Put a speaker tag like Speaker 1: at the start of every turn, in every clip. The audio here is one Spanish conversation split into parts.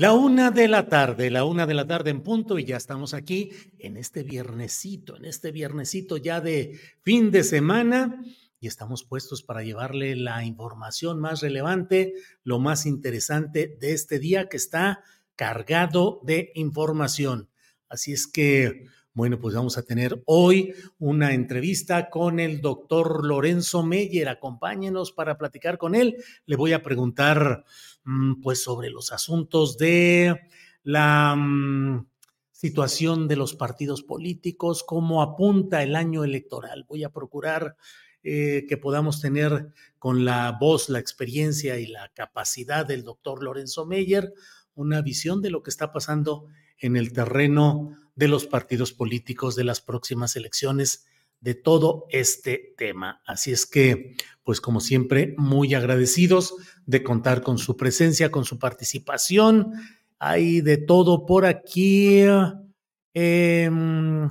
Speaker 1: La una de la tarde, la una de la tarde en punto y ya estamos aquí en este viernesito, en este viernesito ya de fin de semana y estamos puestos para llevarle la información más relevante, lo más interesante de este día que está cargado de información. Así es que, bueno, pues vamos a tener hoy una entrevista con el doctor Lorenzo Meyer. Acompáñenos para platicar con él. Le voy a preguntar pues sobre los asuntos de la mm, situación de los partidos políticos, cómo apunta el año electoral. Voy a procurar eh, que podamos tener con la voz, la experiencia y la capacidad del doctor Lorenzo Meyer una visión de lo que está pasando en el terreno de los partidos políticos de las próximas elecciones de todo este tema. Así es que, pues como siempre, muy agradecidos de contar con su presencia, con su participación. Hay de todo por aquí. Em,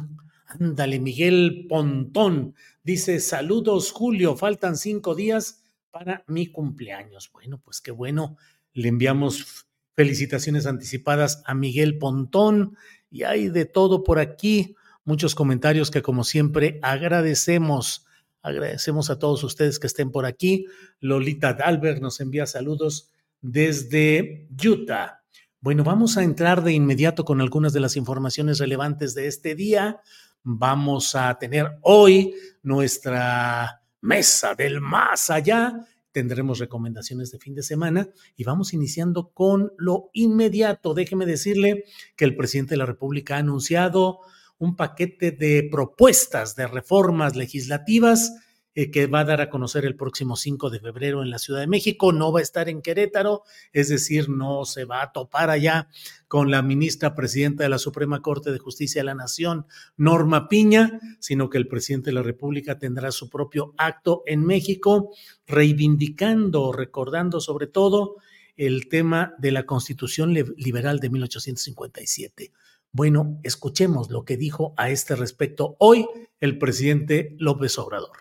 Speaker 1: ándale, Miguel Pontón dice, saludos Julio, faltan cinco días para mi cumpleaños. Bueno, pues qué bueno, le enviamos felicitaciones anticipadas a Miguel Pontón y hay de todo por aquí muchos comentarios que como siempre agradecemos. Agradecemos a todos ustedes que estén por aquí. Lolita Dalbert nos envía saludos desde Utah. Bueno, vamos a entrar de inmediato con algunas de las informaciones relevantes de este día. Vamos a tener hoy nuestra mesa del más allá. Tendremos recomendaciones de fin de semana y vamos iniciando con lo inmediato. Déjeme decirle que el presidente de la República ha anunciado un paquete de propuestas de reformas legislativas eh, que va a dar a conocer el próximo 5 de febrero en la Ciudad de México. No va a estar en Querétaro, es decir, no se va a topar allá con la ministra presidenta de la Suprema Corte de Justicia de la Nación, Norma Piña, sino que el presidente de la República tendrá su propio acto en México, reivindicando, recordando sobre todo el tema de la Constitución Liberal de 1857 bueno, escuchemos lo que dijo a este respecto hoy el presidente López Obrador.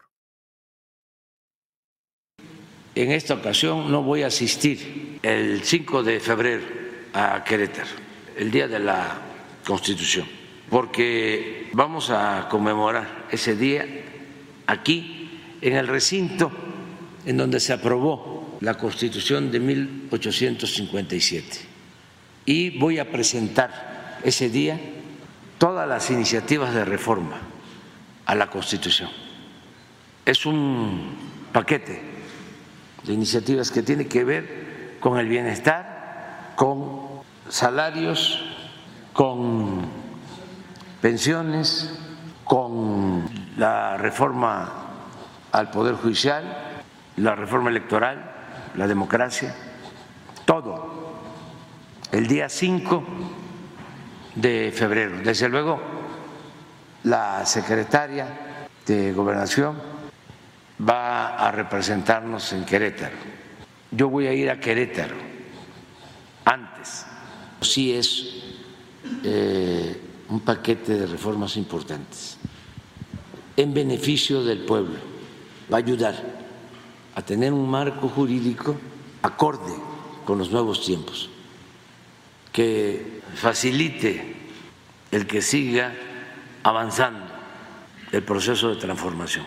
Speaker 2: En esta ocasión no voy a asistir el 5 de febrero a Querétaro, el Día de la Constitución, porque vamos a conmemorar ese día aquí, en el recinto en donde se aprobó la Constitución de 1857. Y voy a presentar ese día todas las iniciativas de reforma a la Constitución. Es un paquete de iniciativas que tiene que ver con el bienestar, con salarios, con pensiones, con la reforma al Poder Judicial, la reforma electoral, la democracia, todo el día 5 de febrero. Desde luego, la secretaria de Gobernación va a representarnos en Querétaro. Yo voy a ir a Querétaro antes. Sí es eh, un paquete de reformas importantes en beneficio del pueblo. Va a ayudar a tener un marco jurídico acorde con los nuevos tiempos, que facilite el que siga avanzando el proceso de transformación.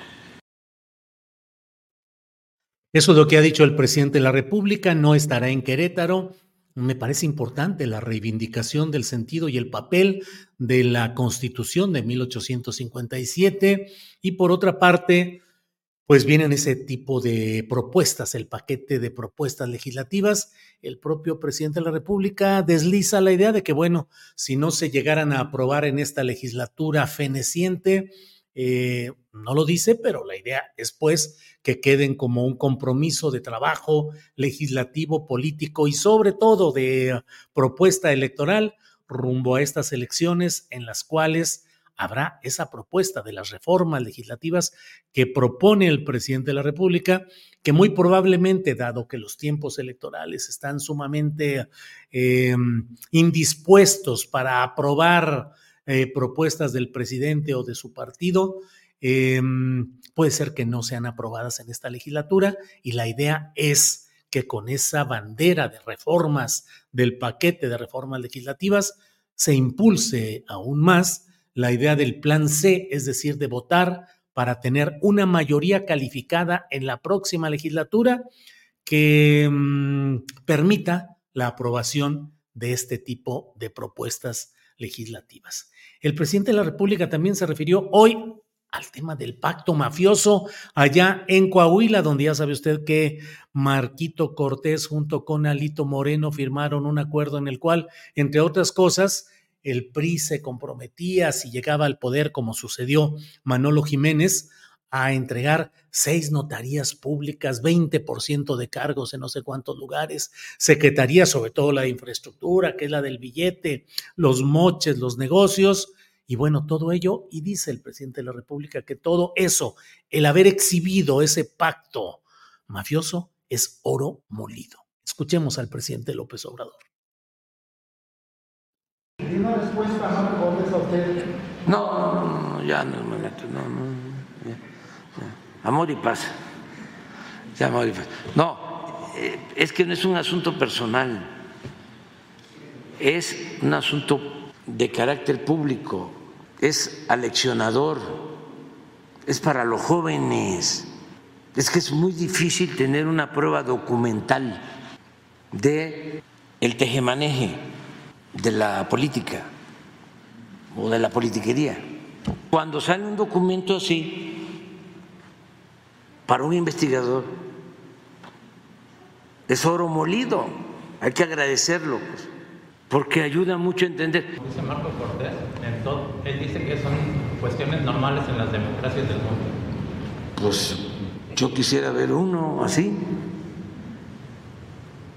Speaker 1: Eso es lo que ha dicho el presidente de la República, no estará en Querétaro. Me parece importante la reivindicación del sentido y el papel de la Constitución de 1857 y por otra parte, pues vienen ese tipo de propuestas, el paquete de propuestas legislativas. El propio presidente de la República desliza la idea de que, bueno, si no se llegaran a aprobar en esta legislatura feneciente, eh, no lo dice, pero la idea es pues que queden como un compromiso de trabajo legislativo, político y sobre todo de propuesta electoral rumbo a estas elecciones en las cuales habrá esa propuesta de las reformas legislativas que propone el presidente de la República, que muy probablemente, dado que los tiempos electorales están sumamente eh, indispuestos para aprobar eh, propuestas del presidente o de su partido, eh, puede ser que no sean aprobadas en esta legislatura y la idea es que con esa bandera de reformas del paquete de reformas legislativas se impulse aún más la idea del plan C, es decir, de votar para tener una mayoría calificada en la próxima legislatura que mm, permita la aprobación de este tipo de propuestas legislativas. El presidente de la República también se refirió hoy al tema del pacto mafioso allá en Coahuila, donde ya sabe usted que Marquito Cortés junto con Alito Moreno firmaron un acuerdo en el cual, entre otras cosas, el PRI se comprometía, si llegaba al poder, como sucedió Manolo Jiménez, a entregar seis notarías públicas, 20% de cargos en no sé cuántos lugares, secretaría, sobre todo la infraestructura, que es la del billete, los moches, los negocios, y bueno, todo ello, y dice el presidente de la República que todo eso, el haber exhibido ese pacto mafioso, es oro molido. Escuchemos al presidente López Obrador.
Speaker 3: Usted?
Speaker 2: No, no, no, ya no me meto, no, no. Amor y paz. Ya, amor y paz. No, eh, es que no es un asunto personal, es un asunto de carácter público, es aleccionador, es para los jóvenes. Es que es muy difícil tener una prueba documental de el tejemaneje de la política o de la politiquería. Cuando sale un documento así, para un investigador, es oro molido, hay que agradecerlo, pues, porque ayuda mucho a entender.
Speaker 4: Dice Marco Cortés, él dice que son cuestiones normales en las democracias del mundo.
Speaker 2: Pues yo quisiera ver uno así,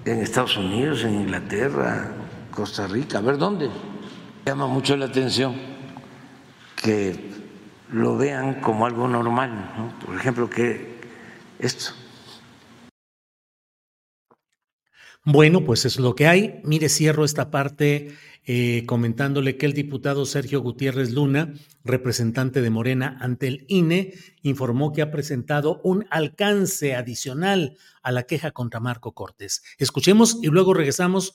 Speaker 2: en Estados Unidos, en Inglaterra, Costa Rica, a ver dónde. Llama mucho la atención que lo vean como algo normal, ¿no? por ejemplo, que esto.
Speaker 1: Bueno, pues es lo que hay. Mire, cierro esta parte eh, comentándole que el diputado Sergio Gutiérrez Luna, representante de Morena ante el INE, informó que ha presentado un alcance adicional a la queja contra Marco Cortés. Escuchemos y luego regresamos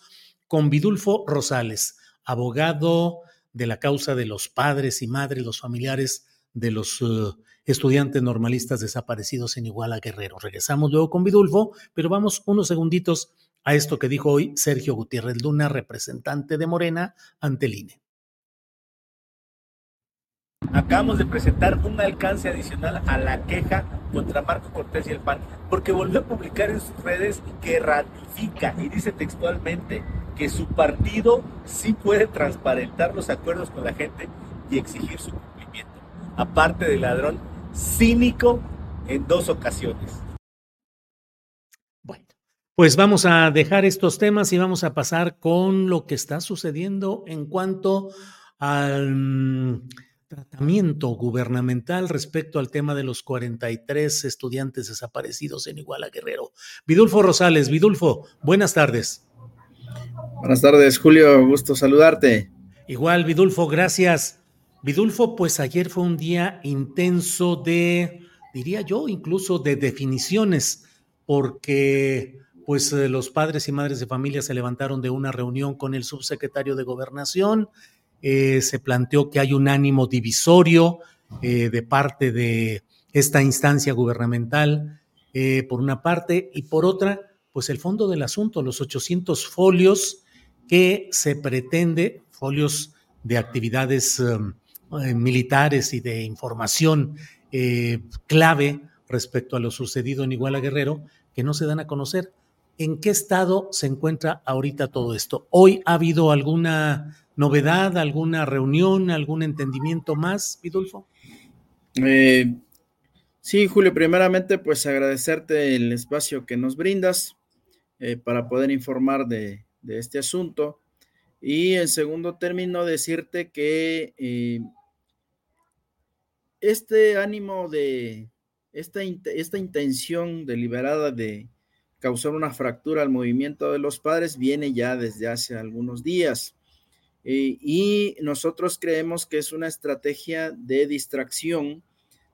Speaker 1: con Vidulfo Rosales, abogado de la causa de los padres y madres, los familiares de los uh, estudiantes normalistas desaparecidos en Iguala Guerrero. Regresamos luego con Vidulfo, pero vamos unos segunditos a esto que dijo hoy Sergio Gutiérrez Luna, representante de Morena ante el INE.
Speaker 5: Acabamos de presentar un alcance adicional a la queja contra Marco Cortés y el PAN, porque volvió a publicar en sus redes que ratifica y dice textualmente que su partido sí puede transparentar los acuerdos con la gente y exigir su cumplimiento, aparte del ladrón cínico en dos ocasiones.
Speaker 1: Bueno, Pues vamos a dejar estos temas y vamos a pasar con lo que está sucediendo en cuanto al tratamiento gubernamental respecto al tema de los 43 estudiantes desaparecidos en Iguala Guerrero. Vidulfo Rosales, Vidulfo, buenas tardes.
Speaker 6: Buenas tardes, Julio, gusto saludarte.
Speaker 1: Igual, Vidulfo, gracias. Vidulfo, pues ayer fue un día intenso de, diría yo, incluso de definiciones, porque pues eh, los padres y madres de familia se levantaron de una reunión con el subsecretario de gobernación, eh, se planteó que hay un ánimo divisorio eh, de parte de esta instancia gubernamental, por una parte, y por otra, pues el fondo del asunto, los 800 folios que se pretende, folios de actividades militares y de información clave respecto a lo sucedido en Iguala Guerrero, que no se dan a conocer. ¿En qué estado se encuentra ahorita todo esto? ¿Hoy ha habido alguna novedad, alguna reunión, algún entendimiento más, Vidulfo?
Speaker 6: Eh, sí, Julio, primeramente pues agradecerte el espacio que nos brindas eh, para poder informar de, este asunto. Y en segundo término, decirte que eh, este ánimo de, esta, esta intención deliberada de causar una fractura al movimiento de los padres viene ya desde hace algunos días. Eh, y nosotros creemos que es una estrategia de distracción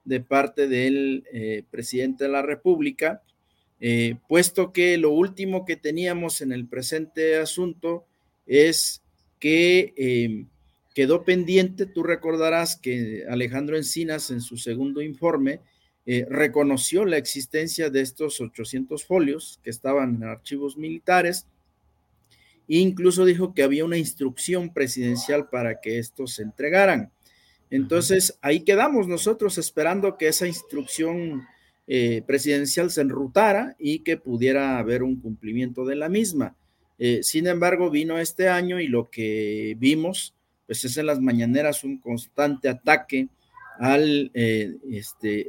Speaker 6: de parte del eh, presidente de la República, eh, puesto que lo último que teníamos en el presente asunto es que quedó pendiente, tú recordarás que Alejandro Encinas en su segundo informe reconoció la existencia de estos 800 folios que estaban en archivos militares e incluso dijo que había una instrucción presidencial para que estos se entregaran. Entonces, ahí quedamos nosotros esperando que esa instrucción eh, presidencial se enrutara y que pudiera haber un cumplimiento de la misma. Eh, sin embargo, vino este año y lo que vimos, pues es en las mañaneras un constante ataque al, eh, este,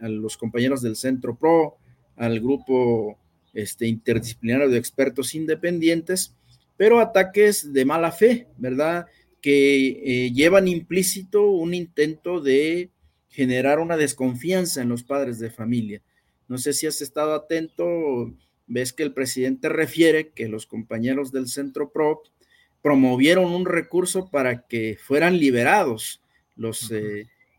Speaker 6: a los compañeros del Centro PRO, al grupo este, interdisciplinario de expertos independientes, pero ataques de mala fe, ¿verdad? Que eh, llevan implícito un intento de generar una desconfianza en los padres de familia. No sé si has estado atento, ves que el presidente refiere que los compañeros del Centro PRO promovieron un recurso para que fueran liberados los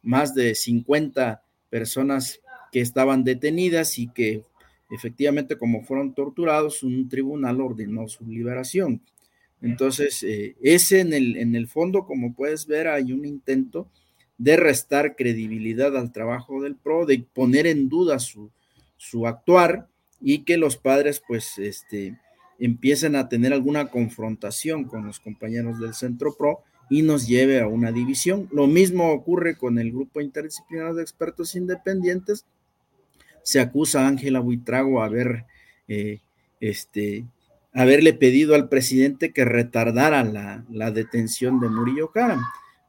Speaker 6: más de 50 personas que estaban detenidas y que efectivamente como fueron torturados, un tribunal ordenó su liberación. Entonces, eh, ese en el, en el fondo, como puedes ver, hay un intento de restar credibilidad al trabajo del PRO, de poner en duda su, su actuar y que los padres pues este, empiecen a tener alguna confrontación con los compañeros del Centro PRO y nos lleve a una división. Lo mismo ocurre con el grupo interdisciplinario de expertos independientes. Se acusa a Ángela Buitrago haber, eh, este, haberle pedido al presidente que retardara la, detención de Murillo Karam.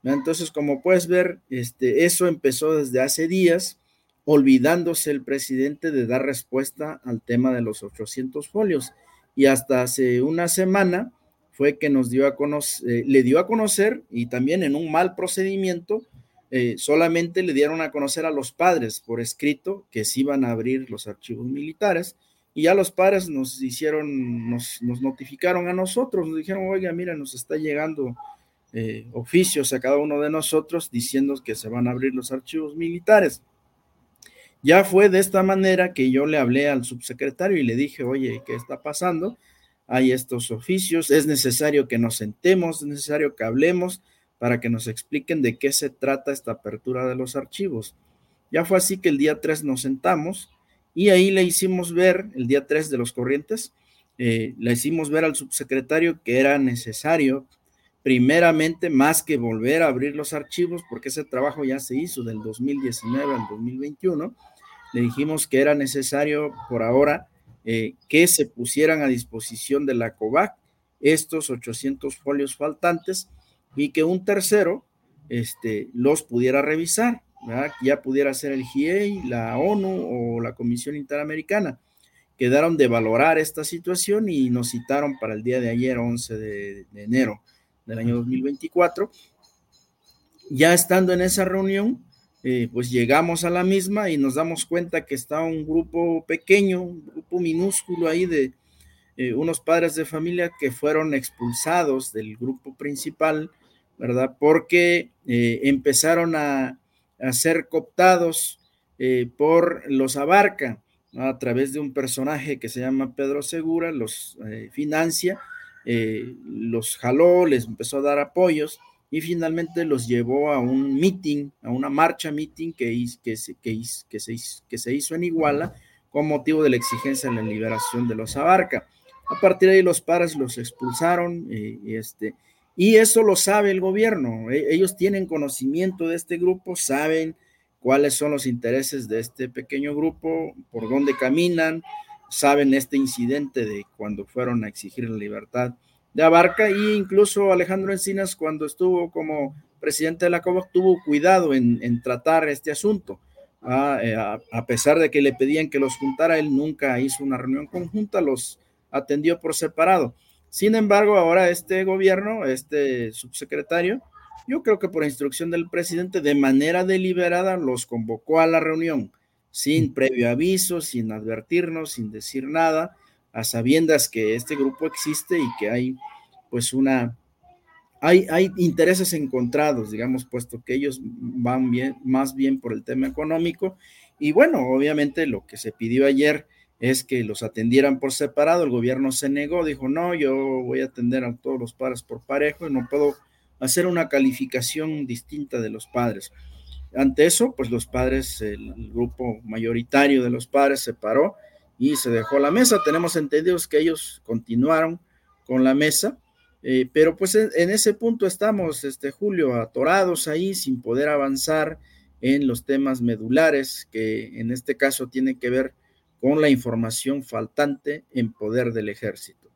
Speaker 6: Entonces, como puedes ver, este, eso empezó desde hace días, olvidándose el presidente de dar respuesta al tema de los 800 folios. Y hasta hace una semana, fue que nos dio a conocer, eh, le dio a conocer y también en un mal procedimiento, eh, solamente le dieron a conocer a los padres por escrito que se iban a abrir los archivos militares y ya los padres nos hicieron, nos, nos notificaron a nosotros, nos dijeron, oiga, mira, nos está llegando eh, oficios a cada uno de nosotros diciendo que se van a abrir los archivos militares. Ya fue de esta manera que yo le hablé al subsecretario y le dije, oye, ¿qué está pasando? hay estos oficios, es necesario que nos sentemos, es necesario que hablemos para que nos expliquen de qué se trata esta apertura de los archivos. Ya fue así que el día 3 nos sentamos y ahí le hicimos ver, el día 3 de los corrientes, eh, le hicimos ver al subsecretario que era necesario, primeramente, más que volver a abrir los archivos, porque ese trabajo ya se hizo del 2019 al 2021, le dijimos que era necesario por ahora eh, que se pusieran a disposición de la COVAC estos 800 folios faltantes y que un tercero este, los pudiera revisar, ya pudiera ser el GIEI, la ONU o la Comisión Interamericana. quedaron de valorar esta situación y nos citaron para el día de ayer, 11 de, enero del año 2024. Ya estando en esa reunión, eh, pues llegamos a la misma y nos damos cuenta que está un grupo pequeño, un grupo minúsculo ahí de eh, unos padres de familia que fueron expulsados del grupo principal, ¿verdad? Porque eh, empezaron a, a, ser cooptados por los Abarca a través de un personaje que se llama Pedro Segura, los financia, los jaló, les empezó a dar apoyos y finalmente los llevó a un meeting, a una marcha meeting que, que, se, que, se, hizo en Iguala con motivo de la exigencia de la liberación de los Abarca. A partir de ahí los padres los expulsaron eh, y, este, y eso lo sabe el gobierno. E, ellos tienen conocimiento de este grupo, saben cuáles son los intereses de este pequeño grupo, por dónde caminan, saben este incidente de cuando fueron a exigir la libertad de Abarca e incluso Alejandro Encinas cuando estuvo como presidente de la COVAC tuvo cuidado en, tratar este asunto. Ah, eh, a, pesar de que le pedían que los juntara, él nunca hizo una reunión conjunta, los atendió por separado. Sin embargo, ahora este gobierno, este subsecretario, yo creo que por instrucción del presidente, de manera deliberada los convocó a la reunión, sin previo aviso, sin advertirnos, sin decir nada, a sabiendas que este grupo existe y que hay pues una, hay, hay intereses encontrados, digamos, puesto que ellos van bien, más bien por el tema económico. Y bueno, obviamente lo que se pidió ayer es que los atendieran por separado, el gobierno se negó, dijo, no, yo voy a atender a todos los padres por parejo y no puedo hacer una calificación distinta de los padres. Ante eso, pues los padres, el, grupo mayoritario de los padres se paró y se dejó la mesa. Tenemos entendidos que ellos continuaron con la mesa, eh, pero pues en, ese punto estamos, este Julio, atorados ahí sin poder avanzar en los temas medulares que en este caso tienen que ver con la información faltante en poder del ejército.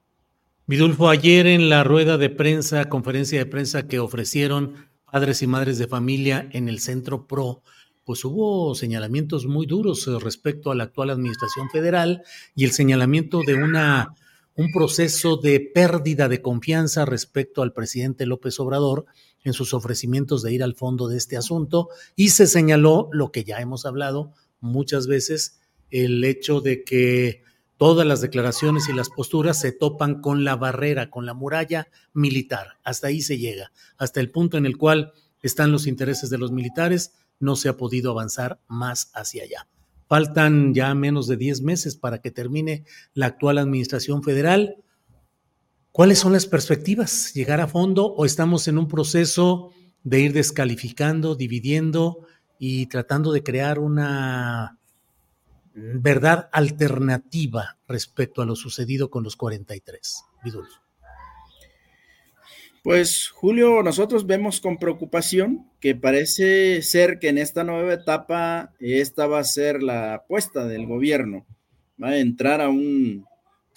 Speaker 1: Vidulfo, ayer en la rueda de prensa, conferencia de prensa que ofrecieron padres y madres de familia en el Centro PRO, pues hubo señalamientos muy duros eh, respecto a la actual administración federal y el señalamiento de una, un proceso de pérdida de confianza respecto al presidente López Obrador en sus ofrecimientos de ir al fondo de este asunto y se señaló lo que ya hemos hablado muchas veces, el hecho de que todas las declaraciones y las posturas se topan con la barrera, con la muralla militar. Hasta ahí se llega, hasta el punto en el cual están los intereses de los militares no se ha podido avanzar más hacia allá. Faltan ya menos de 10 meses para que termine la actual administración federal. ¿Cuáles son las perspectivas? ¿Llegar a fondo o estamos en un proceso de ir descalificando, dividiendo y tratando de crear una verdad alternativa respecto a lo sucedido con los 43? Vidulfo.
Speaker 6: Pues Julio, nosotros vemos con preocupación que parece ser que en esta nueva etapa esta va a ser la apuesta del gobierno, va a entrar a, un,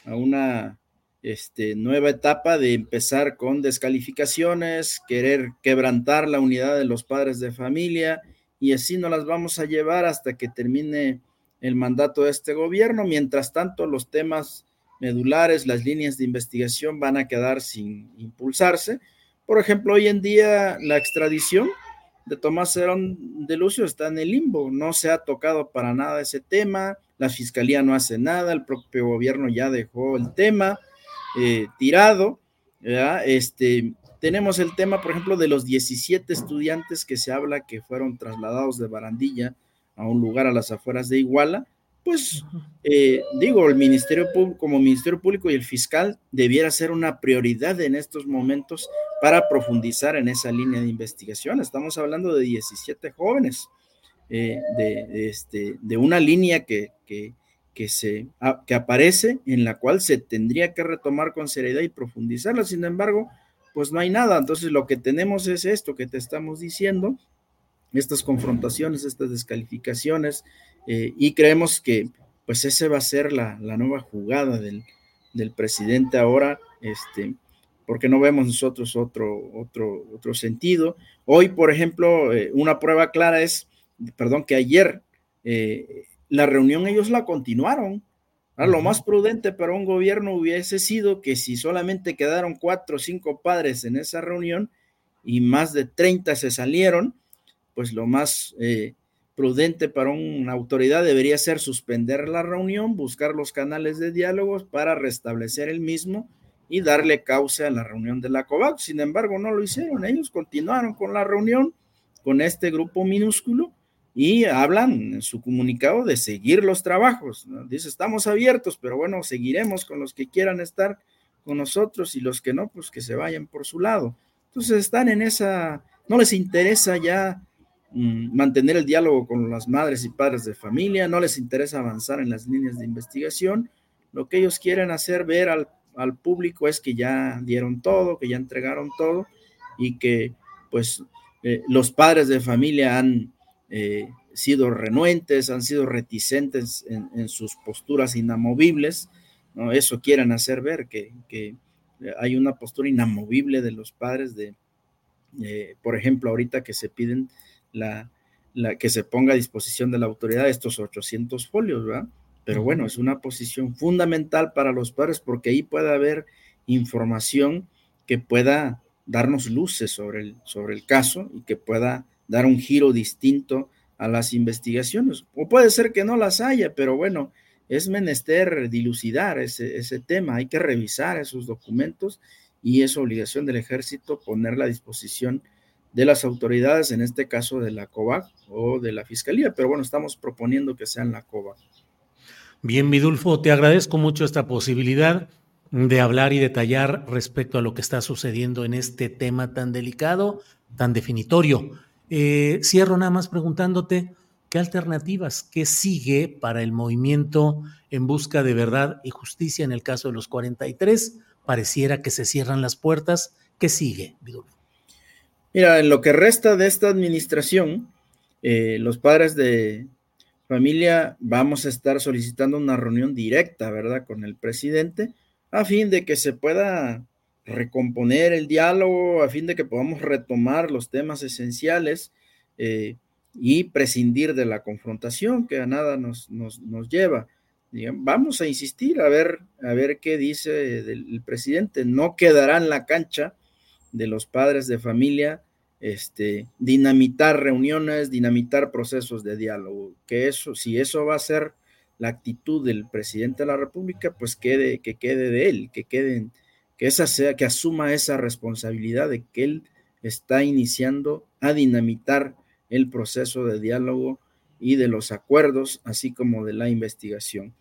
Speaker 6: a una este, nueva etapa de empezar con descalificaciones, querer quebrantar la unidad de los padres de familia y así nos las vamos a llevar hasta que termine el mandato de este gobierno. Mientras tanto, los temas medulares, las líneas de investigación van a quedar sin impulsarse. Por ejemplo, hoy en día la extradición de Tomás Herón de Lucio está en el limbo, no se ha tocado para nada ese tema, la fiscalía no hace nada, el propio gobierno ya dejó el tema eh, tirado, Este, tenemos el tema, por ejemplo, de los 17 estudiantes que se habla que fueron trasladados de Barandilla a un lugar a las afueras de Iguala, pues eh, digo, el Ministerio Público, como Ministerio Público y el fiscal debiera ser una prioridad en estos momentos para profundizar en esa línea de investigación. Estamos hablando de 17 jóvenes, eh, de, este, de una línea que, que, se, que aparece en la cual se tendría que retomar con seriedad y profundizarla. Sin embargo, pues no hay nada. Entonces lo que tenemos es esto que te estamos diciendo, estas confrontaciones, estas descalificaciones, eh, y creemos que pues esa va a ser la, nueva jugada del, presidente ahora, este, porque no vemos nosotros otro, otro, otro sentido. Hoy, por ejemplo, eh, una prueba clara es, perdón, que ayer eh, la reunión ellos la continuaron. lo más prudente para un gobierno hubiese sido que si solamente quedaron cuatro o cinco padres en esa reunión y más de 30 se salieron, pues lo más eh, prudente para una autoridad debería ser suspender la reunión, buscar los canales de diálogos para restablecer el mismo y darle causa a la reunión de la COVAX. Sin embargo, no lo hicieron. Ellos continuaron con la reunión con este grupo minúsculo y hablan en su comunicado de seguir los trabajos. Dice, estamos abiertos, pero bueno, seguiremos con los que quieran estar con nosotros y los que no, pues que se vayan por su lado. Entonces están en esa, no les interesa ya mantener el diálogo con las madres y padres de familia, no les interesa avanzar en las líneas de investigación, lo que ellos quieren hacer ver al, público es que ya dieron todo, que ya entregaron todo y que pues eh, los padres de familia han eh, sido renuentes, han sido reticentes en, sus posturas inamovibles. Eso quieren hacer ver, que, que hay una postura inamovible de los padres de, por ejemplo, ahorita que se piden la, la, que se ponga a disposición de la autoridad estos 800 folios, ¿verdad? Pero bueno, es una posición fundamental para los padres porque ahí puede haber información que pueda darnos luces sobre el, sobre el caso y que pueda dar un giro distinto a las investigaciones. O puede ser que no las haya, pero bueno, es menester dilucidar ese, ese tema, hay que revisar esos documentos y es obligación del ejército ponerla a disposición de las autoridades, en este caso de la COVAC o de la Fiscalía, pero bueno, estamos proponiendo que sean la COVAC.
Speaker 1: Bien, Vidulfo, te agradezco mucho esta posibilidad de hablar y detallar respecto a lo que está sucediendo en este tema tan delicado, tan definitorio. Eh, cierro nada más preguntándote qué alternativas, qué sigue para el movimiento en busca de verdad y justicia en el caso de los 43. Pareciera que se cierran las puertas. ¿Qué sigue, Vidulfo?
Speaker 6: Mira, en lo que resta de esta administración, eh, los padres de familia vamos a estar solicitando una reunión directa, ¿verdad?, con el presidente, a fin de que se pueda recomponer el diálogo, a fin de que podamos retomar los temas esenciales eh, y prescindir de la confrontación que a nada nos, nos, lleva. vamos a insistir a ver, a ver qué dice el presidente. No quedará en la cancha de los padres de familia, este, dinamitar reuniones, dinamitar procesos de diálogo, que eso, si eso va a ser la actitud del presidente de la República, pues quede, que quede de él, que queden, que esa sea, que asuma esa responsabilidad de que él está iniciando a dinamitar el proceso de diálogo y de los acuerdos, así como de la investigación.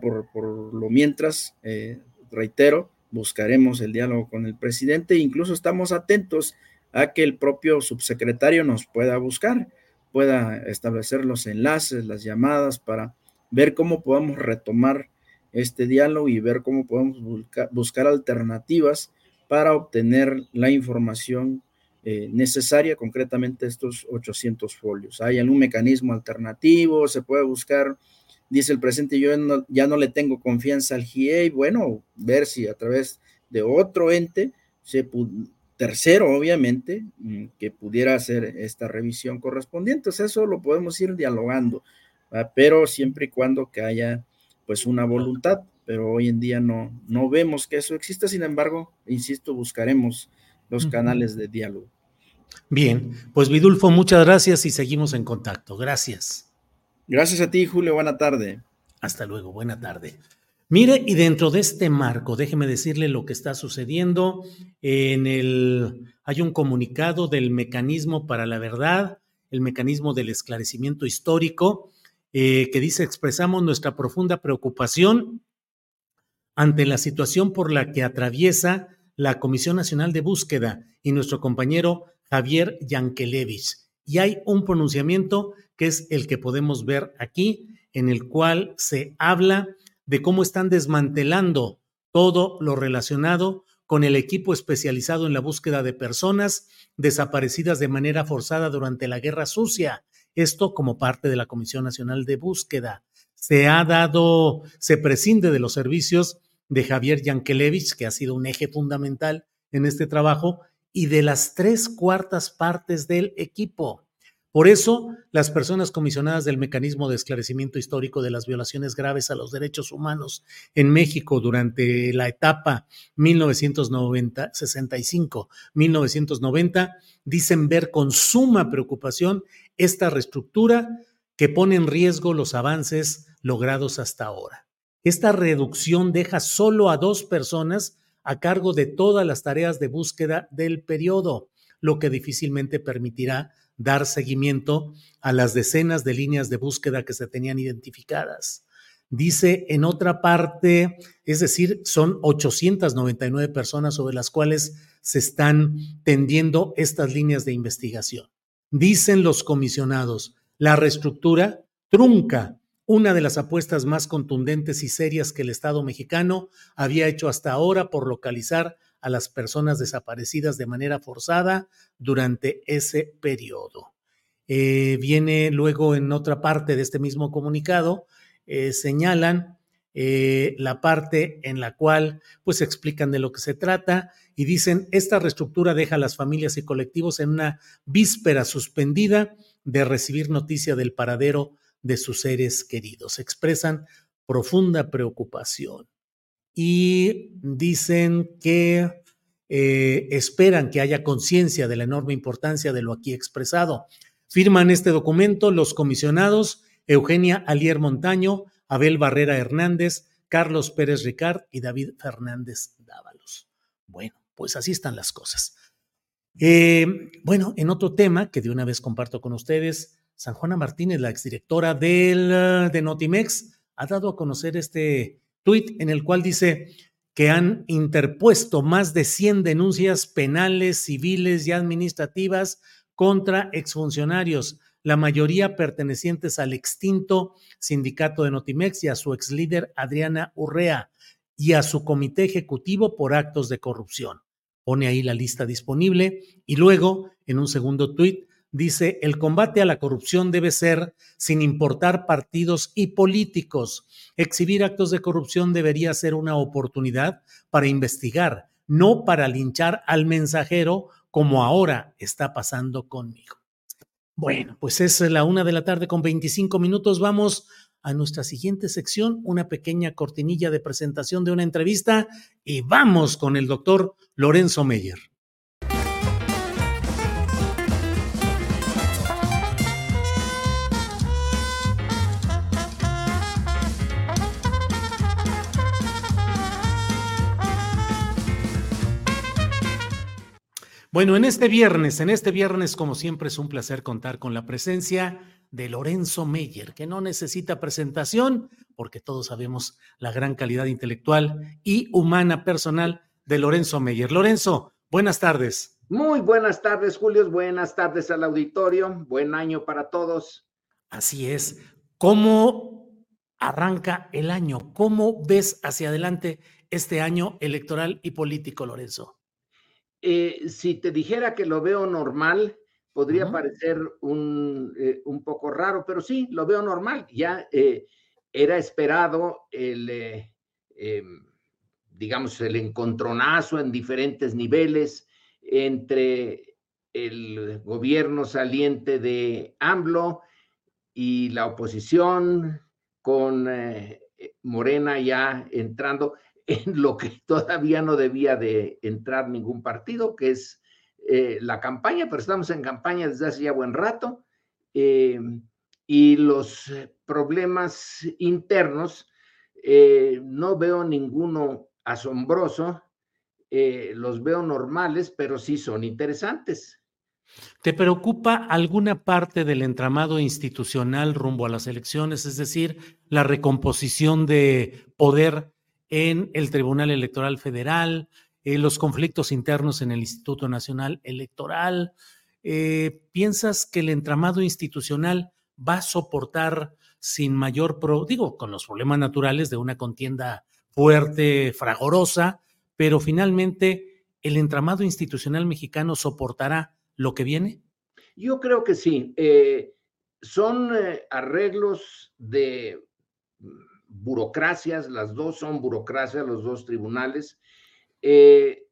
Speaker 6: Por, por, lo mientras, eh, reitero, buscaremos el diálogo con el presidente incluso estamos atentos a que el propio subsecretario nos pueda buscar, pueda establecer los enlaces, las llamadas para ver cómo podemos retomar este diálogo y ver cómo podemos buscar, alternativas para obtener la información eh, necesaria, concretamente estos 800 folios. ¿Hay algún mecanismo alternativo? ¿Se puede buscar dice el presidente, yo ya no le tengo confianza al GIE, bueno, ver si a través de otro ente, se tercero obviamente, mm, que pudiera hacer esta revisión correspondiente. eso lo podemos ir dialogando, pero siempre y cuando que haya pues una voluntad, pero hoy en día no, no vemos que eso exista, sin embargo, insisto, buscaremos los canales de diálogo.
Speaker 1: Bien, pues Vidulfo, muchas gracias y seguimos en contacto. Gracias.
Speaker 6: Gracias a ti, Julio. Buena tarde.
Speaker 1: Hasta luego. Buena tarde. Mire, y dentro de este marco, déjeme decirle lo que está sucediendo. En el, hay un comunicado del mecanismo para la verdad, el mecanismo del esclarecimiento histórico, eh, que dice expresamos nuestra profunda preocupación ante la situación por la que atraviesa la Comisión Nacional de Búsqueda y nuestro compañero Javier Yankelevich. Y hay un pronunciamiento que es el que podemos ver aquí, en el cual se habla de cómo están desmantelando todo lo relacionado con el equipo especializado en la búsqueda de personas desaparecidas de manera forzada durante la Guerra Sucia. Esto como parte de la Comisión Nacional de Búsqueda. Se ha dado, se prescinde de los servicios de Javier Yankelevich, que ha sido un eje fundamental en este trabajo, y de las tres cuartas partes del equipo. Por eso, las personas comisionadas del mecanismo de esclarecimiento histórico de las violaciones graves a los derechos humanos en México durante la etapa 1965-1990 dicen ver con suma preocupación esta reestructura que pone en riesgo los avances logrados hasta ahora. Esta reducción deja solo a dos personas a cargo de todas las tareas de búsqueda del periodo, lo que difícilmente permitirá dar seguimiento a las decenas de líneas de búsqueda que se tenían identificadas. Dice en otra parte, es decir, son 899 personas sobre las cuales se están tendiendo estas líneas de investigación. Dicen los comisionados, la reestructura trunca una de las apuestas más contundentes y serias que el Estado mexicano había hecho hasta ahora por localizar a las personas desaparecidas de manera forzada durante ese periodo. Eh, viene luego en otra parte de este mismo comunicado, eh, señalan eh, la parte en la cual pues explican de lo que se trata y dicen, esta reestructura deja a las familias y colectivos en una víspera suspendida de recibir noticia del paradero de sus seres queridos. Expresan profunda preocupación y dicen que eh, esperan que haya conciencia de la enorme importancia de lo aquí expresado. Firman este documento los comisionados Eugenia Alier Montaño, Abel Barrera Hernández, Carlos Pérez Ricard y David Fernández Dávalos. Bueno, pues así están las cosas. Eh, bueno, en otro tema que de una vez comparto con ustedes, San Juana Martínez, la exdirectora del, de Notimex, ha dado a conocer este tuit en el cual dice que han interpuesto más de 100 denuncias penales, civiles y administrativas contra exfuncionarios, la mayoría pertenecientes al extinto sindicato de Notimex y a su ex líder Adriana Urrea y a su comité ejecutivo por actos de corrupción. Pone ahí la lista disponible y luego, en un segundo tuit, dice, el combate a la corrupción debe ser sin importar partidos y políticos. Exhibir actos de corrupción debería ser una oportunidad para investigar, no para linchar al mensajero como ahora está pasando conmigo. Bueno, pues es la una de la tarde con 25 minutos. Vamos a nuestra siguiente sección, una pequeña cortinilla de presentación de una entrevista y vamos con el doctor Lorenzo Meyer. Bueno, en este viernes, en este viernes, como siempre, es un placer contar con la presencia de Lorenzo Meyer, que no necesita presentación, porque todos sabemos la gran calidad intelectual y humana personal de Lorenzo Meyer. Lorenzo, buenas tardes.
Speaker 7: Muy buenas tardes, Julio. Buenas tardes al auditorio. Buen año para todos.
Speaker 1: Así es. ¿Cómo arranca el año? ¿Cómo ves hacia adelante este año electoral y político, Lorenzo?
Speaker 7: Eh, si te dijera que lo veo normal, podría parecer un, eh, un, poco raro, pero sí, lo veo normal. Ya eh, era esperado el, em, digamos, el encontronazo en diferentes niveles entre el gobierno saliente de AMLO y la oposición con Morena ya entrando en lo que todavía no debía de entrar ningún partido, que es eh, la campaña, pero estamos en campaña desde hace ya buen rato, eh, y los problemas internos, eh, no veo ninguno asombroso, los veo normales, pero sí son interesantes.
Speaker 1: ¿Te preocupa alguna parte del entramado institucional rumbo a las elecciones, es decir, la recomposición de poder en el Tribunal Electoral Federal, eh, los conflictos internos en el Instituto Nacional Electoral. Eh, ¿Piensas que el entramado institucional va a soportar sin mayor, pro, digo, con los problemas naturales de una contienda fuerte, fragorosa, pero finalmente el entramado institucional mexicano soportará lo que viene?
Speaker 7: Yo creo que sí. Eh, son arreglos de burocracias, las dos son burocracias, los dos tribunales. Eh,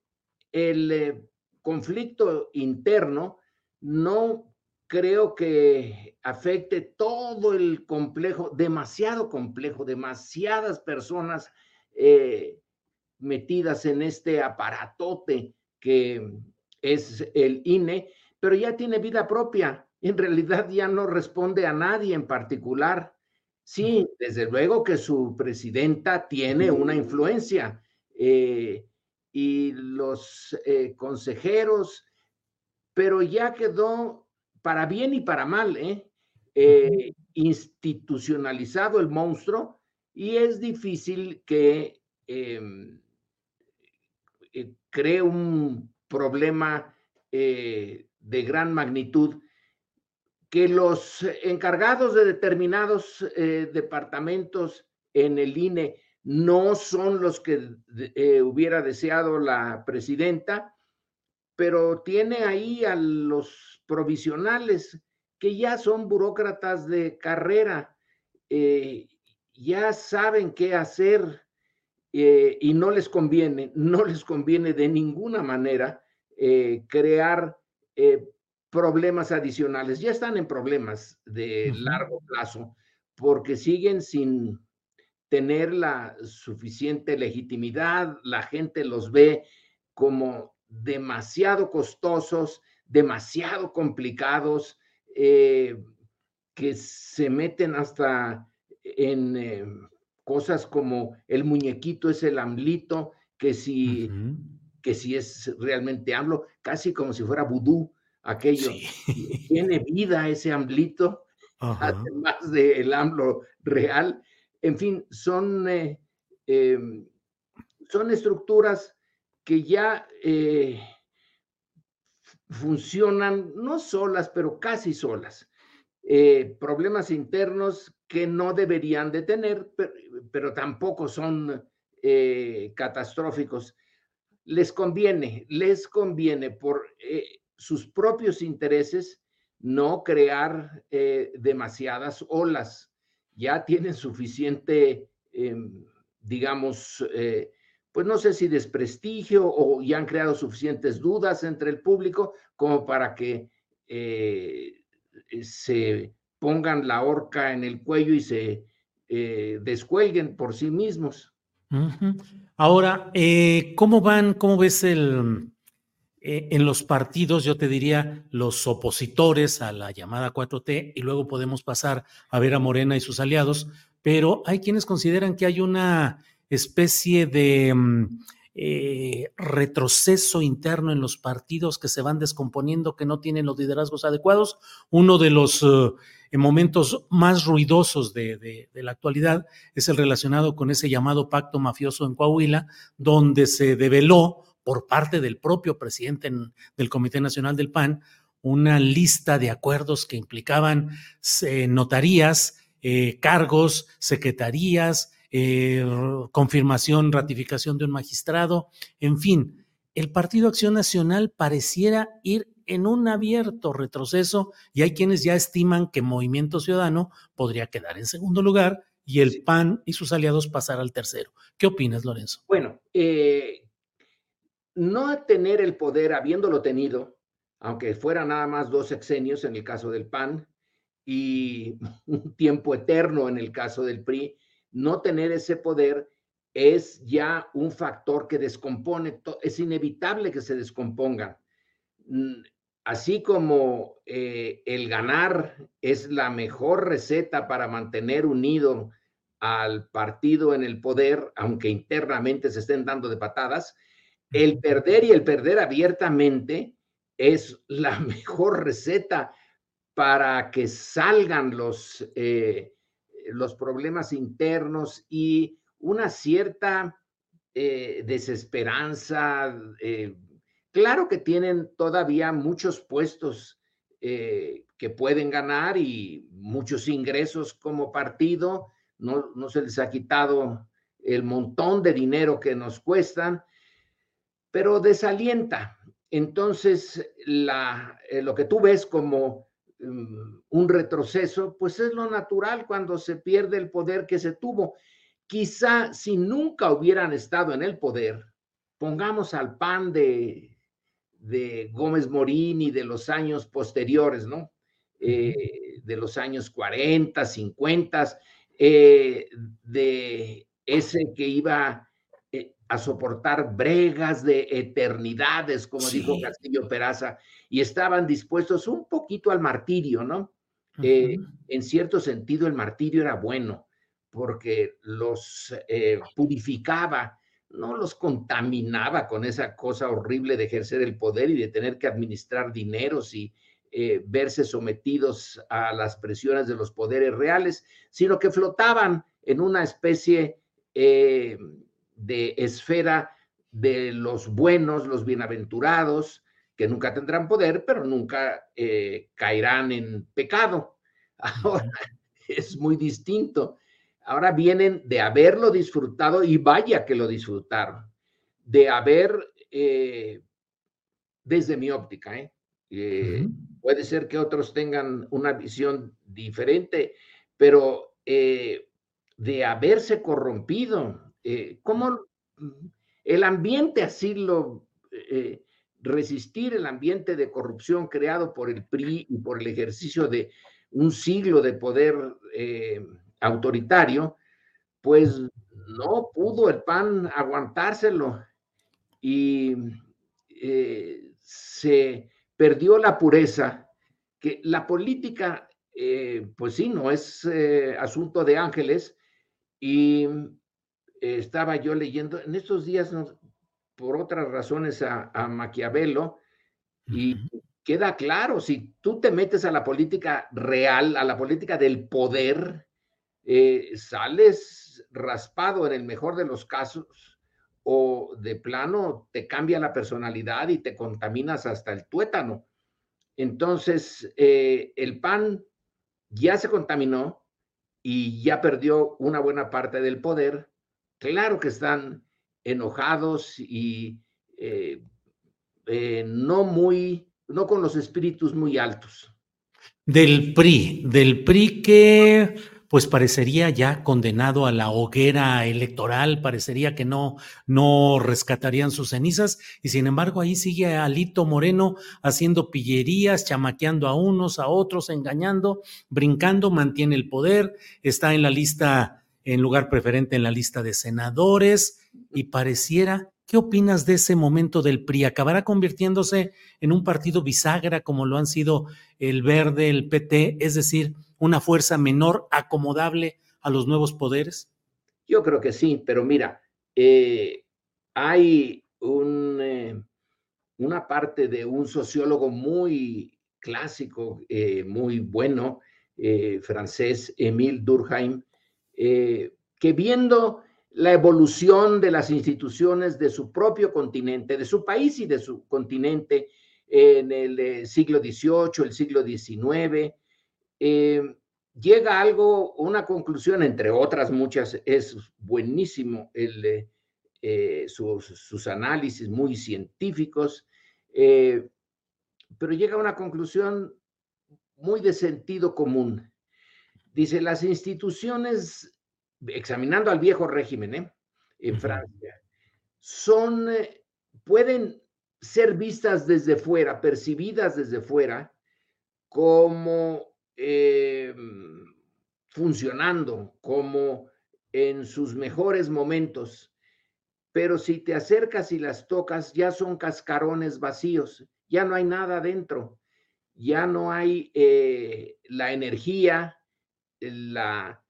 Speaker 7: el eh, conflicto interno no creo que afecte todo el complejo, demasiado complejo, demasiadas personas eh, metidas en este aparatote que es el INE, pero ya tiene vida propia. En realidad ya no responde a nadie en particular. Sí, desde luego que su presidenta tiene una influencia eh, y los eh, consejeros, pero ya quedó para bien y para mal, ¿eh? institucionalizado el monstruo y es difícil que em, cree un problema de gran magnitud que los encargados de determinados eh, departamentos en el INE no son los que eh, hubiera deseado la presidenta, pero tiene ahí a los provisionales que ya son burócratas de carrera, eh, ya saben qué hacer y no les conviene, no les conviene de ninguna manera crear problemas adicionales. Ya están en problemas de largo plazo porque siguen sin tener la suficiente legitimidad. La gente los ve como demasiado costosos, demasiado complicados, eh, que se meten hasta en eh, cosas como el muñequito es el AMLito, que si, que si es realmente AMLO, casi como si fuera vudú aquello. Tiene vida ese AMLito, además del AMLO real. En fin, son, eh, em, son estructuras que ya eh, funcionan no solas, pero casi solas. Eh, problemas internos que no deberían de tener, pero, tampoco son catastróficos. Les conviene, les conviene por sus propios intereses, no crear eh, demasiadas olas. Ya tienen suficiente, em, digamos, eh, pues no sé si desprestigio o ya han creado suficientes dudas entre el público como para que eh, se pongan la horca en el cuello y se descuelguen por sí mismos.
Speaker 1: Ahora, ¿cómo van? ¿Cómo ves el, eh, en los partidos, yo te diría, los opositores a la llamada 4T, y luego podemos pasar a ver a Morena y sus aliados, pero hay quienes consideran que hay una especie de mm, eh, retroceso interno en los partidos que se van descomponiendo, que no tienen los liderazgos adecuados. Uno de los eh, momentos más ruidosos de, la actualidad es el relacionado con ese llamado pacto mafioso en Coahuila, donde se develó por parte del propio presidente del Comité Nacional del PAN una lista de acuerdos que implicaban eh, notarías, eh, cargos, secretarías, eh, confirmación, ratificación de un magistrado, en fin, el Partido Acción Nacional pareciera ir en un abierto retroceso y hay quienes ya estiman que Movimiento Ciudadano podría quedar en segundo lugar y el PAN y sus aliados pasar al tercero. ¿Qué opinas, Lorenzo?
Speaker 7: Bueno, eh, no tener el poder habiéndolo tenido, aunque fuera nada más dos sexenios en el caso del PAN y un tiempo eterno en el caso del PRI, no tener ese poder es ya un factor que descompone, es inevitable que se descompongan. Mm, así como eh, el ganar es la mejor receta para mantener unido al partido en el poder, aunque internamente se estén dando de patadas, el perder y el perder abiertamente es la mejor receta para que salgan los, eh, los problemas internos y una cierta eh, desesperanza. Eh, claro que tienen todavía muchos puestos que pueden ganar y muchos ingresos como partido. No, no se les ha quitado el montón de dinero que nos cuestan pero desalienta. Entonces, eh, lo que tú ves como mm, un retroceso, pues es lo natural cuando se pierde el poder que se tuvo. Quizá si nunca hubieran estado en el poder, pongamos al PAN de, de Gómez Morín y de los años posteriores, ¿no? eh, de los años 40, 50, eh, de ese que iba a soportar bregas de eternidades, como dijo Castillo Peraza, y estaban dispuestos un poquito al martirio, ¿no? en cierto sentido, el martirio era bueno, porque los purificaba, no los contaminaba con esa cosa horrible de ejercer el poder y de tener que administrar dineros y eh, verse sometidos a las presiones de los poderes reales, sino que flotaban en una especie eh, de esfera de los buenos, los bienaventurados, que nunca tendrán poder, pero nunca eh, caerán en pecado. Ahora es muy distinto. Ahora vienen de haberlo disfrutado y vaya que lo disfrutaron, de haber, desde mi óptica, ¿eh? Puede ser que otros tengan una visión diferente, pero eh, de haberse corrompido, eh, ¿cómo el ambiente así lo... Eh, resistir el ambiente de corrupción creado por el PRI y por el ejercicio de un siglo de poder autoritario, pues no pudo el PAN aguantárselo y se perdió la pureza, que la política, eh, pues sí, no es eh, asunto de ángeles. Y eh, estaba yo leyendo en estos días, por otras razones, a, Maquiavelo, y queda claro, si tú te metes a la política real, a la política del poder, sales raspado en el mejor de los casos o de plano te cambia la personalidad y te contaminas hasta el tuétano. Entonces, eh, el PAN ya se contaminó y ya perdió una buena parte del poder. Claro que están enojados y eh, eh, no muy, no con los espíritus muy altos.
Speaker 1: Del PRI, del PRI que pues parecería ya condenado a la hoguera electoral, parecería que no, no rescatarían sus cenizas, y sin embargo ahí sigue Alito Moreno haciendo pillerías, chamaqueando a unos, a otros, engañando, brincando, mantiene el poder, está en la lista, en lugar preferente en la lista de senadores, y pareciera ¿Qué opinas de ese momento del PRI? ¿Acabará convirtiéndose en un partido bisagra como lo han sido el Verde, el PT? Es decir, una fuerza menor acomodable a los nuevos poderes?
Speaker 7: Yo creo que sí, pero mira, eh, hay eh, una parte de un sociólogo muy clásico, eh, muy bueno, francés, Émile Durkheim, que viendo la evolución de las instituciones de su propio continente, de su país y de su continente en el eh, siglo XVIII, el siglo XIX, eh, llega algo, una conclusión, entre otras muchas, es buenísimo eh, sus, análisis muy científicos, pero llega a una conclusión muy de sentido común. Dice, las instituciones examinando al viejo régimen ¿eh? en Francia, son, eh, pueden ser vistas desde fuera, percibidas desde fuera, como eh, funcionando, como en sus mejores momentos. Pero si te acercas y las tocas, ya son cascarones vacíos, ya no hay nada dentro, ya no hay la energía, la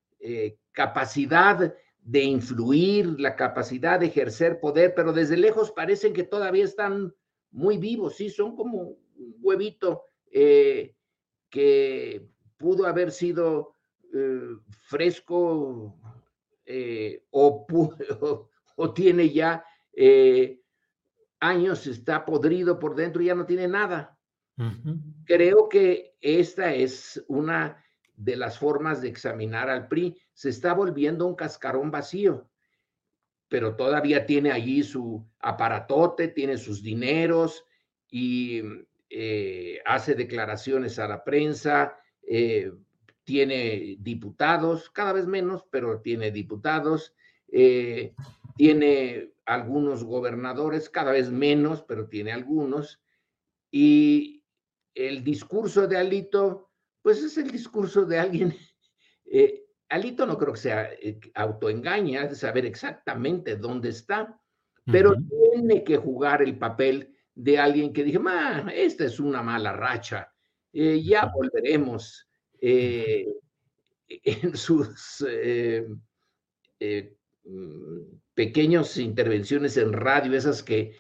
Speaker 7: capacidad de influir, la capacidad de ejercer poder, pero desde lejos parecen que todavía están muy vivos, sí, son como un huevito eh, que pudo haber sido eh, fresco eh, o, o, tiene ya años, está podrido por dentro y ya no tiene nada. Creo que esta es una de las formas de examinar al PRI. Se está volviendo un cascarón vacío, pero todavía tiene allí su aparatote, tiene sus dineros y eh, hace declaraciones a la prensa, eh, tiene diputados, cada vez menos, pero tiene diputados, eh, tiene algunos gobernadores, cada vez menos, pero tiene algunos. Y el discurso de Alito pues es el discurso de alguien. Eh, Alito no creo que sea eh, autoengaña, de saber exactamente dónde está, pero tiene que jugar el papel de alguien que dije, ma, esta es una mala racha, eh, ya volveremos en sus mm, pequeñas intervenciones en radio, esas que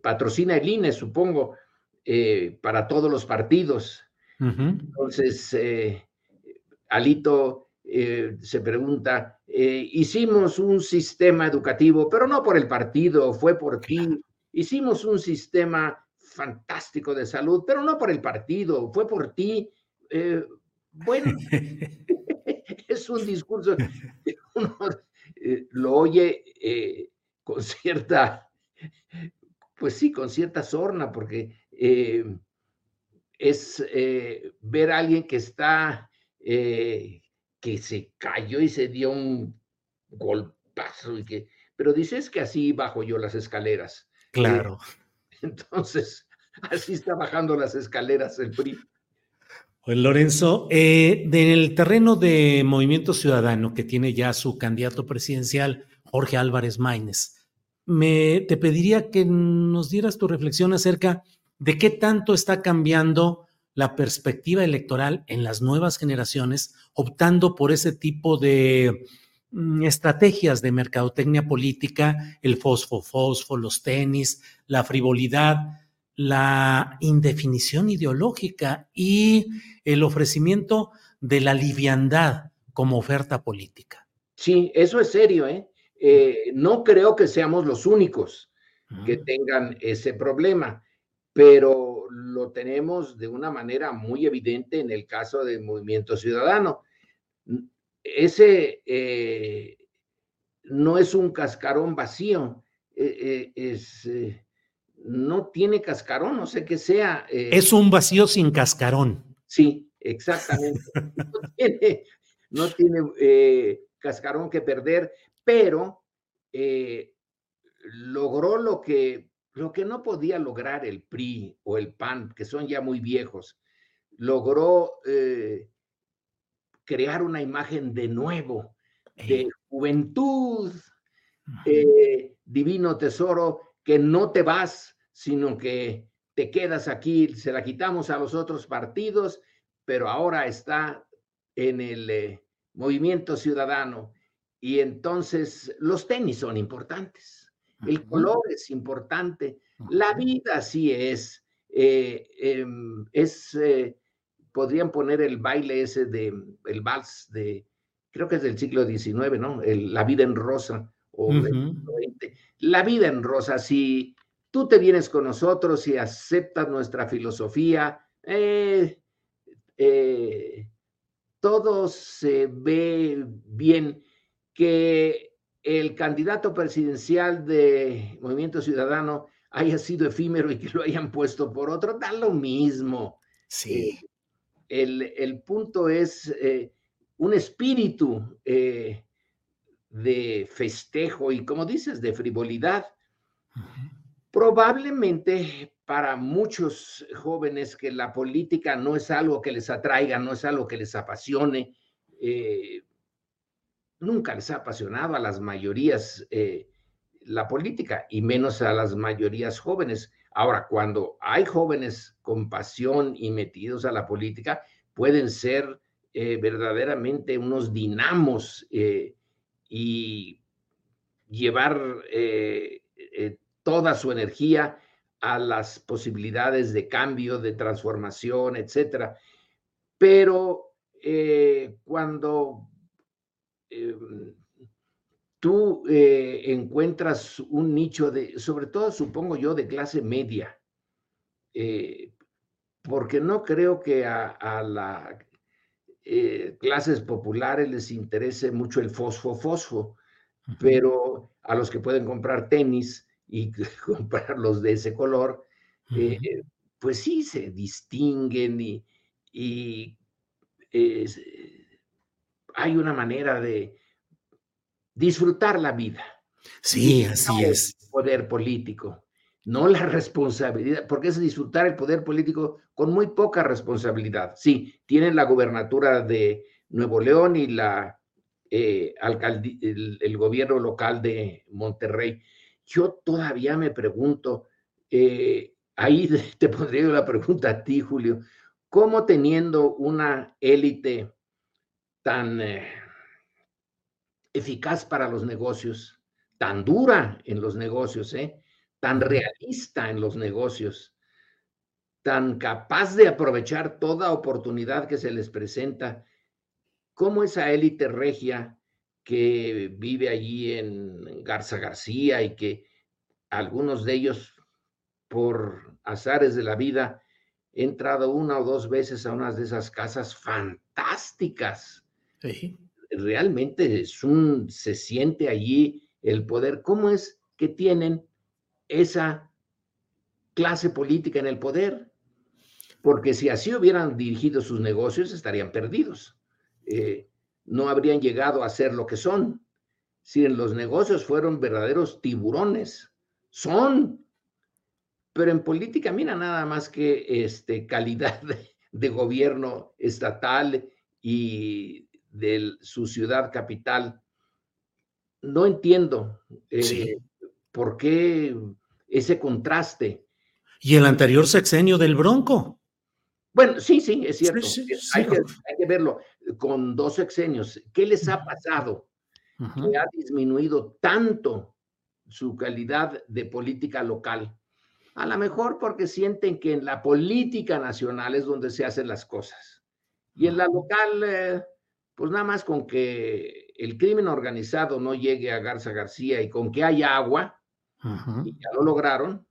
Speaker 7: patrocina el INE, supongo, para todos los partidos entonces, eh, Alito eh, se pregunta, eh, hicimos un sistema educativo, pero no por el partido, fue por ti. Hicimos un sistema fantástico de salud, pero no por el partido, fue por ti. bueno, es un discurso que uno lo oye con cierta, pues sí, con cierta sorna, porque es eh, ver a alguien que está, eh, que se cayó y se dio un golpazo, y que, pero dices que así bajo yo las escaleras.
Speaker 1: Eh, claro.
Speaker 7: entonces, así está bajando las escaleras el PRI.
Speaker 1: Pues Lorenzo, del terreno de Movimiento Ciudadano, que tiene ya su candidato presidencial, Jorge Álvarez Maínez, me, te pediría que nos dieras tu reflexión acerca de qué tanto está cambiando la perspectiva electoral en las nuevas generaciones, optando por ese tipo de mm, estrategias de mercadotecnia política, el fosfo-fosfo, los tenis, la frivolidad, la indefinición ideológica y el ofrecimiento de la liviandad como oferta política.
Speaker 7: Sí, eso es serio, ¿eh? eh no creo que seamos los únicos que tengan ese problema pero lo tenemos de una manera muy evidente en el caso del movimiento ciudadano. Ese eh, no es un cascarón vacío, eh, eh, es, no tiene cascarón, no sé qué sea.
Speaker 1: es un vacío sin cascarón.
Speaker 7: Sí, exactamente. no tiene, cascarón que perder, pero logró lo que lo que no podía lograr el PRI o el PAN, que son ya muy viejos, logró eh, crear una imagen de nuevo, de juventud, eh, divino tesoro, que no te vas, sino que te quedas aquí, se la quitamos a los otros partidos, pero ahora está en el eh, movimiento ciudadano. Y entonces los tenis son importantes el color es importante, la vida sí es, eh, em, es, eh, podrían poner el baile ese de, el vals de, creo que es del siglo XIX, ¿no? la vida en rosa, o la vida en rosa, si tú te vienes con nosotros y aceptas nuestra filosofía, eh, todo se ve bien, que el candidato presidencial de Movimiento Ciudadano haya sido efímero y que lo hayan puesto por otro, da lo mismo.
Speaker 1: Sí.
Speaker 7: Eh, el, punto es eh, un espíritu eh, de festejo y, como dices, de frivolidad. Probablemente para muchos jóvenes que la política no es algo que les atraiga, no es algo que les apasione, nunca les ha apasionado a las mayorías eh, la política y menos a las mayorías jóvenes. Ahora, cuando hay jóvenes con pasión y metidos a la política, pueden ser eh, verdaderamente unos dinamos eh, y llevar toda su energía a las posibilidades de cambio, de transformación, etcétera. Pero cuando Em, tú eh, encuentras un nicho de, sobre todo supongo yo, de clase media, eh, porque no creo que a, las eh, clases populares les interese mucho el fosfo-fosfo, pero a los que pueden comprar tenis y comprarlos de ese color, pues sí se distinguen y, y hay una manera de disfrutar la vida.
Speaker 1: Sí, así es.
Speaker 7: Poder político. no la responsabilidad, porque es disfrutar el poder político con muy poca responsabilidad. Sí, tienen la gubernatura de Nuevo León y la, eh, el, gobierno local de Monterrey. Yo todavía me pregunto, eh, ahí te pondría la pregunta a ti, Julio, ¿cómo teniendo una élite tan eh, eficaz para los negocios, tan dura en los negocios, ¿eh? tan realista en los negocios, tan capaz de aprovechar toda oportunidad que se les presenta, como esa élite regia que vive allí en Garza García y que algunos de ellos, por azares de la vida, he entrado una o dos veces a unas de esas casas fantásticas. Realmente es un, se siente allí el poder. ¿Cómo es que tienen esa clase política en el poder, porque si así hubieran dirigido sus negocios estarían perdidos. Eh, no habrían llegado a ser lo que son. Si en los negocios fueron verdaderos tiburones, son. Pero en política, mira nada más que este, calidad de, gobierno estatal y de su ciudad capital. No entiendo eh, por qué ese contraste.
Speaker 1: Y el anterior sexenio del Bronco.
Speaker 7: Bueno, sí, sí, es cierto. hay, que, verlo con dos sexenios. ¿Qué les ha pasado? Que ha disminuido tanto su calidad de política local. A lo mejor porque sienten que en la política nacional es donde se hacen las cosas. Y en la local, eh, pues nada más con que el crimen organizado no llegue a Garza García y con que haya agua, y ya lo lograron.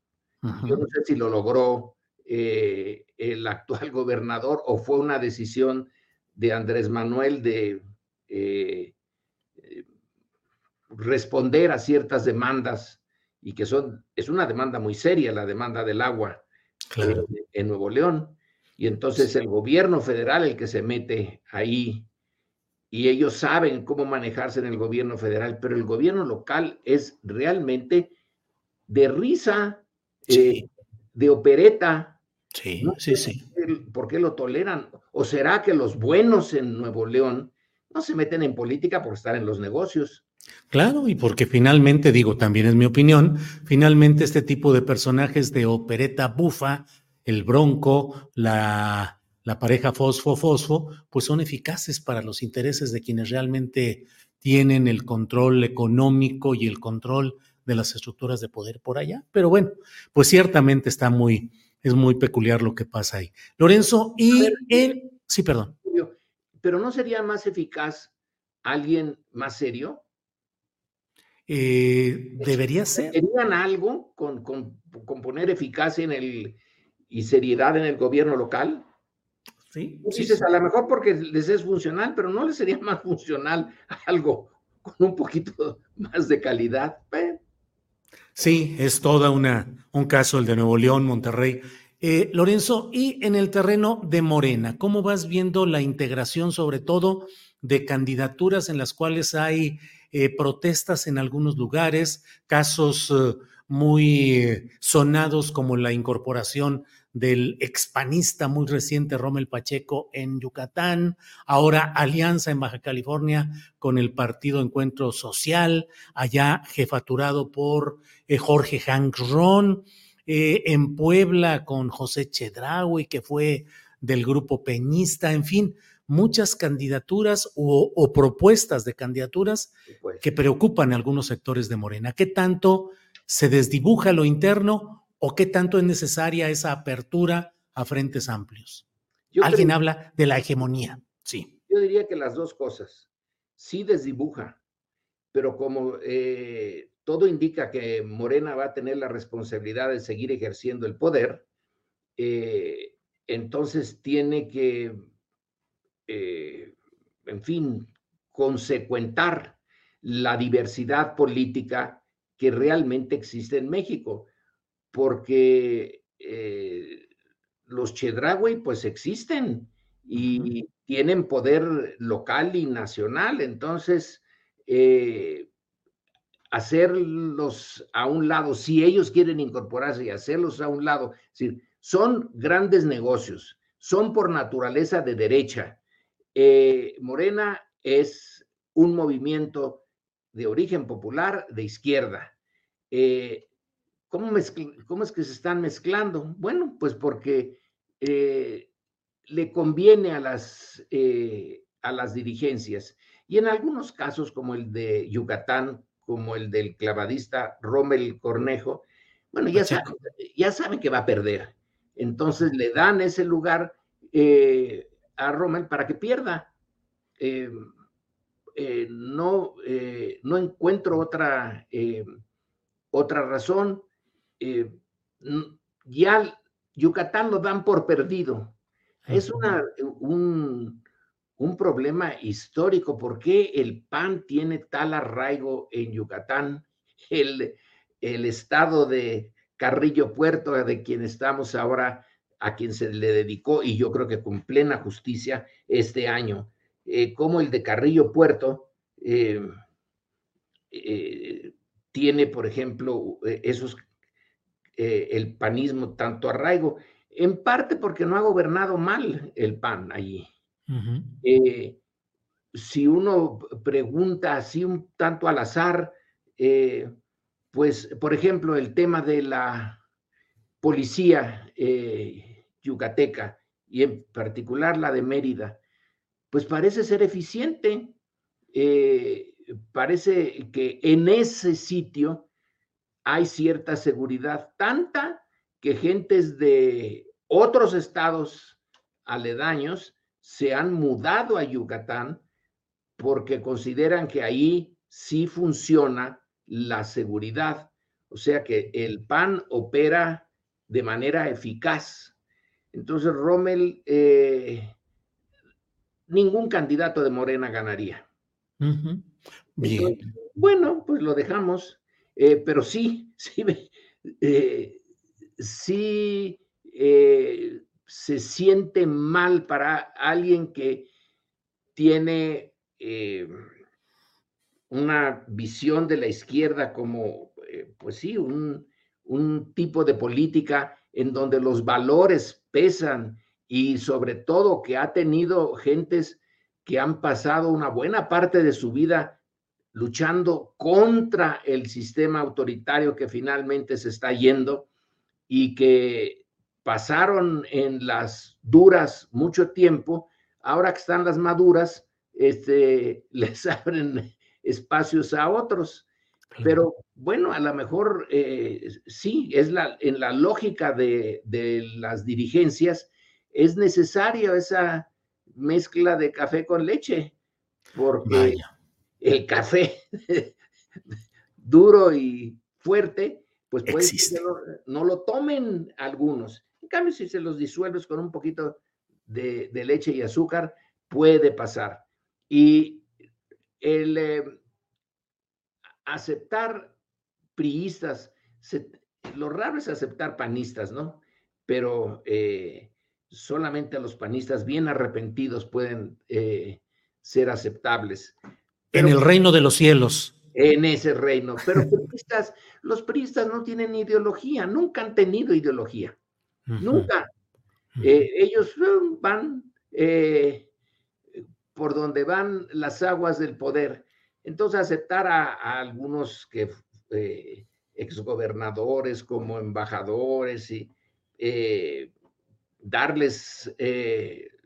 Speaker 7: Yo no sé si lo logró eh, el actual gobernador o fue una decisión de Andrés Manuel de eh, eh, responder a ciertas demandas y que son, es una demanda muy seria, la demanda del agua en Nuevo León. Y entonces el gobierno federal el que se mete ahí y ellos saben cómo manejarse en el gobierno federal, pero el gobierno local es realmente de risa, eh, de opereta.
Speaker 1: Sí, sí, sí.
Speaker 7: ¿Por qué lo toleran? ¿O será que los buenos en Nuevo León no se meten en política por estar en los negocios?
Speaker 1: Claro, y porque finalmente, digo, también es mi opinión, finalmente este tipo de personajes de opereta bufa, el bronco, la, la pareja fosfo-fosfo, pues son eficaces para los intereses de quienes realmente tienen el control económico y el control de las estructuras de poder por allá. Pero bueno, pues ciertamente está muy, es muy peculiar lo que pasa ahí. Lorenzo, y él, sí, perdón.
Speaker 7: Pero ¿no sería más eficaz alguien más serio?
Speaker 1: Eh, debería ser.
Speaker 7: ¿Tenían algo con, con, poner eficacia en el, y seriedad en el gobierno local?
Speaker 1: Sí.
Speaker 7: Dices, a lo mejor porque les es funcional, pero no les sería más funcional algo con un poquito más de calidad.
Speaker 1: Sí, es toda una un caso el de Nuevo León, Monterrey. Eh, Lorenzo, y en el terreno de Morena, ¿cómo vas viendo la integración, sobre todo, de candidaturas en las cuales hay eh, protestas en algunos lugares, casos eh, muy sonados como la incorporación del expanista muy reciente Rommel Pacheco en Yucatán, ahora alianza en Baja California con el Partido Encuentro Social, allá jefaturado por eh, Jorge Hank Ron, eh, en Puebla con José Chedraui, que fue del grupo peñista, en fin, muchas candidaturas o, propuestas de candidaturas pues. que preocupan a algunos sectores de Morena. ¿Qué tanto se desdibuja lo interno o qué tanto es necesaria esa apertura a frentes amplios? Alguien habla de la hegemonía, sí.
Speaker 7: Yo diría que las dos cosas. Sí desdibuja, pero como eh, todo indica que Morena va a tener la responsabilidad de seguir ejerciendo el poder, eh, entonces tiene que, eh, en fin, consecuentar la diversidad política que realmente existe en México porque eh, los Chedraui pues existen y tienen poder local y nacional. Entonces, eh, hacerlos a un lado, si ellos quieren incorporarse y hacerlos a un lado, es decir, son grandes negocios, son por naturaleza de derecha. Eh, Morena es un movimiento de origen popular de izquierda. Eh, ¿cómo, ¿cómo, es que se están mezclando? Bueno, pues porque eh, le conviene a las, a las dirigencias. Y en algunos casos, como el de Yucatán, como el del clavadista Rommel Cornejo, bueno, ya saben, ya saben que va a perder. Entonces le dan ese lugar eh, a Rommel para que pierda. Eh, eh, no, no encuentro otra, otra razón. Ya Yucatán lo dan por perdido. Es una, un, un problema histórico. ¿Por qué el PAN tiene tal arraigo en Yucatán? El, el estado de Carrillo Puerto, de quien estamos ahora, a quien se le dedicó, y yo creo que con plena justicia, este año, eh, como el de Carrillo Puerto eh, eh, tiene, por ejemplo, esos, el panismo tanto arraigo, en parte porque no ha gobernado mal el PAN allí. Eh, si uno pregunta así un tanto al azar, eh, pues, por ejemplo, el tema de la policía eh, yucateca y en particular la de Mérida, pues parece ser eficiente. parece que en ese sitio hay cierta seguridad, tanta que gentes de otros estados aledaños se han mudado a Yucatán porque consideran que ahí sí funciona la seguridad. O sea que el PAN opera de manera eficaz. Entonces, Rommel, eh, ningún candidato de Morena ganaría.
Speaker 1: Bien.
Speaker 7: bueno, pues lo dejamos, eh, pero sí, sí, eh, sí se siente mal para alguien que tiene eh, una visión de la izquierda como, eh, pues sí, un, un tipo de política en donde los valores pesan y sobre todo que ha tenido gentes que han pasado una buena parte de su vida luchando contra el sistema autoritario que finalmente se está yendo y que pasaron en las duras mucho tiempo, ahora que están las maduras, este, les abren espacios a otros. Pero bueno, a lo mejor eh, sí, es la, en la lógica de, las dirigencias, es necesaria esa mezcla de café con leche, porque el café duro y fuerte, pues puede que no, lo tomen algunos. En cambio, si se los disuelves con un poquito de, leche y azúcar, puede pasar. Y el eh, aceptar priistas, lo raro es aceptar panistas, ¿no? Pero eh, solamente los panistas bien arrepentidos pueden eh, ser aceptables.
Speaker 1: En el reino de los cielos.
Speaker 7: En ese reino. Pero los priistas no tienen ideología, nunca han tenido ideología. Nunca. Eh, ellos van eh, por donde van las aguas del poder. Entonces, aceptar a, algunos que eh, exgobernadores como embajadores y darles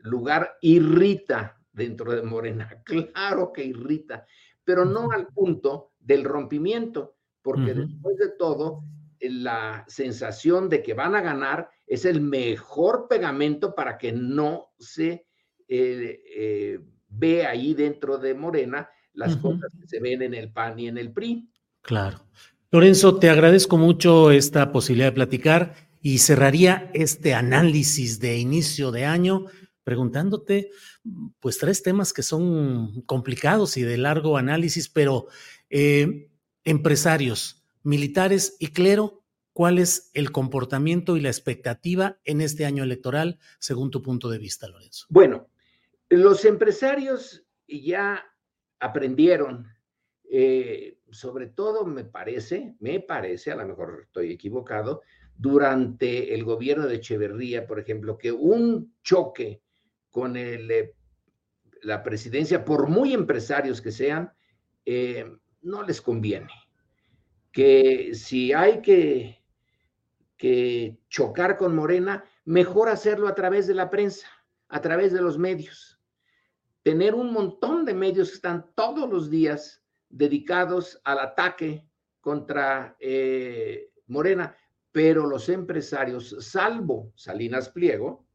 Speaker 7: lugar irrita dentro de Morena. Claro que irrita, pero no al punto del rompimiento, porque después de todo, la sensación de que van a ganar es el mejor pegamento para que no se eh, eh, ve ahí dentro de Morena las cosas que se ven en el PAN y en el PRI.
Speaker 1: Claro. Lorenzo, te agradezco mucho esta posibilidad de platicar y cerraría este análisis de inicio de año preguntándote, pues tres temas que son complicados y de largo análisis, pero eh, empresarios, militares y clero, ¿Cuál es el comportamiento y la expectativa en este año electoral, según tu punto de vista, Lorenzo?
Speaker 7: Bueno, los empresarios ya aprendieron, eh, sobre todo me parece, me parece, a lo mejor estoy equivocado, durante el gobierno de Echeverría, por ejemplo, que un choque con eh, la presidencia, por muy empresarios que sean, eh, no les conviene. Que si hay que, que chocar con Morena, mejor hacerlo a través de la prensa, a través de los medios. Tener un montón de medios que están todos los días dedicados al ataque contra eh, Morena, pero los empresarios, salvo Salinas Pliego,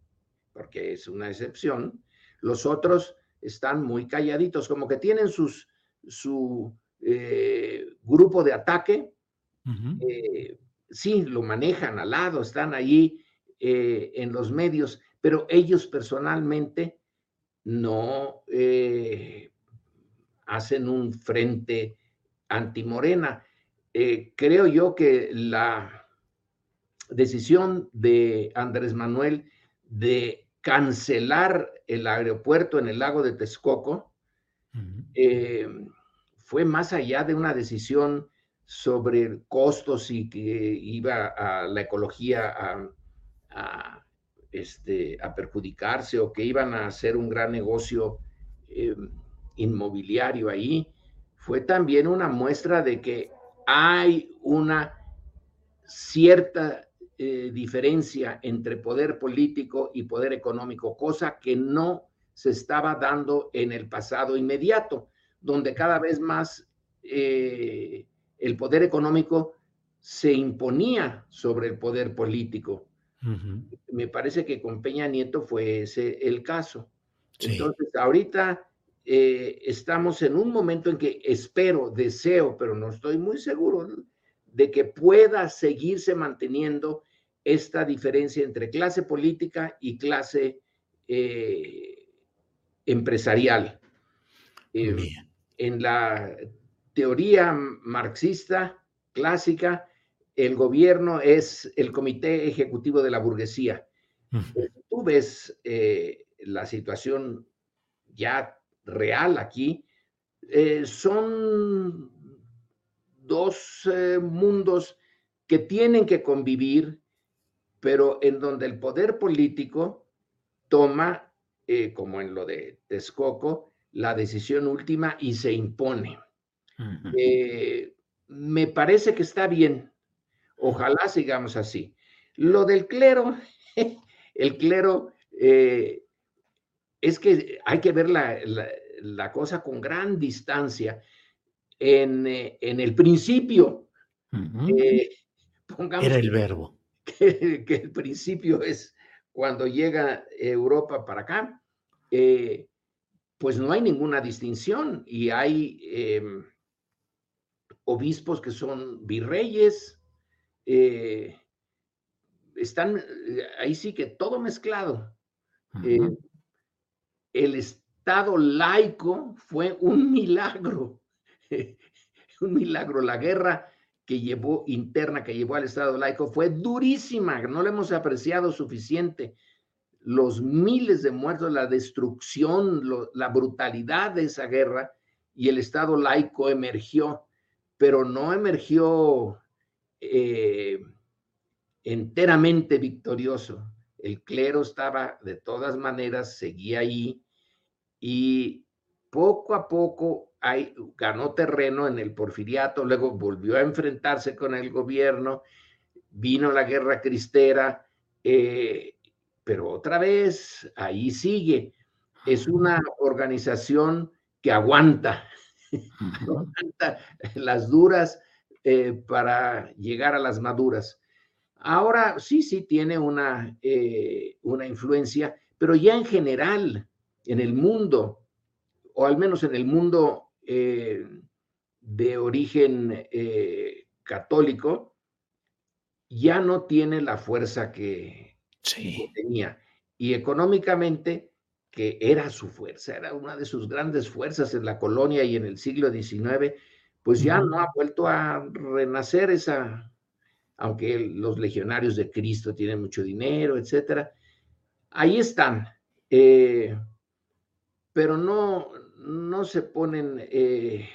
Speaker 7: porque es una excepción, los otros están muy calladitos, como que tienen sus, su eh, grupo de ataque, eh, sí, lo manejan al lado, están ahí en los medios, pero ellos personalmente no hacen un frente antimorena. Eh, creo yo que la decisión de Andrés Manuel de cancelar el aeropuerto en el lago de Texcoco eh, fue más allá de una decisión sobre costos y que iba a la ecología a, este, a perjudicarse o que iban a hacer un gran negocio eh, inmobiliario ahí, fue también una muestra de que hay una cierta eh, diferencia entre poder político y poder económico, cosa que no se estaba dando en el pasado inmediato, donde cada vez más eh, el poder económico se imponía sobre el poder político. Me parece que con Peña Nieto fue ese el caso. Entonces, ahorita eh, estamos en un momento en que espero, deseo, pero no estoy muy seguro de que pueda seguirse manteniendo esta diferencia entre clase política y clase eh, empresarial. Eh, en la teoría marxista clásica, el gobierno es el comité ejecutivo de la burguesía. Tú ves la situación ya real aquí, eh, son dos eh, mundos que tienen que convivir, pero en donde el poder político toma, eh, como en lo de Texcoco, la decisión última y se impone. me parece que está bien. Ojalá sigamos así. Lo del clero, el clero es que hay que ver la, cosa con gran distancia. En, eh, el principio,
Speaker 1: eh, pongamos Era el verbo.
Speaker 7: Que, el principio es cuando llega Europa para acá, eh, pues no hay ninguna distinción y hay em, obispos que son virreyes, están ahí sí que todo mezclado el Estado laico fue un milagro, un milagro. La guerra que llevó interna, que llevó al Estado laico, fue durísima, no la hemos apreciado suficiente. Los miles de muertos, la destrucción, la brutalidad de esa guerra y el Estado laico emergió, pero no emergió eh, enteramente victorioso. El clero estaba de todas maneras, seguía ahí, y poco a poco hay, ganó terreno en el porfiriato, luego volvió a enfrentarse con el gobierno, vino la guerra cristera, eh, pero otra vez ahí sigue. Es una organización que aguanta, aguanta las duras eh, para llegar a las maduras. Ahora sí, sí tiene una, eh, una influencia, pero ya en general, en el mundo, o al menos en el mundo eh, de origen eh, católico, ya no tiene la fuerza que, tenía. Y económicamente, que era su fuerza, era una de sus grandes fuerzas en la colonia y en el siglo XIX, pues ya no ha vuelto a renacer esa, aunque los legionarios de Cristo tienen mucho dinero, etcétera. Ahí están. Eh, pero no, no se ponen eh,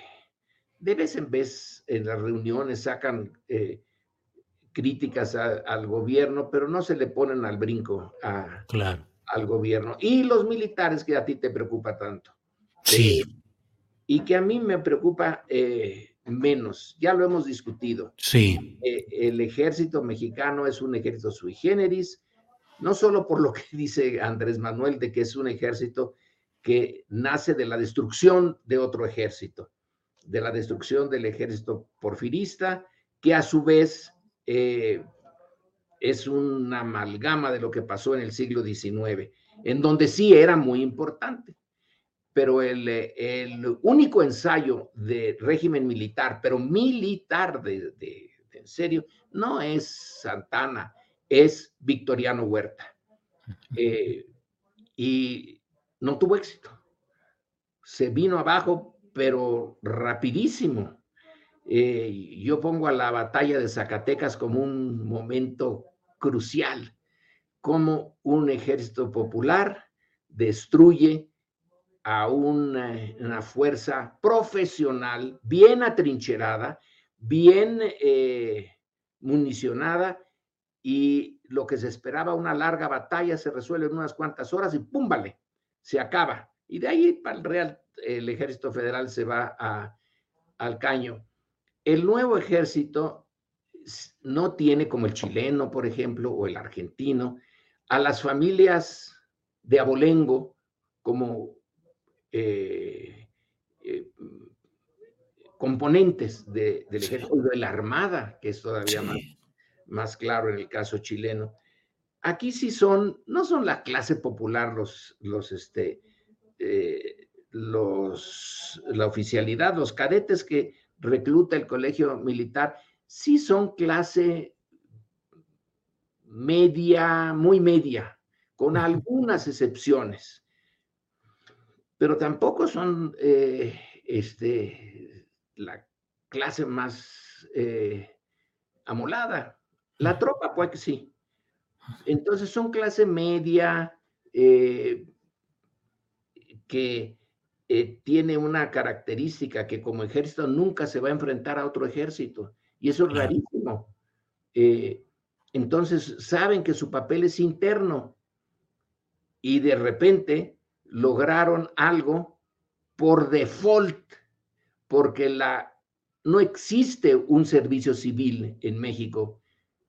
Speaker 7: de vez en vez en las reuniones sacan eh, críticas al gobierno, pero no se le ponen al brinco a,
Speaker 1: claro.
Speaker 7: al gobierno. Y los militares que a ti te preocupa tanto.
Speaker 1: Sí.
Speaker 7: Eh, y que a mí me preocupa menos. Ya lo hemos discutido.
Speaker 1: Sí.
Speaker 7: el ejército mexicano es un ejército sui generis, no solo por lo que dice Andrés Manuel de que es un ejército que nace de la destrucción de otro ejército, de la destrucción del ejército porfirista, que a su vez eh, es una amalgama de lo que pasó en el siglo XIX, en donde sí era muy importante. Pero el, el único ensayo de régimen militar, pero militar de, de, de en serio, no es Santana, es Victoriano Huerta. Eh, y no tuvo éxito. Se vino abajo, pero rapidísimo. Eh, yo pongo a la batalla de Zacatecas como un momento crucial, como un ejército popular destruye a una, fuerza profesional, bien atrincherada, bien eh, municionada, y lo que se esperaba una larga batalla se resuelve en unas cuantas horas y ¡pum! Se acaba. Y de ahí para el Real, el ejército federal se va a, al caño. El nuevo ejército no tiene, como el chileno, por ejemplo, o el argentino, a las familias de abolengo como eh, eh, componentes de, del ejército, de la armada, que es todavía sí. más, más claro en el caso chileno. Aquí sí son, no son la clase popular los, los, este, eh, los, la oficialidad, los cadetes que recluta el colegio militar, sí son clase media, muy media, con algunas excepciones, pero tampoco son eh, este, la clase más eh, amolada. La tropa, pues que sí, entonces son clase media eh, que eh, tiene una característica que como ejército nunca se va a enfrentar a otro ejército. Y eso es rarísimo. Eh, entonces saben que su papel es interno y de repente lograron algo por default, porque la, no existe un servicio civil en México.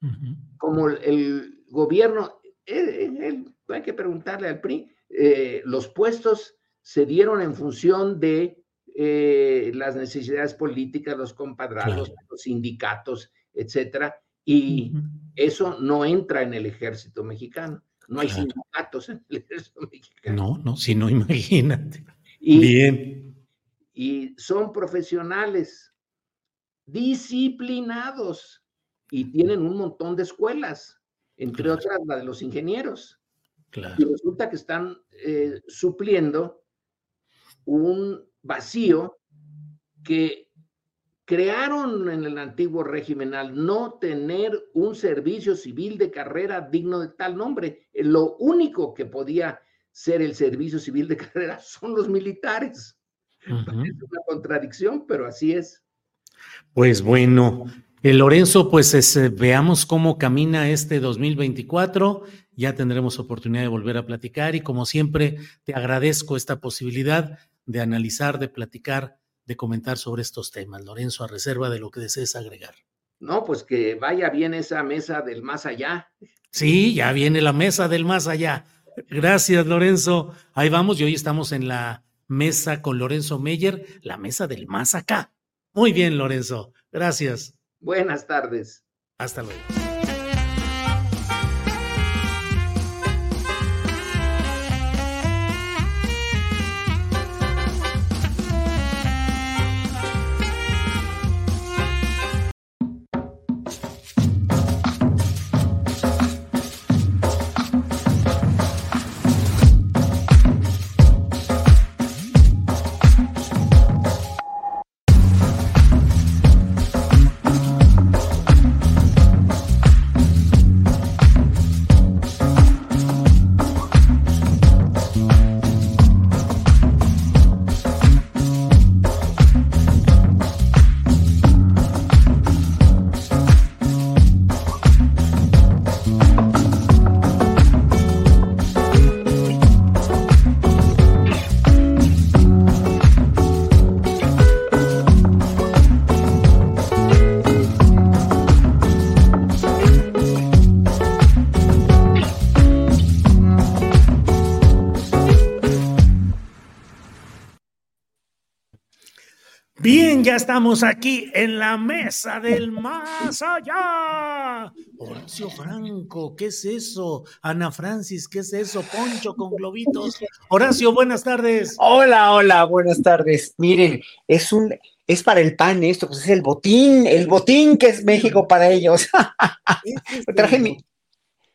Speaker 7: Uh -huh. Como el, gobierno, eh, eh, hay que preguntarle al PRI, eh, los puestos se dieron en función de eh, las necesidades políticas, los compadrados, claro. los sindicatos, etcétera, y uh -huh. eso no entra en el ejército mexicano. No hay claro. sindicatos en el ejército mexicano.
Speaker 1: No, no, si no, imagínate.
Speaker 7: Y,
Speaker 1: Bien.
Speaker 7: Y son profesionales disciplinados y tienen un montón de escuelas entre claro. otras la de los ingenieros.
Speaker 1: Claro.
Speaker 7: Y resulta que están eh, supliendo un vacío que crearon en el antiguo régimen al no tener un servicio civil de carrera digno de tal nombre. Lo único que podía ser el servicio civil de carrera son los militares. Uh -huh. Es una contradicción, pero así es.
Speaker 1: Pues bueno, eh, Lorenzo, pues es, eh, veamos cómo camina este 2024. Ya tendremos oportunidad de volver a platicar y como siempre te agradezco esta posibilidad de analizar, de platicar, de comentar sobre estos temas. Lorenzo, a reserva de lo que desees agregar.
Speaker 7: No, pues que vaya bien esa mesa del más allá.
Speaker 1: Sí, ya viene la mesa del más allá. Gracias, Lorenzo. Ahí vamos y hoy estamos en la mesa con Lorenzo Meyer, la mesa del más acá. Muy bien, Lorenzo. Gracias.
Speaker 7: Buenas tardes.
Speaker 1: Hasta luego. Ya estamos aquí en la mesa del más allá. Horacio Franco, ¿qué es eso? Ana Francis, ¿qué es eso? Poncho con globitos. Horacio, buenas tardes.
Speaker 8: Hola, hola, buenas tardes. Miren, es un, es para el pan esto, pues es el botín, el botín que es México para ellos. Traje mi,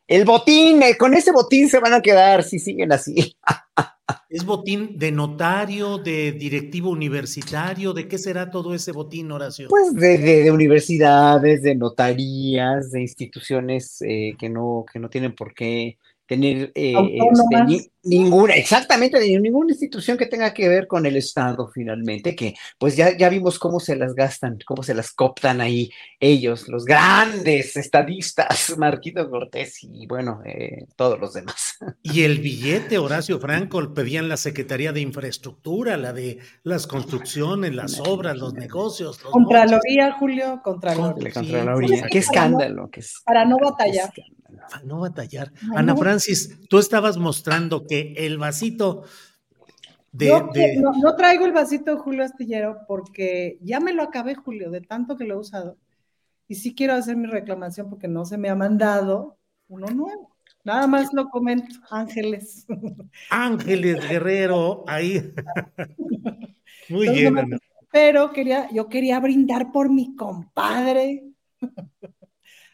Speaker 8: el botín, eh, con ese botín se van a quedar si siguen así.
Speaker 1: ¿Es botín de notario, de directivo universitario? ¿De qué será todo ese botín, Horacio?
Speaker 8: Pues de, universidades, de notarías, de instituciones eh, que, no, que no tienen por qué tener eh, este, ninguna, exactamente, ninguna institución que tenga que ver con el Estado finalmente, que pues ya, ya vimos cómo se las gastan, cómo se las coptan ahí ellos, los grandes estadistas, Marquito Cortés y bueno, eh, todos los demás.
Speaker 1: Y el billete, Horacio Franco, pedían la Secretaría de Infraestructura, la de las construcciones, las obras, los negocios. Los
Speaker 9: Contraloría, Julio, Contraloría.
Speaker 8: Contraloría. Qué escándalo. que es,
Speaker 9: para no batallar.
Speaker 1: Para no batallar. Ana Francis, tú estabas mostrando que el vasito de.
Speaker 9: No, traigo el vasito de Julio Astillero porque ya me lo acabé, Julio, de tanto que lo he usado. Y sí quiero hacer mi reclamación porque no se me ha mandado uno nuevo. Nada más lo comento, Ángeles.
Speaker 1: Ángeles Guerrero, ahí. Muy bien.
Speaker 9: pero quería, yo quería brindar por mi compadre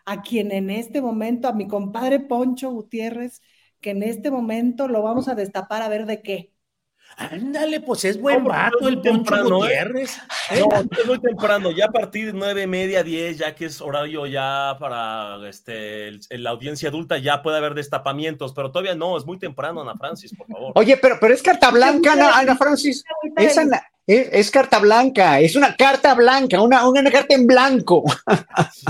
Speaker 9: a quien en este momento, a mi compadre Poncho Gutiérrez, que en este momento lo vamos a destapar a ver de qué.
Speaker 1: Ándale, pues es buen vato el Poncho ¿eh? Gutiérrez.
Speaker 10: ¿eh? No, es muy temprano, ya a partir de nueve y media, diez, ya que es horario ya para este, la audiencia adulta, ya puede haber destapamientos, pero todavía no, es muy temprano, Ana Francis, por favor.
Speaker 8: Oye, pero, pero es carta blanca, Ana, Ana Francis. Es, es, carta blanca, es una carta blanca, una, una carta en blanco.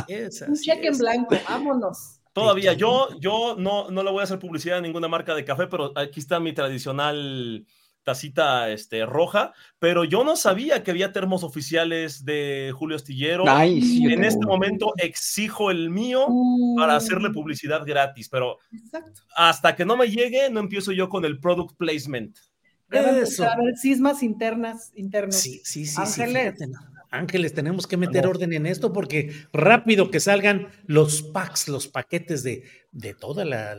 Speaker 9: Un cheque en blanco, vámonos.
Speaker 10: Todavía, yo, yo no, no le voy a hacer publicidad a ninguna marca de café, pero aquí está mi tradicional tacita este, roja, pero yo no sabía que había termos oficiales de Julio Astillero. en este momento exijo el mío para hacerle mm. publicidad gratis, pero hasta que no me llegue, no empiezo yo con el product placement.
Speaker 9: Eso. A ver, sismas internas, internos.
Speaker 1: Sí, sí, sí. Ángeles. Ángeles, tenemos que meter orden en esto porque rápido que salgan los packs, los paquetes de, de toda la,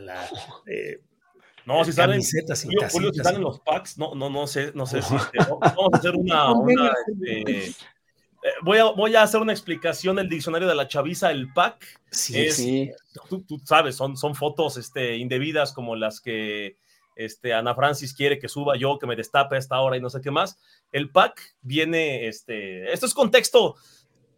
Speaker 1: eh,
Speaker 10: no, si salen, yo, Julio, si salen los packs, no, no, no sé, no sé si este, vamos a hacer una, este, eh, voy, a, voy a hacer una explicación del diccionario de la chaviza, el pack. Sí, sí. Tú, sabes, son, son fotos este, indebidas como las que este, Ana Francis quiere que suba yo, que me destape a esta hora y no sé qué más. El pack viene, este, esto es contexto,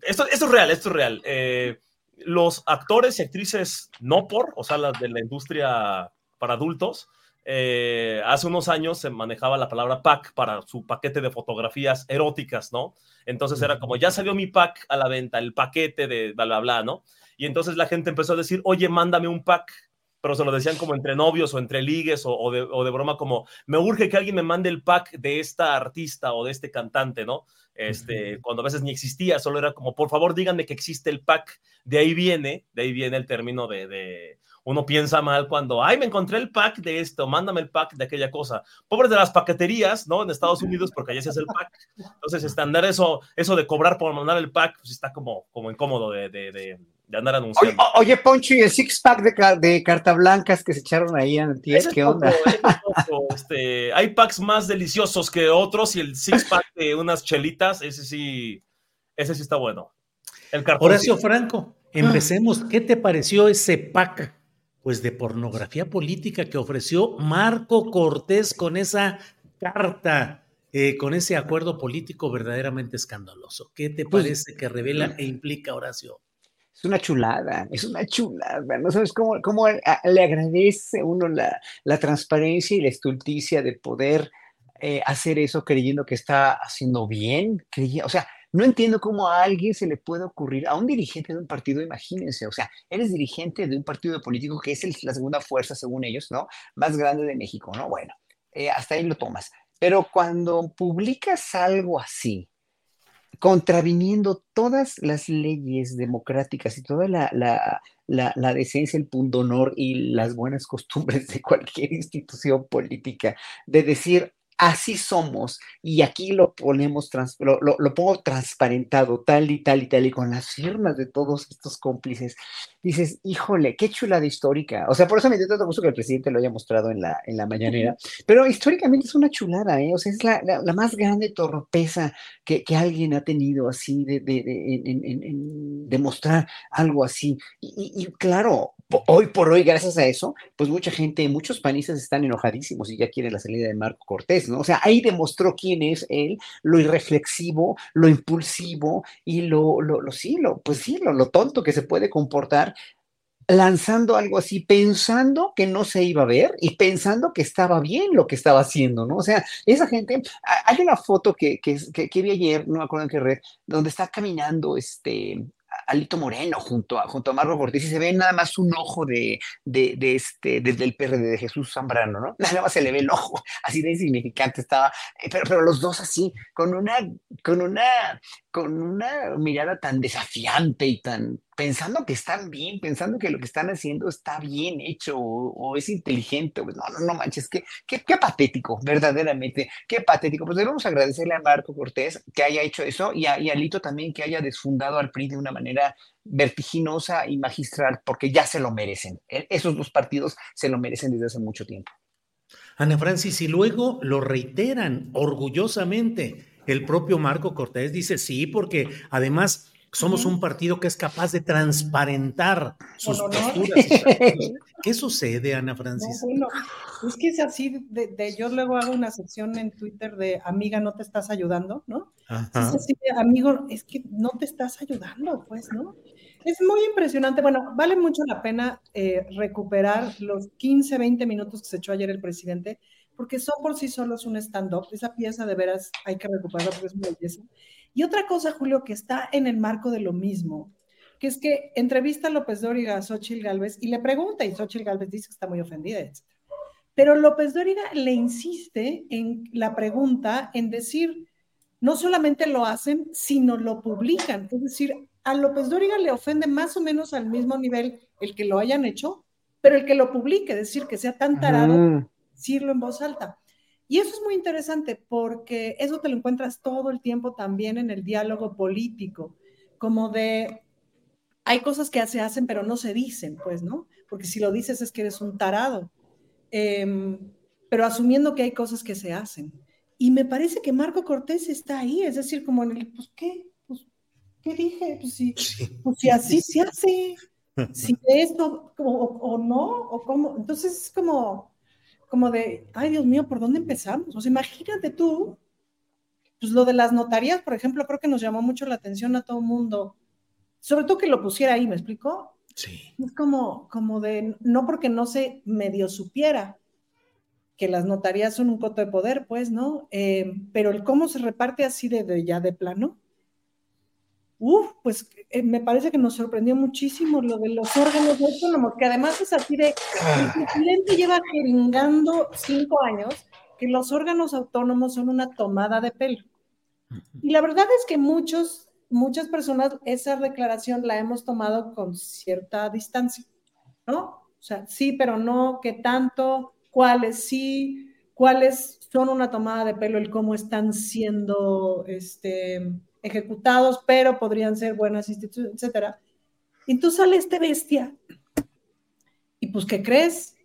Speaker 10: esto, esto es real, esto es real. Eh, los actores y actrices no por, o sea, las de la industria para adultos, eh, hace unos años se manejaba la palabra pack para su paquete de fotografías eróticas, ¿no? Entonces era como, ya salió mi pack a la venta, el paquete de bla, bla, bla, ¿no? Y entonces la gente empezó a decir, oye, mándame un pack, pero se lo decían como entre novios o entre ligues o, de, o de, broma, como, me urge que alguien me mande el pack de esta artista o de este cantante, ¿no? Este, Cuando a veces ni existía, solo era como, por favor, díganme que existe el pack. De ahí viene, de ahí viene el término de uno piensa mal cuando, ay, me encontré el pack de esto, mándame el pack de aquella cosa. Pobres de las paqueterías, ¿no? En Estados Unidos, porque allá se hace el pack. Entonces, estándar eso, eso de cobrar por mandar el pack, pues está como, como incómodo de, de, de, andar anunciando.
Speaker 8: Oye, Poncho, ¿y el six pack de, de carta blancas que se echaron ahí en ¿Qué onda?
Speaker 10: este, hay packs más deliciosos que otros y el six pack de unas chelitas, ese sí, ese sí está bueno.
Speaker 1: El Horacio Franco, empecemos. ¿Qué te pareció ese pack? Pues de pornografía política que ofreció Marco Cortés con esa carta, eh, con ese acuerdo político verdaderamente escandaloso. ¿Qué te pues, parece que revela e implica Horacio?
Speaker 8: Es una chulada, es una chulada. No sabes cómo, cómo le agradece uno la, la, transparencia y la estulticia de poder eh, hacer eso creyendo que está haciendo bien. o sea, no entiendo cómo a alguien se le puede ocurrir, a un dirigente de un partido, imagínense, o sea, eres dirigente de un partido político que es la segunda fuerza, según ellos, ¿no? Más grande de México, ¿no? Bueno, eh, hasta ahí lo tomas. Pero cuando publicas algo así, contraviniendo todas las leyes democráticas y toda la, la, la, la, decencia, el pundonor y las buenas costumbres de cualquier institución política, de decir, así somos y aquí lo ponemos, lo, lo, pongo transparentado, tal y tal y tal, y con las firmas de todos estos cómplices, dices, híjole, qué chulada histórica. O sea, por eso me dio tanto gusto que el presidente lo haya mostrado en la, en la mañanera, pero históricamente es una chulada, ¿eh? O sea, es la, la, más grande torpeza que, que, alguien ha tenido así de, de, de en, demostrar algo así. Y, y, claro, hoy por hoy, gracias a eso, pues mucha gente, muchos panistas están enojadísimos y ya quieren la salida de Marco Cortés, ¿no? O sea, ahí demostró quién es él, lo irreflexivo, lo impulsivo y lo, lo, lo sí, lo, pues sí, lo, lo tonto que se puede comportar lanzando algo así, pensando que no se iba a ver y pensando que estaba bien lo que estaba haciendo, ¿no? O sea, esa gente, hay una foto que, que, que, vi ayer, no me acuerdo en qué red, donde está caminando este Alito Moreno junto a, junto a Marco Cortés y se ve nada más un ojo de, de, este, desde el PRD de Jesús Zambrano, ¿no? Nada más se le ve el ojo, así de insignificante estaba, eh, pero, pero los dos así, con una, con una, con una mirada tan desafiante y tan pensando que están bien, pensando que lo que están haciendo está bien hecho o, es inteligente. Pues no, no, no manches, qué, qué, qué, patético, verdaderamente, qué patético. Pues debemos agradecerle a Marco Cortés que haya hecho eso y a, y a Lito también que haya desfundado al PRI de una manera vertiginosa y magistral, porque ya se lo merecen. E, esos dos partidos se lo merecen desde hace mucho tiempo.
Speaker 1: Ana Francis, y luego lo reiteran orgullosamente el propio Marco Cortés dice sí, porque además somos un partido que es capaz de transparentar sus posturas. ¿Qué sucede, Ana Francis?
Speaker 9: es que es así, de, yo luego hago una sección en Twitter de amiga, no te estás ayudando, ¿no? Es así de, amigo, es que no te estás ayudando, pues, ¿no? Es muy impresionante. Bueno, vale mucho la pena eh, recuperar los 15, 20 minutos que se echó ayer el presidente porque son por sí solos un stand-up. Esa pieza de veras hay que recuperarla porque es muy belleza. Y otra cosa, Julio, que está en el marco de lo mismo, que es que entrevista a López Dóriga a Xochitl Galvez y le pregunta, y Xochitl Galvez dice que está muy ofendida, etc. Pero López Dóriga le insiste en la pregunta, en decir, no solamente lo hacen, sino lo publican. Es decir, a López Dóriga le ofende más o menos al mismo nivel el que lo hayan hecho, pero el que lo publique, es decir, que sea tan tarado decirlo en voz alta. Y eso es muy interesante porque eso te lo encuentras todo el tiempo también en el diálogo político, como de, hay cosas que se hacen pero no se dicen, pues, ¿no? Porque si lo dices es que eres un tarado, em, pero asumiendo que hay cosas que se hacen. Y me parece que Marco Cortés está ahí, es decir, como en el, pues, ¿qué? Pues, ¿Qué dije? Pues si, pues, si así se hace, si esto o, o no, o cómo. Entonces es como, como de, ay Dios mío, ¿por dónde empezamos? O sea, imagínate tú, pues lo de las notarías, por ejemplo, creo que nos llamó mucho la atención a todo el mundo, sobre todo que lo pusiera ahí, ¿me explicó?
Speaker 1: Sí.
Speaker 9: Es como, como de, no porque no se medio supiera que las notarías son un coto de poder, pues, ¿no? Eh, pero el cómo se reparte así de ya de plano, Uf, pues eh, me parece que nos sorprendió muchísimo lo de los órganos autónomos, que además es así de, el ah. presidente lleva jeringando cinco años que los órganos autónomos son una tomada de pelo. Y la verdad es que muchos, muchas personas esa declaración la hemos tomado con cierta distancia, ¿no? O sea, sí, pero no, ¿qué tanto? ¿Cuáles sí? ¿Cuáles son una tomada de pelo? El cómo están siendo, este, ejecutados, pero podrían ser buenas instituciones, etcétera. Y tú sale este bestia y pues, ¿qué crees?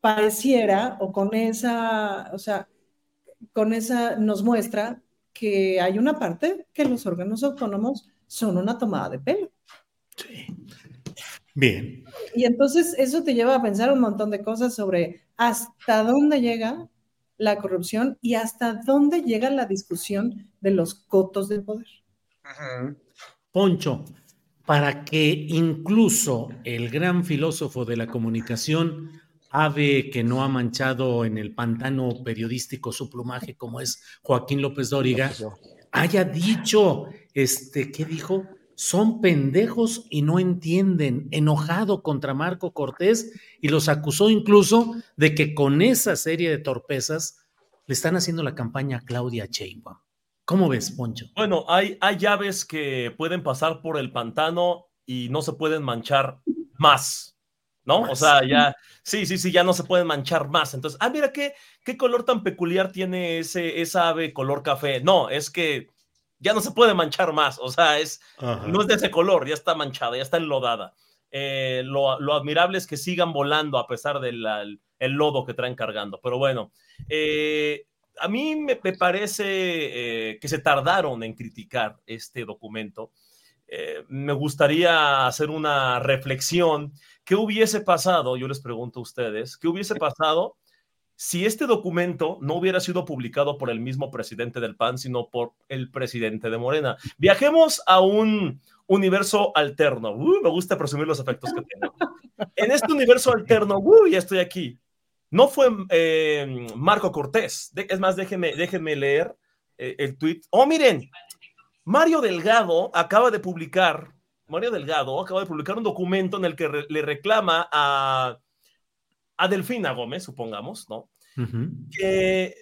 Speaker 9: Pareciera, o con esa, o sea, con esa nos muestra que hay una parte que los órganos autónomos son una tomada de pelo.
Speaker 1: Sí. Bien.
Speaker 9: Y entonces eso te lleva a pensar un montón de cosas sobre hasta dónde llega la corrupción y hasta dónde llega la discusión de los cotos de poder.
Speaker 1: Poncho, para que incluso el gran filósofo de la comunicación, ave que no ha manchado en el pantano periodístico su plumaje como es Joaquín López Dóriga, haya dicho, este, ¿qué dijo? Son pendejos y no entienden, enojado contra Marco Cortés y los acusó incluso de que con esa serie de torpezas le están haciendo la campaña a Claudia Sheinbaum. ¿Cómo ves, Poncho?
Speaker 10: Bueno, hay, hay llaves que pueden pasar por el pantano y no se pueden manchar más. ¿no? O sea, ya, sí, sí, sí, ya no se pueden manchar más. Entonces, ah, mira qué, qué color tan peculiar tiene ese, esa ave color café. No, es que ya no se puede manchar más. O sea, es, no es de ese color, ya está manchada, ya está enlodada. Eh, lo, admirable es que sigan volando a pesar del el lodo que traen cargando. Pero bueno, eh, a mí me, parece eh, que se tardaron en criticar este documento. me gustaría hacer una reflexión. ¿Qué hubiese pasado? Yo les pregunto a ustedes, ¿qué hubiese pasado si este documento no hubiera sido publicado por el mismo presidente del PAN, sino por el presidente de Morena? Viajemos a un, universo alterno. Me gusta presumir los efectos que tengo. En este universo alterno, ya estoy aquí. No fue eh, Marco Cortés. es más, déjenme, déjenme leer eh, el tweet. Oh, miren, Mario Delgado acaba de publicar, Mario Delgado acaba de publicar un documento en el que le reclama a, a Delfina Gómez, supongamos, ¿no? que,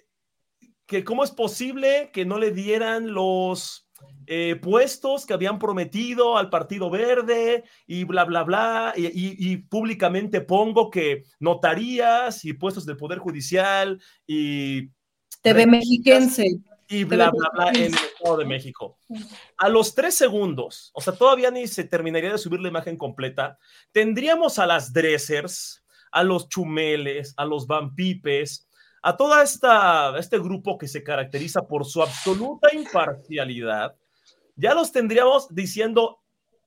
Speaker 10: que cómo es posible que no le dieran los eh, puestos que habían prometido al Partido Verde y bla, bla, bla, y, públicamente pongo que notarías y puestos del Poder Judicial y...
Speaker 9: TV Mexiquense.
Speaker 10: Y bla, bla, bla en el Estado de México. A los tres segundos, o sea, todavía ni se terminaría de subir la imagen completa, tendríamos a las dressers, a los chumeles, a los vampipes, a esta este grupo que se caracteriza por su absoluta imparcialidad, ya los tendríamos diciendo,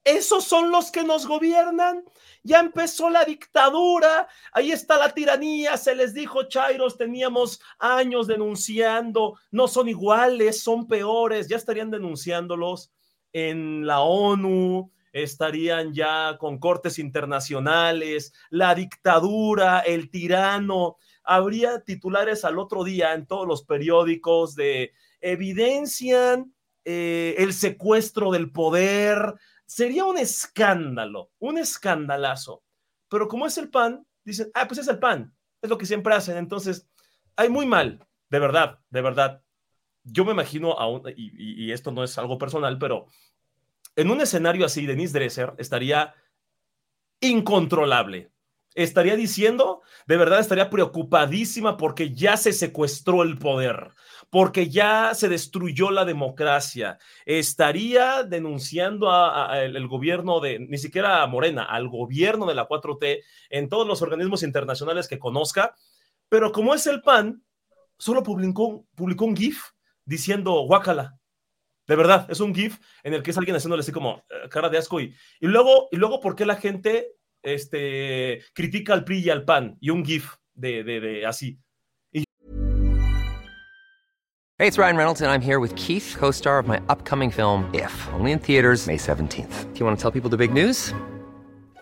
Speaker 10: esos son los que nos gobiernan. Ya empezó la dictadura, ahí está la tiranía, se les dijo, Chairos, teníamos años denunciando, no son iguales, son peores, ya estarían denunciándolos en la ONU, estarían ya con cortes internacionales, la dictadura, el tirano. Habría titulares al otro día en todos los periódicos de evidencian eh, el secuestro del poder. Sería un escándalo, un escandalazo. Pero como es el PAN, dicen, ah, pues es el PAN, es lo que siempre hacen. Entonces, hay muy mal, de verdad, de verdad. Yo me imagino, a y, y, esto no es algo personal, pero en un escenario así, Denise Dresser estaría incontrolable. Estaría diciendo, de verdad estaría preocupadísima porque ya se secuestró el poder porque ya se destruyó la democracia. Estaría denunciando al gobierno de, ni siquiera a Morena, al gobierno de la 4T en todos los organismos internacionales que conozca, pero como es el PAN, solo publicó, publicó un GIF diciendo guácala. De verdad, es un GIF en el que es alguien haciéndole así como eh, cara de asco y, y luego, y luego, ¿por qué la gente este, critica al PRI y al PAN? Y un GIF de, de, así.
Speaker 11: Hey, it's Ryan Reynolds, and I'm here with Keith, co star of my upcoming film, If, only in theaters, May 17th. Do you want to tell people the big news?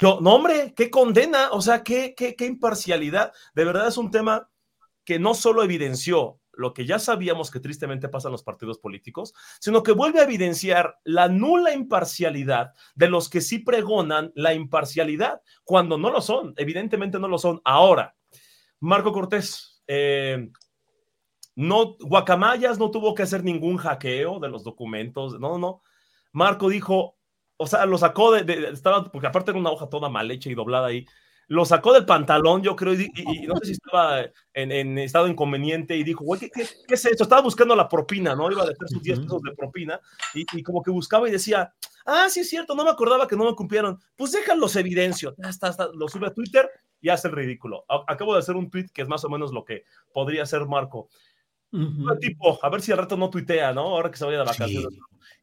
Speaker 10: No hombre, qué condena, o sea, qué, qué, qué imparcialidad. De verdad es un tema que no solo evidenció lo que ya sabíamos que tristemente pasa en los partidos políticos, sino que vuelve a evidenciar la nula imparcialidad de los que sí pregonan la imparcialidad cuando no lo son, evidentemente no lo son. Ahora, Marco Cortés, eh, no, Guacamayas no tuvo que hacer ningún hackeo de los documentos, no, no. Marco dijo, o sea, lo sacó de, estaba, porque aparte era una hoja toda mal hecha y doblada ahí, lo sacó del pantalón, yo creo, y, no sé si estaba en, estado inconveniente y dijo, güey, ¿qué, es esto? Estaba buscando la propina, ¿no? Iba a dejar sus 10 pesos de propina y, como que buscaba y decía, ah, sí es cierto, no me acordaba que no me cumplieron. Pues déjalos evidencio, hasta, hasta lo sube a Twitter y hace el ridículo. Acabo de hacer un tweet que es más o menos lo que podría hacer Marco. Tipo, a ver si al rato no tuitea, ¿no? Ahora que se vaya de vacaciones.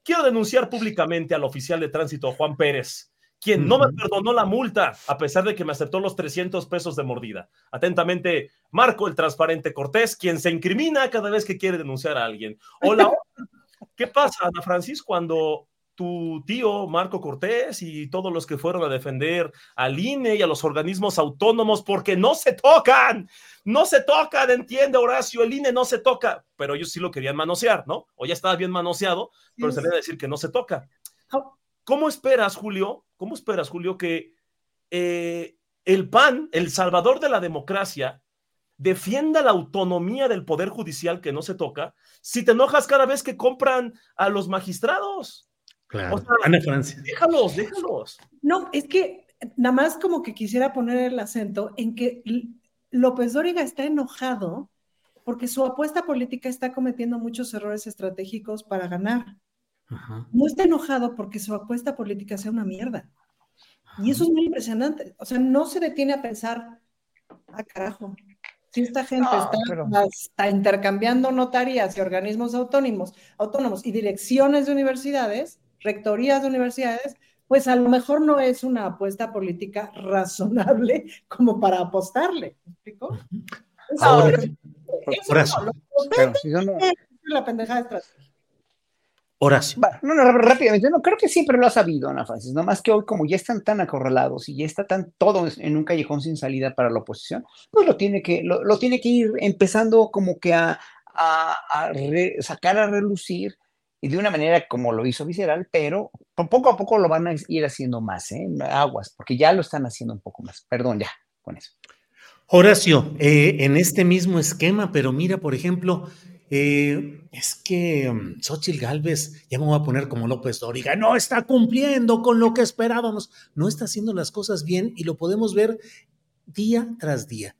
Speaker 10: Quiero denunciar públicamente al oficial de tránsito, Juan Pérez, quien no me perdonó la multa, a pesar de que me aceptó los 300 pesos de mordida. Atentamente, Marco el Transparente Cortés, quien se incrimina cada vez que quiere denunciar a alguien. Hola, ¿qué pasa, Ana Francis, cuando tu tío Marco Cortés y todos los que fueron a defender al INE y a los organismos autónomos porque no se tocan, no se tocan, entiende Horacio, el INE no se toca, pero ellos sí lo querían manosear, ¿no? O ya estaba bien manoseado, pero se le a decir que no se toca. ¿Cómo esperas, Julio? ¿Cómo esperas, Julio, que eh, el PAN, el salvador de la democracia, defienda la autonomía del poder judicial que no se toca si te enojas cada vez que compran a los magistrados?
Speaker 1: Claro. Ana Francia.
Speaker 10: Déjalos, déjalos.
Speaker 9: No, es que nada más como que quisiera poner el acento en que López Dóriga está enojado porque su apuesta política está cometiendo muchos errores estratégicos para ganar. No está enojado porque su apuesta política sea una mierda. Y eso es muy impresionante. O sea, no se detiene a pensar, ah, carajo, si esta gente está, está, intercambiando notarías y organismos autónomos, autónomos y direcciones de universidades, rectorías de universidades, pues a lo mejor no es una apuesta política razonable como para apostarle. ¿Me explico? Ahora, Horacio. la pendejada estratégica.
Speaker 1: Horacio.
Speaker 8: No, no, rápidamente, no, creo que siempre lo ha sabido, Ana Francis, no más que hoy como ya están tan acorralados y ya está tan todo en un callejón sin salida para la oposición, pues lo tiene que, lo, tiene que ir empezando como que a, a, sacar a relucir y de una manera como lo hizo Visceral, pero poco a poco lo van a ir haciendo más, ¿eh? Aguas, porque ya lo están haciendo un poco más. Perdón, ya, con eso.
Speaker 1: Horacio, eh, en este mismo esquema, pero mira, por ejemplo, eh, es que um, Xochitl Galvez, ya me voy a poner como López Dóriga, no está cumpliendo con lo que esperábamos, no está haciendo las cosas bien y lo podemos ver día tras día.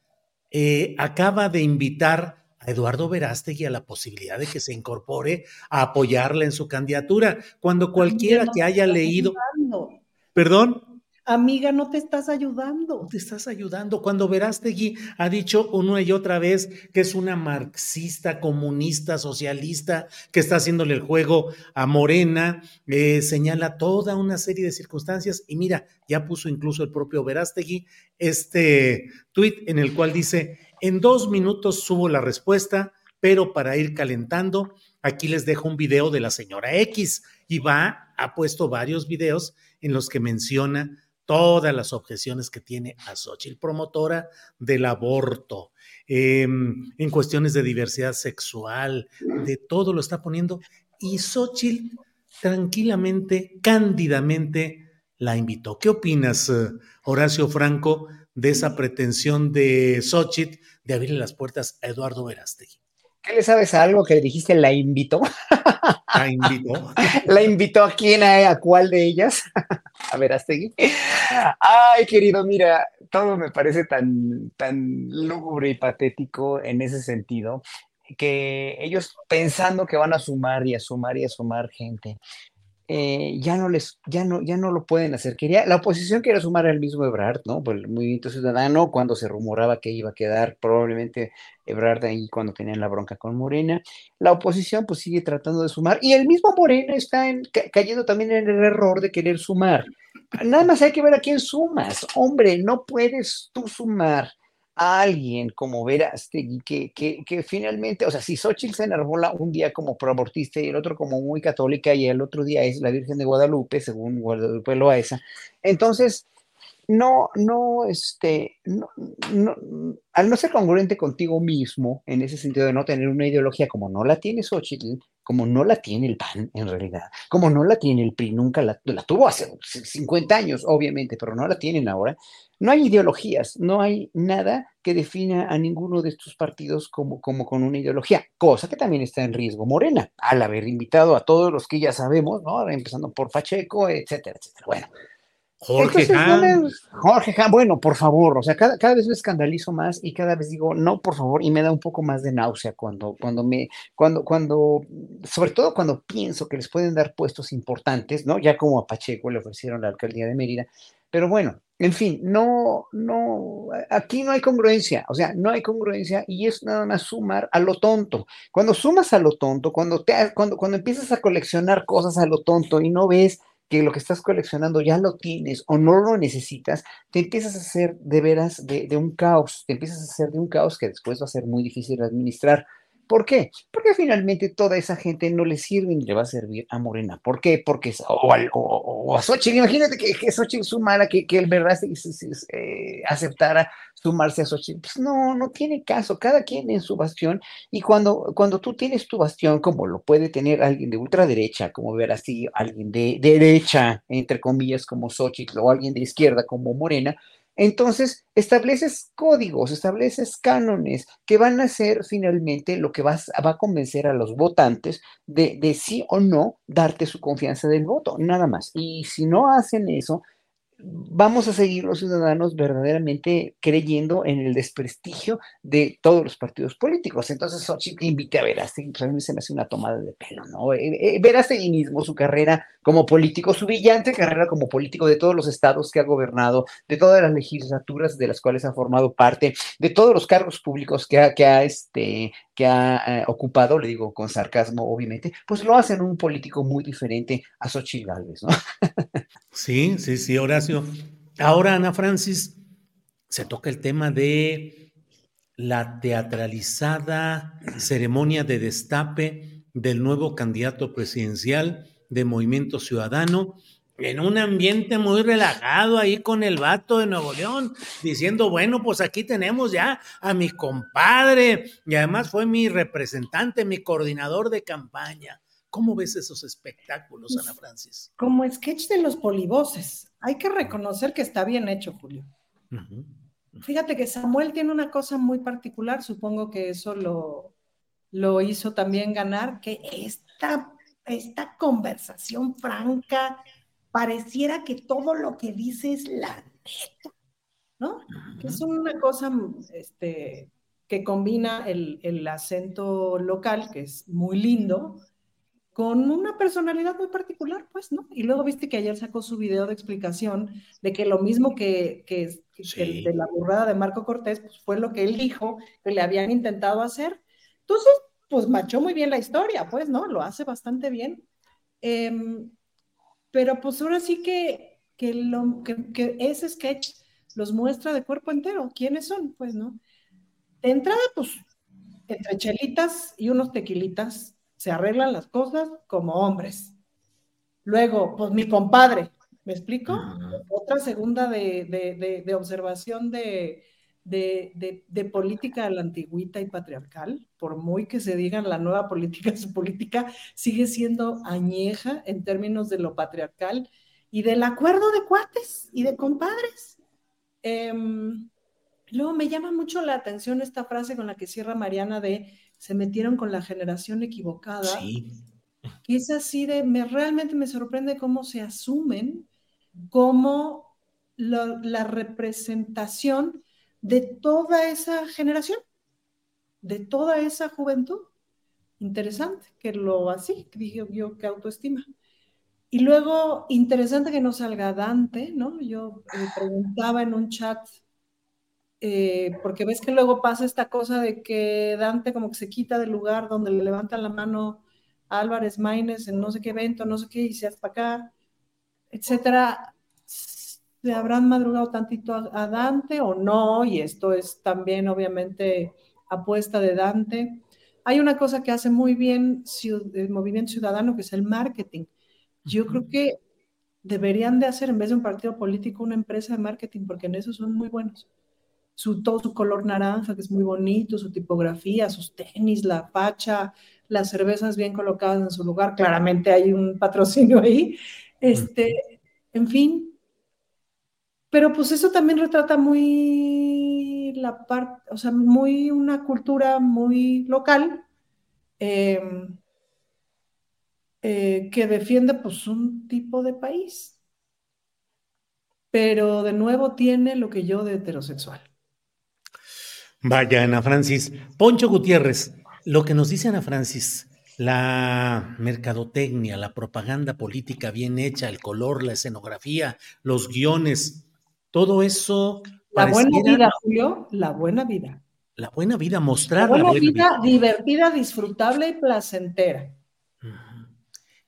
Speaker 1: Eh, acaba de invitar Eduardo Verástegui a la posibilidad de que se incorpore a apoyarla en su candidatura, cuando cualquiera que haya leído... Perdón.
Speaker 9: Amiga, no te estás ayudando.
Speaker 1: No te estás ayudando. Cuando Verástegui ha dicho una y otra vez que es una marxista, comunista, socialista, que está haciéndole el juego a Morena, eh, señala toda una serie de circunstancias y mira, ya puso incluso el propio Verástegui este tuit en el cual dice, en dos minutos subo la respuesta, pero para ir calentando, aquí les dejo un video de la señora X y va, ha puesto varios videos en los que menciona todas las objeciones que tiene a Xochitl, promotora del aborto, em, en cuestiones de diversidad sexual, de todo lo está poniendo. Y Xochitl tranquilamente, cándidamente la invitó. ¿Qué opinas, eh, Horacio Franco, de esa pretensión de Xochitl de abrirle las puertas a Eduardo Verástegui.
Speaker 8: ¿Qué le sabes a algo que le dijiste? ¿La invitó?
Speaker 1: ¿La invitó?
Speaker 8: ¿La invitó a quién? ¿A, cuál de ellas? a Verástegui. Ay, querido, mira, todo me parece tan, tan lúgubre y patético en ese sentido que ellos pensando que van a sumar y a sumar y a sumar gente, eh, ya no les, ya no, ya no lo pueden hacer. Quería, la oposición quiere sumar al mismo Ebrard, ¿no? El movimiento ciudadano, cuando se rumoraba que iba a quedar probablemente Ebrard ahí cuando tenían la bronca con Morena. La oposición pues sigue tratando de sumar y el mismo Morena está cayendo también en el error de querer sumar. Nada más hay que ver a quién sumas. Hombre, no puedes tú sumar a alguien como Verástegui, que, que, que finalmente, o sea, si Xochitl se enarbola un día como proabortista y el otro como muy católica y el otro día es la Virgen de Guadalupe, según Guadalupe Loaesa, entonces, no, no, este, no, no, al no ser congruente contigo mismo, en ese sentido de no tener una ideología como no la tiene Xochitl, como no la tiene el PAN en realidad, como no la tiene el PRI, nunca la, la tuvo hace 50 años, obviamente, pero no la tienen ahora, no hay ideologías, no hay nada que defina a ninguno de estos partidos como, como con una ideología, cosa que también está en riesgo Morena, al haber invitado a todos los que ya sabemos, ¿no? empezando por Pacheco, etcétera, etcétera. Bueno,
Speaker 1: Jorge
Speaker 8: Jorge bueno, por favor, o sea, cada, cada, vez me escandalizo más y cada vez digo, no, por favor, y me da un poco más de náusea cuando, cuando me, cuando, cuando, sobre todo cuando pienso que les pueden dar puestos importantes, ¿no? Ya como a Pacheco le ofrecieron la alcaldía de Mérida, pero bueno, en fin, no, no, aquí no hay congruencia, o sea, no hay congruencia y es nada más sumar a lo tonto. Cuando sumas a lo tonto, cuando, te, cuando, cuando empiezas a coleccionar cosas a lo tonto y no ves que lo que estás coleccionando ya lo tienes o no lo necesitas, te empiezas a hacer de veras de, un caos, te empiezas a hacer de un caos que después va a ser muy difícil administrar. ¿Por qué? Porque finalmente toda esa gente no le sirve ni le va a servir a Morena. ¿Por qué? Porque, o, o, a Xochitl, imagínate que, que Xochitl sumara, que, que el verdad eh, aceptara sumarse a Xochitl. Pues no, no tiene caso, cada quien en su bastión. Y cuando, cuando tú tienes tu bastión, como lo puede tener alguien de ultraderecha, como ver así, alguien de derecha, entre comillas, como Xochitl, o alguien de izquierda, como Morena, entonces, estableces códigos, estableces cánones que van a ser finalmente lo que va a convencer a los votantes de, de sí o no darte su confianza del voto, nada más. Y si no hacen eso, vamos a seguir los ciudadanos verdaderamente creyendo en el desprestigio de todos los partidos políticos. Entonces, Xochitl invite a Verástegui, pues a se me hace una tomada de pelo, ¿no? Eh, eh, Verástegui mismo, su carrera como político, su brillante carrera como político de todos los estados que ha gobernado, de todas las legislaturas de las cuales ha formado parte, de todos los cargos públicos que ha, este, eh, ocupado, le digo con sarcasmo, obviamente, pues lo hacen un político muy diferente a Xochitl Gálvez, ¿no?
Speaker 1: sí, sí, sí, Horacio. Ahora, Ana Francis, se toca el tema de la teatralizada ceremonia de destape del nuevo candidato presidencial de Movimiento Ciudadano, en un ambiente muy relajado ahí con el vato de Nuevo León, diciendo, bueno, pues aquí tenemos ya a mi compadre y además fue mi representante, mi coordinador de campaña. ¿Cómo ves esos espectáculos, Ana Francis?
Speaker 9: Como sketch de los polivoces. Hay que reconocer que está bien hecho, Julio. Fíjate que Samuel tiene una cosa muy particular, supongo que eso lo, lo hizo también ganar, que esta, esta conversación franca, pareciera que todo lo que dice es la neta, ¿no? Que es una cosa este, que combina el, el, acento local, que es muy lindo, con una personalidad muy particular, pues, ¿no? Y luego viste que ayer sacó su video de explicación de que lo mismo que, que, el de la burrada de Marco Cortés, pues fue lo que él dijo que le habían intentado hacer. Entonces, pues machó muy bien la historia, pues, ¿no? Lo hace bastante bien. Eh, pero pues ahora sí que, que, lo, que, ese sketch los muestra de cuerpo entero. ¿Quiénes son? Pues, ¿no? De entrada, pues, entre chelitas y unos tequilitas se arreglan las cosas como hombres. Luego, pues mi compadre, ¿me explico? Otra segunda de, de, de observación de, de, política a la antigüita y patriarcal, por muy que se digan la nueva política, su política sigue siendo añeja en términos de lo patriarcal y del acuerdo de cuates y de compadres. Em, luego me llama mucho la atención esta frase con la que cierra Mariana de se metieron con la generación equivocada. Sí. es así de, me, realmente me sorprende cómo se asumen como la representación de toda esa generación, de toda esa juventud. Interesante que lo así, dije yo, que autoestima. Y luego, interesante que no salga Dante, ¿no? Yo me preguntaba en un chat, eh, porque ves que luego pasa esta cosa de que Dante como que se quita del lugar donde le levantan la mano a Álvarez Maínez en no sé qué evento, no sé qué, y se hace para acá, etcétera se habrán madrugado tantito a, Dante o no, y esto es también obviamente apuesta de Dante. Hay una cosa que hace muy bien el movimiento ciudadano, que es el marketing. Yo creo que deberían de hacer, en vez de un partido político, una empresa de marketing, porque en eso son muy buenos. Su, todo su color naranja, que es muy bonito, su tipografía, sus tenis, la facha, las cervezas bien colocadas en su lugar. Claramente hay un patrocinio ahí. Este, en fin, pero pues eso también retrata muy la parte, o sea, muy una cultura muy local em, eh, que defiende pues un tipo de país. Pero de nuevo tiene lo que yo de heterosexual.
Speaker 1: Vaya, Ana Francis. Poncho Gutiérrez, lo que nos dice Ana Francis, la mercadotecnia, la propaganda política bien hecha, el color, la escenografía, los guiones, todo eso.
Speaker 9: La buena vida, Julio, la buena vida.
Speaker 1: La buena vida, mostrar
Speaker 9: la buena, vida, divertida, disfrutable y placentera.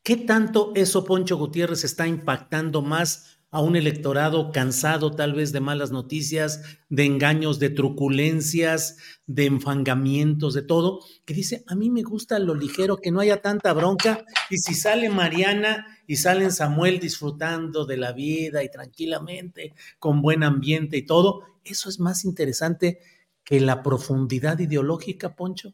Speaker 1: ¿Qué tanto eso, Poncho Gutiérrez, está impactando más a un electorado cansado tal vez de malas noticias, de engaños, de truculencias, de enfangamientos, de todo, que dice, a mí me gusta lo ligero, que no haya tanta bronca, y si sale Mariana y salen Samuel disfrutando de la vida y tranquilamente, con buen ambiente y todo, eso es más interesante que la profundidad ideológica, Poncho.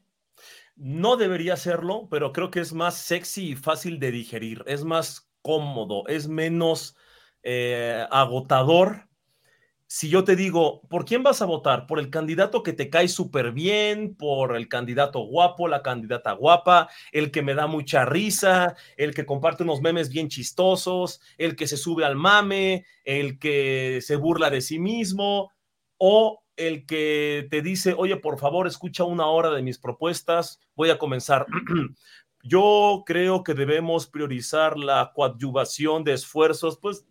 Speaker 10: No debería serlo, pero creo que es más sexy y fácil de digerir, es más cómodo, es menos eh, agotador. Si yo te digo, ¿por quién vas a votar? ¿Por el candidato que te cae súper bien? ¿Por el candidato guapo, la candidata guapa? ¿El que me da mucha risa? ¿El que comparte unos memes bien chistosos? ¿El que se sube al mame? ¿El que se burla de sí mismo? ¿O el que te dice, oye, por favor, escucha una hora de mis propuestas? Voy a comenzar. Yo creo que debemos priorizar la coadyuvación de esfuerzos, pues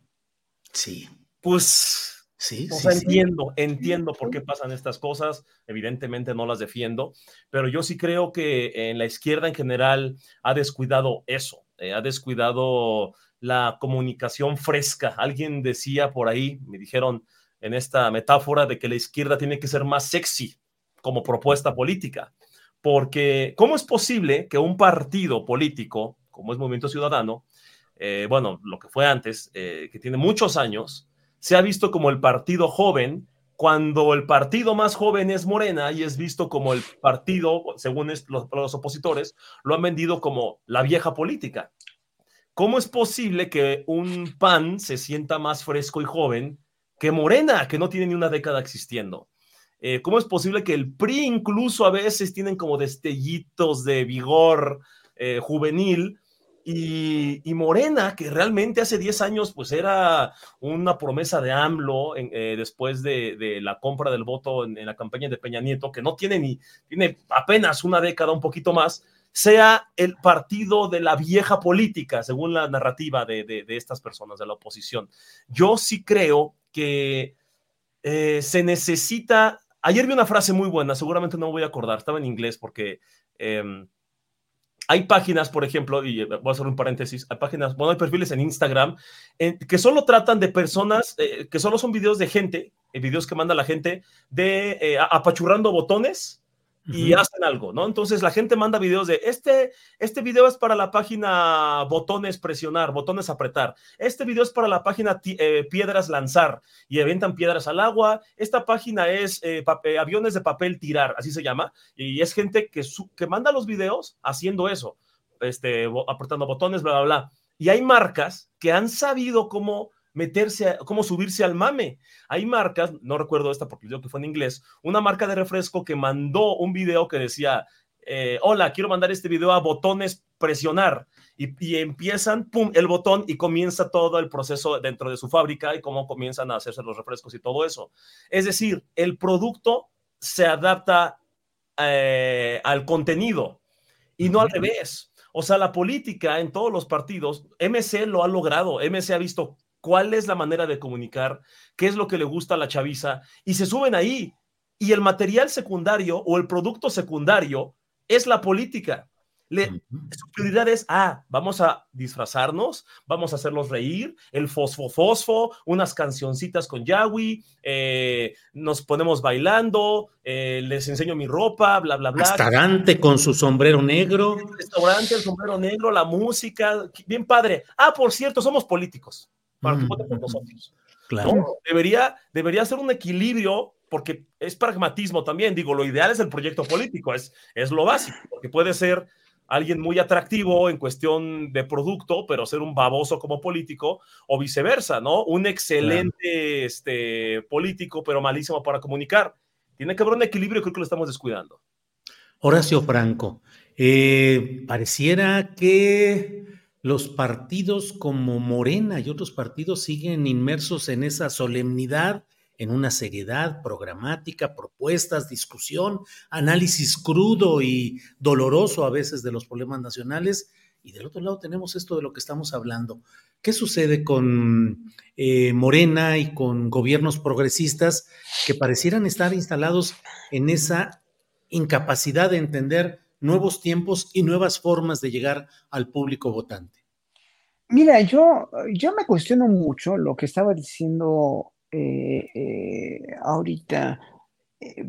Speaker 1: Sí.
Speaker 10: Pues sí, entiendo, entiendo por qué pasan estas cosas. Evidentemente no las defiendo, pero yo sí creo que en la izquierda en general ha descuidado eso, eh, ha descuidado la comunicación fresca. Alguien decía por ahí, me dijeron en esta metáfora de que la izquierda tiene que ser más sexy como propuesta política, porque ¿cómo es posible que un partido político, como es Movimiento Ciudadano, eh, bueno, lo que fue antes, eh, que tiene muchos años, se ha visto como el partido joven, cuando el partido más joven es Morena y es visto como el partido, según los, opositores, lo han vendido como la vieja política. ¿Cómo es posible que un PAN se sienta más fresco y joven que Morena, que no tiene ni una década existiendo? Eh, ¿Cómo es posible que el PRI incluso a veces tienen como destellitos de vigor juvenil y, Morena, que realmente hace 10 años pues era una promesa de AMLO eh, después de, la compra del voto en, la campaña de Peña Nieto, que no tiene ni, tiene apenas una década, un poquito más, sea el partido de la vieja política, según la narrativa de, estas personas de la oposición. Yo sí creo que eh, se necesita, ayer vi una frase muy buena, seguramente no me voy a acordar, estaba en inglés porque... Em, hay páginas, por ejemplo, y voy a hacer un paréntesis, hay páginas, bueno, hay perfiles en Instagram que solo tratan de personas, eh, que solo son videos de gente, eh, videos que manda la gente de eh, apachurrando botones y hacen algo, ¿no? Entonces la gente manda videos de este, este video es para la página botones presionar, botones apretar. Este video es para la página eh, piedras lanzar y avientan piedras al agua. Esta página es eh, eh, aviones de papel tirar, así se llama. Y es gente que, que manda los videos haciendo eso, este, apretando botones, bla, bla, bla. Y hay marcas que han sabido cómo meterse, cómo subirse al mame. Hay marcas, no recuerdo esta porque yo que fue en inglés, una marca de refresco que mandó un video que decía, eh, hola, quiero mandar este video a botones presionar. Y, empiezan, pum, el botón y comienza todo el proceso dentro de su fábrica y cómo comienzan a hacerse los refrescos y todo eso. Es decir, el producto se adapta eh, al contenido y no al revés. O sea, la política en todos los partidos, MC lo ha logrado, MC ha visto cuál es la manera de comunicar, qué es lo que le gusta a la chaviza, y se suben ahí. Y el material secundario o el producto secundario es la política. Le, su prioridad es, ah, vamos a disfrazarnos, vamos a hacerlos reír, el fosfo fosfo, unas cancioncitas con Yahweh, eh, nos ponemos bailando, eh, les enseño mi ropa, bla, bla, bla.
Speaker 1: Restaurante con su sombrero negro.
Speaker 10: El restaurante, el sombrero negro, la música, bien padre. Ah, por cierto, somos políticos para que voten por nosotros. Claro. Debería, debería ser un equilibrio porque es pragmatismo también. Digo, lo ideal es el proyecto político, es, es lo básico, porque puede ser alguien muy atractivo en cuestión de producto, pero ser un baboso como político, o viceversa, ¿no? Un excelente este, político, pero malísimo para comunicar. Tiene que haber un equilibrio, creo que lo estamos descuidando.
Speaker 1: Horacio Franco, eh, pareciera que los partidos como Morena y otros partidos siguen inmersos en esa solemnidad, en una seriedad programática, propuestas, discusión, análisis crudo y doloroso a veces de los problemas nacionales, y del otro lado tenemos esto de lo que estamos hablando. ¿Qué sucede con eh, Morena y con gobiernos progresistas que parecieran estar instalados en esa incapacidad de entender nuevos tiempos y nuevas formas de llegar al público votante?
Speaker 8: Mira, yo, yo me cuestiono mucho lo que estaba diciendo eh, eh, ahorita eh,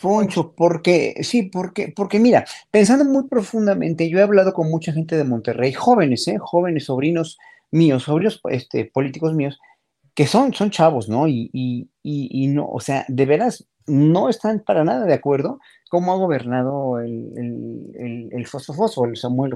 Speaker 8: Poncho, porque, sí, porque, porque mira, pensando muy profundamente, yo he hablado con mucha gente de Monterrey, jóvenes, jóvenes, sobrinos míos, sobrinos este, políticos míos, que son, son chavos, ¿no? Y, y, y, y no, o sea, de veras, no están para nada de acuerdo cómo ha gobernado el, el, el, Fosfofoso, el Samuel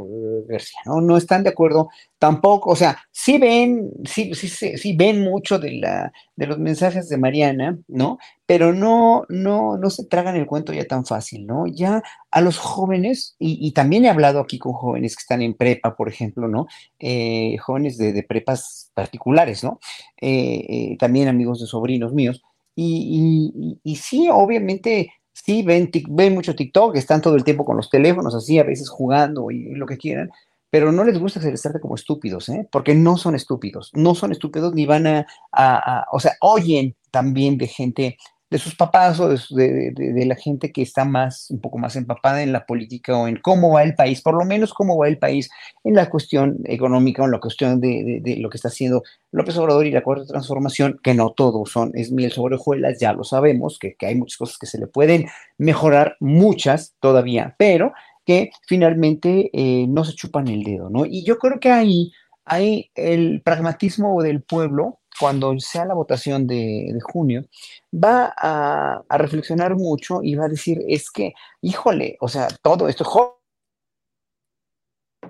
Speaker 8: García, ¿no? No están de acuerdo tampoco, o sea, sí ven, sí, sí, sí, ven mucho de, la, de los mensajes de Mariana, ¿no? Pero no, no, no se tragan el cuento ya tan fácil, ¿no? Ya a los jóvenes, y, también he hablado aquí con jóvenes que están en prepa, por ejemplo, ¿no? Eh, jóvenes de, prepas particulares, ¿no? Eh, eh, también amigos de sobrinos míos, y, y, sí, obviamente, sí, ven, ven mucho TikTok, están todo el tiempo con los teléfonos así, a veces jugando y, lo que quieran, pero no les gusta se les como estúpidos, ¿eh? porque no son estúpidos, no son estúpidos ni van a, a o sea, oyen también de gente de sus papás o de, la gente que está más, un poco más empapada en la política o en cómo va el país, por lo menos cómo va el país en la cuestión económica o en la cuestión de, lo que está haciendo López Obrador y la Cuarta Transformación, que no todo son, es miel sobre hojuelas, ya lo sabemos, que, hay muchas cosas que se le pueden mejorar, muchas todavía, pero que finalmente eh, no se chupan el dedo, ¿no? Y yo creo que ahí hay el pragmatismo del pueblo cuando sea la votación de, junio, va a, reflexionar mucho y va a decir, es que, híjole, o sea, todo esto,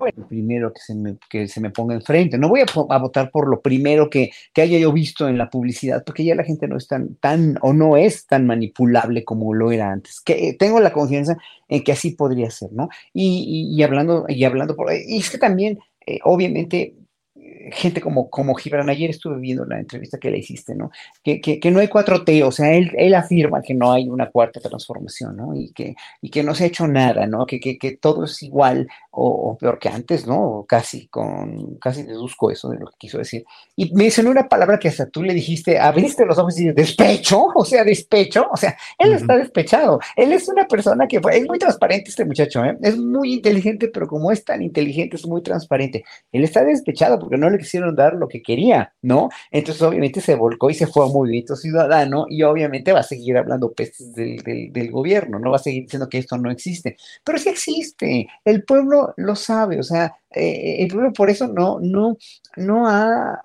Speaker 8: el primero que se me, que se me ponga enfrente. No voy a, votar por lo primero que, haya yo visto en la publicidad, porque ya la gente no es tan, tan, o no es tan manipulable como lo era antes. Que eh, tengo la confianza en que así podría ser, ¿no? Y, hablando, y hablando por, y es que también, eh, obviamente, gente como, como Gibran, ayer estuve viendo la entrevista que le hiciste, ¿no? Que, que, no hay 4T, o sea, él, él, afirma que no hay una cuarta transformación, ¿no? Y que, y que no se ha hecho nada, ¿no? Que, que, que todo es igual o, peor que antes, ¿no? casi, con, casi deduzco eso de lo que quiso decir. Y me mencionó una palabra que hasta tú le dijiste, abriste los ojos y dices, despecho, o sea, despecho, o sea, él está despechado. Él es una persona que es muy transparente este muchacho, ¿eh? Es muy inteligente, pero como es tan inteligente, es muy transparente. Él está despechado porque no le quisieron dar lo que quería, ¿no? Entonces, obviamente, se volcó y se fue a Movimiento Ciudadano y obviamente va a seguir hablando pestes del, del, del gobierno, no va a seguir diciendo que esto no existe. Pero sí existe. El pueblo lo sabe, o sea, eh, el pueblo por eso no, no, no ha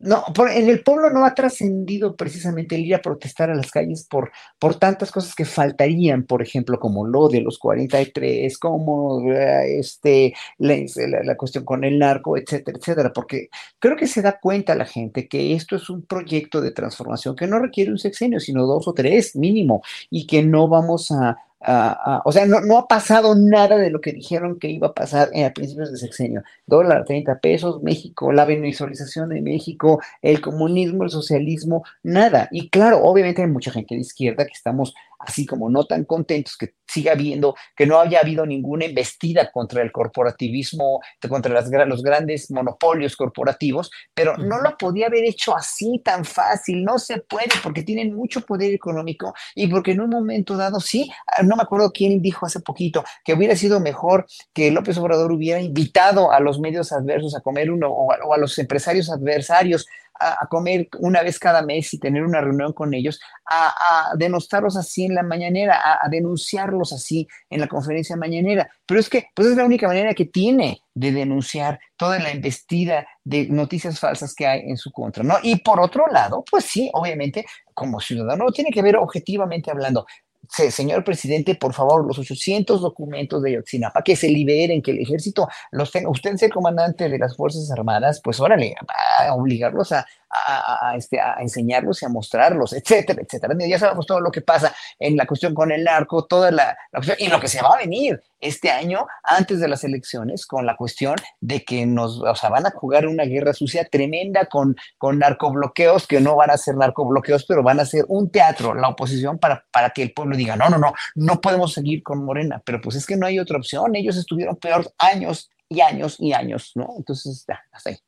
Speaker 8: no, en el pueblo no ha trascendido precisamente el ir a protestar a las calles por, por tantas cosas que faltarían, por ejemplo, como lo de los 43, como eh, este, la, cuestión con el narco, etcétera, etcétera, porque creo que se da cuenta la gente que esto es un proyecto de transformación que no requiere un sexenio, sino dos o tres mínimo, y que no vamos a, o sea, no, ha pasado nada de lo que dijeron que iba a pasar a principios de sexenio. Dólar, 30 pesos, México, la visualización de México, el comunismo, el socialismo, nada. Y claro, obviamente hay mucha gente de izquierda que estamos así como no tan contentos, que siga habiendo, que no haya habido ninguna embestida contra el corporativismo, contra las, los grandes monopolios corporativos, pero no lo podía haber hecho así tan fácil, no se puede porque tienen mucho poder económico y porque en un momento dado, sí, ah, no me acuerdo quién dijo hace poquito, que hubiera sido mejor que López Obrador hubiera invitado a los medios adversos a comer uno o a los empresarios adversarios a, comer una vez cada mes y tener una reunión con ellos, a, denostarlos así en la mañanera, a, denunciarlos así en la conferencia mañanera. Pero es que pues es la única manera que tiene de denunciar toda la investida de noticias falsas que hay en su contra, ¿no? Y por otro lado, pues sí, obviamente, como ciudadano, tiene que ver objetivamente hablando señor presidente, por favor, los 800 documentos de Yotzinapa, que se liberen, que el ejército los tenga. Usted es el comandante de las Fuerzas Armadas, pues órale, a obligarlos a, a, este, a enseñarlos y a mostrarlos, etcétera, etcétera. Ya sabemos todo lo que pasa en la cuestión con el narco, toda la, cuestión, y lo que se va a venir este año antes de las elecciones con la cuestión de que nos, o sea, van a jugar una guerra sucia tremenda con, con narcobloqueos, que no van a ser narcobloqueos, pero van a ser un teatro, la oposición, para, para que el pueblo diga, no, no, no, no podemos seguir con Morena, pero pues es que no hay otra opción, ellos estuvieron peor años y años y años, ¿no? Entonces, ya, hasta ahí.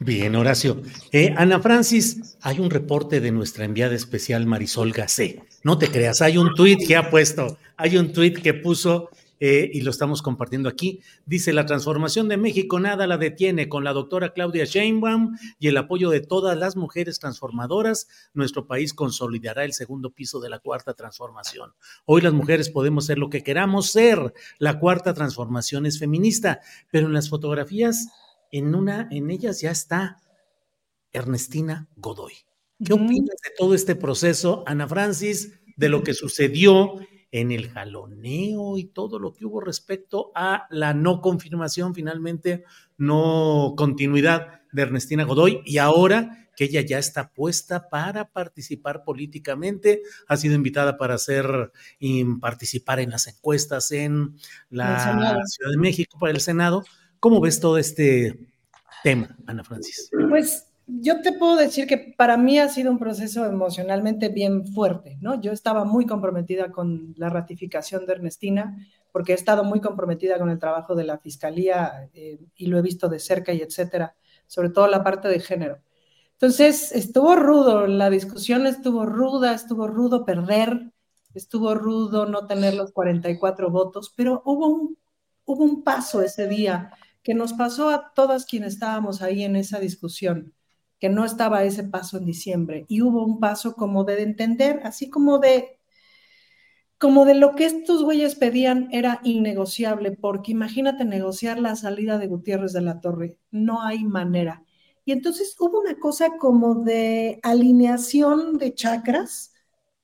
Speaker 1: Bien, Horacio. Eh, Ana Francis, hay un reporte de nuestra enviada especial Marisol Gacé. No te creas, hay un tuit que ha puesto, hay un tuit que puso eh, y lo estamos compartiendo aquí. Dice, la transformación de México nada la detiene. Con la doctora Claudia Sheinbaum y el apoyo de todas las mujeres transformadoras, nuestro país consolidará el segundo piso de la cuarta transformación. Hoy las mujeres podemos ser lo que queramos ser. La cuarta transformación es feminista, pero en las fotografías, en una, en ellas ya está Ernestina Godoy. ¿Qué opinas de todo este proceso, Ana Francis, de lo que sucedió en el jaloneo y todo lo que hubo respecto a la no confirmación, finalmente no continuidad de Ernestina Godoy y ahora que ella ya está puesta para participar políticamente, ha sido invitada para hacer y participar en las encuestas en la Ciudad de México para el Senado. ¿Cómo ves todo este tema, Ana Francis?
Speaker 9: Pues yo te puedo decir que para mí ha sido un proceso emocionalmente bien fuerte, ¿no? Yo estaba muy comprometida con la ratificación de Ernestina, porque he estado muy comprometida con el trabajo de la fiscalía eh, y lo he visto de cerca y etcétera, sobre todo la parte de género. Entonces, estuvo rudo, la discusión estuvo ruda, estuvo rudo perder, estuvo rudo no tener los 44 votos, pero hubo un, hubo un paso ese día que nos pasó a todas quienes estábamos ahí en esa discusión que no estaba ese paso en diciembre y hubo un paso como de entender, así como de como de lo que estos güeyes pedían era innegociable, porque imagínate negociar la salida de Gutiérrez de la Torre, no hay manera. Y entonces hubo una cosa como de alineación de chakras,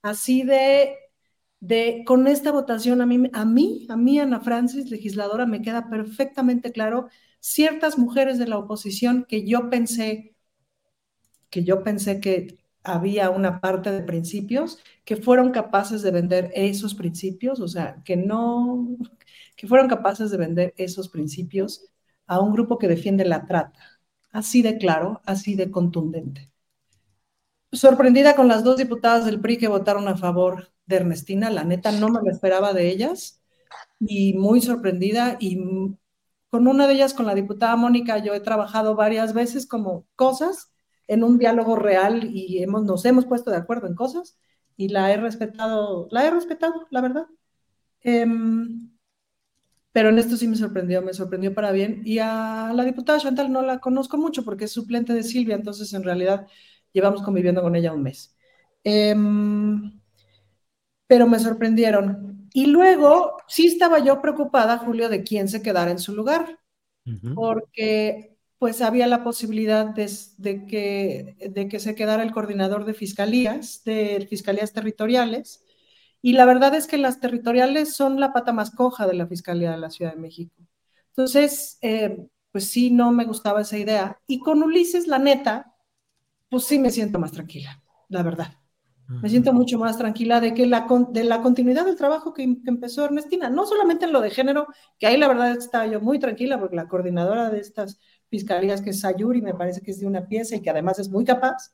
Speaker 9: así de, de con esta votación a mí, a mí, a mí, Ana Francis, legisladora, me queda perfectamente claro ciertas mujeres de la oposición que yo pensé que yo pensé que había una parte de principios que fueron capaces de vender esos principios, o sea, que no, que fueron capaces de vender esos principios a un grupo que defiende la trata. Así de claro, así de contundente. Sorprendida con las dos diputadas del PRI que votaron a favor de Ernestina, la neta no me lo esperaba de ellas, y muy sorprendida y con una de ellas, con la diputada Mónica, yo he trabajado varias veces como cosas en un diálogo real y hemos, nos hemos puesto de acuerdo en cosas y la he respetado, la he respetado, la verdad. Em, pero en esto sí me sorprendió, me sorprendió para bien. Y a la diputada Chantal no la conozco mucho porque es suplente de Silvia, entonces en realidad llevamos conviviendo con ella un mes. Em, pero me sorprendieron. Y luego sí estaba yo preocupada, Julio, de quién se quedara en su lugar, porque pues había la posibilidad de, que, de que se quedara el coordinador de fiscalías, de fiscalías territoriales, y la verdad es que las territoriales son la pata más coja de la Fiscalía de la Ciudad de México. Entonces, eh, pues sí, no me gustaba esa idea. Y con Ulises, la neta, pues sí me siento más tranquila, la verdad. Me siento mucho más tranquila de que la, de la continuidad del trabajo que, que, empezó Ernestina, no solamente en lo de género, que ahí la verdad estaba yo muy tranquila porque la coordinadora de estas fiscalías, que es Sayuri, me parece que es de una pieza y que además es muy capaz.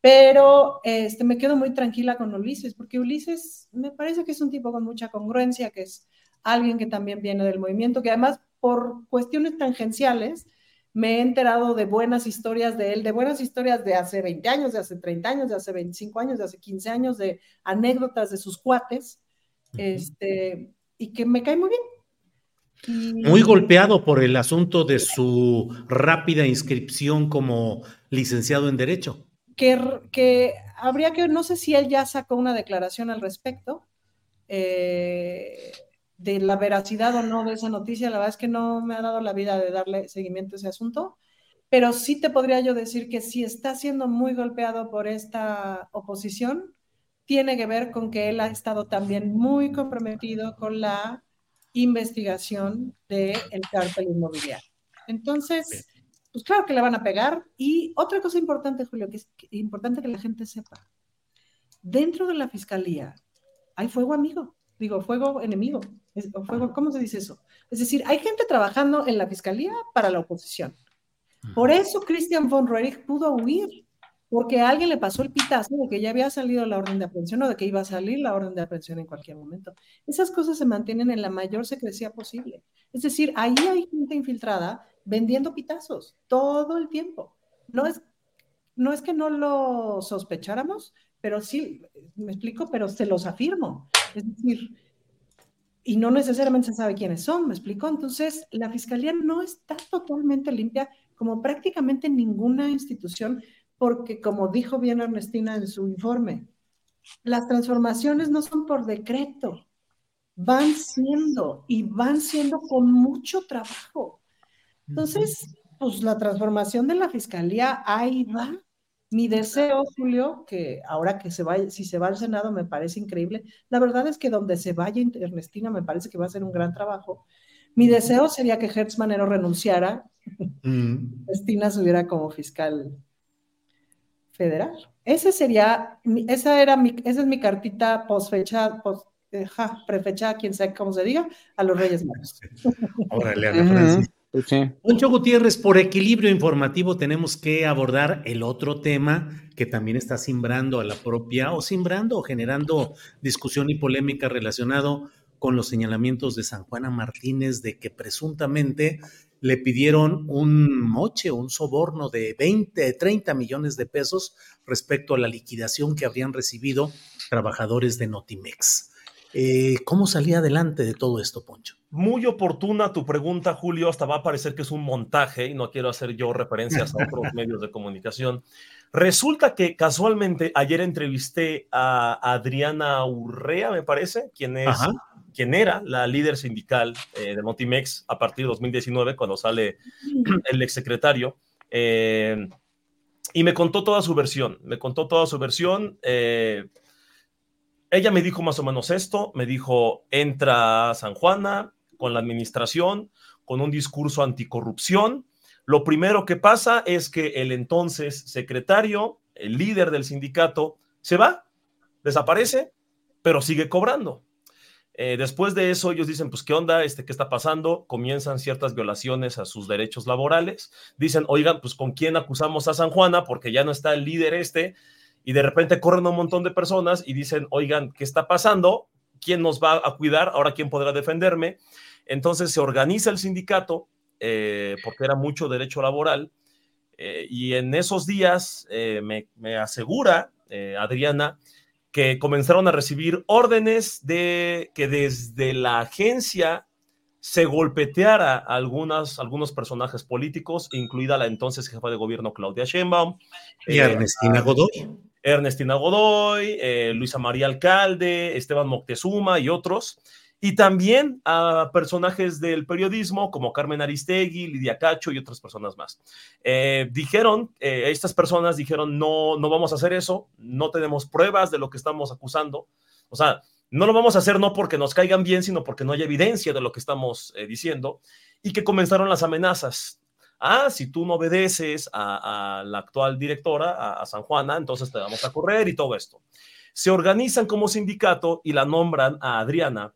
Speaker 9: Pero este, me quedo muy tranquila con Ulises, porque Ulises me parece que es un tipo con mucha congruencia, que es alguien que también viene del movimiento, que además por cuestiones tangenciales me he enterado de buenas historias de él, de buenas historias de hace 20 años, de hace 30 años, de hace 25 años, de hace 15 años, de anécdotas de sus cuates, este, y que me cae muy bien.
Speaker 1: Muy golpeado por el asunto de su rápida inscripción como licenciado en Derecho.
Speaker 9: Que, que habría que, no sé si él ya sacó una declaración al respecto eh, de la veracidad o no de esa noticia. La verdad es que no me ha dado la vida de darle seguimiento a ese asunto, pero sí te podría yo decir que si está siendo muy golpeado por esta oposición, tiene que ver con que él ha estado también muy comprometido con la investigación del el cártel inmobiliario. Entonces, pues claro que le van a pegar. Y otra cosa importante, Julio, que es importante que la gente sepa, dentro de la fiscalía hay fuego amigo, digo, fuego enemigo, o fuego, ¿cómo se dice eso? Es decir, hay gente trabajando en la fiscalía para la oposición. Por eso Christian von Roerich pudo huir, porque a alguien le pasó el pitazo de que ya había salido la orden de aprehensión o de que iba a salir la orden de aprehensión en cualquier momento. Esas cosas se mantienen en la mayor secrecía posible. Es decir, ahí hay gente infiltrada vendiendo pitazos todo el tiempo. No es, no es que no lo sospecháramos, pero sí, me explico, pero se los afirmo. Es decir, y no necesariamente se sabe quiénes son, me explico. Entonces, la fiscalía no está totalmente limpia como prácticamente ninguna institución porque como dijo bien Ernestina en su informe, las transformaciones no son por decreto, van siendo y van siendo con mucho trabajo. Entonces, pues la transformación de la fiscalía ahí va. Mi deseo, Julio, que ahora que se vaya, si se va al Senado me parece increíble. La verdad es que donde se vaya Ernestina me parece que va a ser un gran trabajo. Mi deseo sería que Hertz Manero renunciara, mm. Ernestina subiera como fiscal federal. Ese sería, esa era mi, esa es mi cartita posfecha, post, eh, prefecha, quien sea cómo se diga, a los Reyes Magos.
Speaker 1: Órale, Ana Francis. Pues Poncho Gutiérrez, por equilibrio informativo tenemos que abordar el otro tema que también está simbrando a la propia, o simbrando o generando discusión y polémica relacionado con los señalamientos de San Juana Martínez de que presuntamente le pidieron un moche, un soborno de 20, 30 millones de pesos respecto a la liquidación que habrían recibido trabajadores de Notimex. Eh, ¿Cómo salía adelante de todo esto, Poncho?
Speaker 10: Muy oportuna tu pregunta, Julio. Hasta va a parecer que es un montaje y no quiero hacer yo referencias a otros medios de comunicación. Resulta que casualmente ayer entrevisté a Adriana Urrea, me parece, quien es quien era la líder sindical eh, de Notimex a partir de 2019, cuando sale el exsecretario, eh, y me contó toda su versión, me contó toda su versión. Eh, ella me dijo más o menos esto, me dijo, entra San Juana con la administración, con un discurso anticorrupción. Lo primero que pasa es que el entonces secretario, el líder del sindicato, se va, desaparece, pero sigue cobrando. Eh, después de eso, ellos dicen, pues, ¿qué onda? Este, ¿Qué está pasando? Comienzan ciertas violaciones a sus derechos laborales. Dicen, oigan, pues, ¿con quién acusamos a San Juana? Porque ya no está el líder este. Y de repente corren un montón de personas y dicen, oigan, ¿qué está pasando? ¿Quién nos va a cuidar? Ahora, ¿quién podrá defenderme? Entonces se organiza el sindicato, eh, porque era mucho derecho laboral. Eh, y en esos días me, me, asegura Adriana que comenzaron a recibir órdenes de que desde la agencia se golpeteara a algunas, algunos personajes políticos, incluida la entonces jefa de gobierno Claudia Sheinbaum.
Speaker 1: Y Ernestina Godoy.
Speaker 10: Ernestina Godoy, eh, Luisa María Alcalde, Esteban Moctezuma y otros y también a personajes del periodismo como Carmen Aristegui, Lidia Cacho y otras personas más. Eh, dijeron, eh, estas personas dijeron, no, no vamos a hacer eso, no tenemos pruebas de lo que estamos acusando. O sea, no lo vamos a hacer no porque nos caigan bien, sino porque no hay evidencia de lo que estamos diciendo y que comenzaron las amenazas. Ah, si tú no obedeces a, la actual directora, a, a San Juana, entonces te vamos a correr y todo esto. Se organizan como sindicato y la nombran a Adriana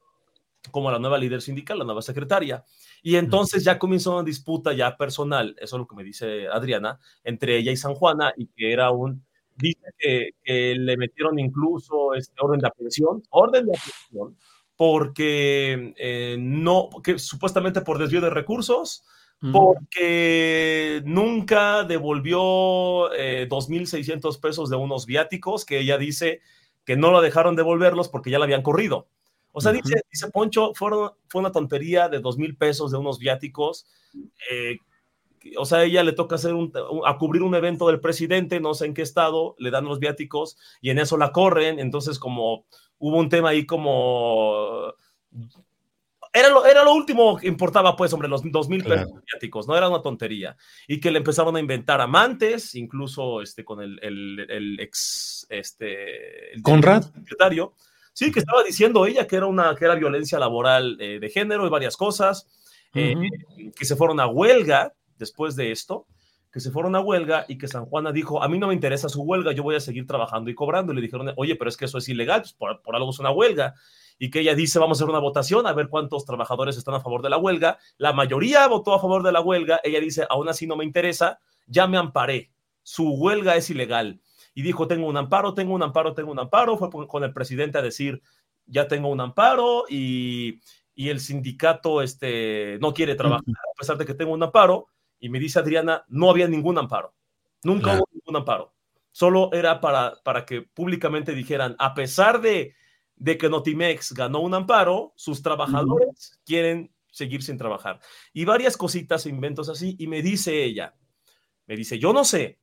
Speaker 10: como la nueva líder sindical, la nueva secretaria. Y entonces ya comenzó una disputa ya personal, eso es lo que me dice Adriana, entre ella y San Juana, y que era un, dice que, le metieron incluso este orden de aprehensión, orden de aprehensión, porque eh, no, que supuestamente por desvío de recursos, porque nunca devolvió eh, 2.600 pesos de unos viáticos que ella dice que no lo dejaron devolverlos porque ya la habían corrido. O sea, dice, dice Poncho, fue una tontería de dos mil pesos de unos viáticos. Eh, o sea, ella le toca hacer un, a cubrir un evento del presidente, no sé en qué estado, le dan los viáticos y en eso la corren. Entonces, como hubo un tema ahí como era lo, era lo último que importaba, pues, sobre los dos mil pesos viáticos, no era una tontería. Y que le empezaron a inventar amantes, incluso este, con el, el, el ex, este, el
Speaker 1: Conrad.
Speaker 10: secretario. Sí, que estaba diciendo ella que era una que era violencia laboral eh, de género y varias cosas, eh, que se fueron a huelga después de esto, que se fueron a huelga y que San Juana dijo, a mí no me interesa su huelga, yo voy a seguir trabajando y cobrando. Y le dijeron, oye, pero es que eso es ilegal, pues por, por algo es una huelga. Y que ella dice, vamos a hacer una votación a ver cuántos trabajadores están a favor de la huelga. La mayoría votó a favor de la huelga. Ella dice, aún así no me interesa, ya me amparé. su huelga es ilegal. Y dijo, tengo un amparo, tengo un amparo, tengo un amparo. Fue con el presidente a decir, ya tengo un amparo y, el sindicato este, no quiere trabajar a pesar de que tengo un amparo. Y me dice Adriana, no había ningún amparo. Nunca hubo ningún amparo. Solo era para, para que públicamente dijeran, a pesar de, de que Notimex ganó un amparo, sus trabajadores quieren seguir sin trabajar. Y varias cositas, inventos así. Y me dice ella, me dice, yo no sé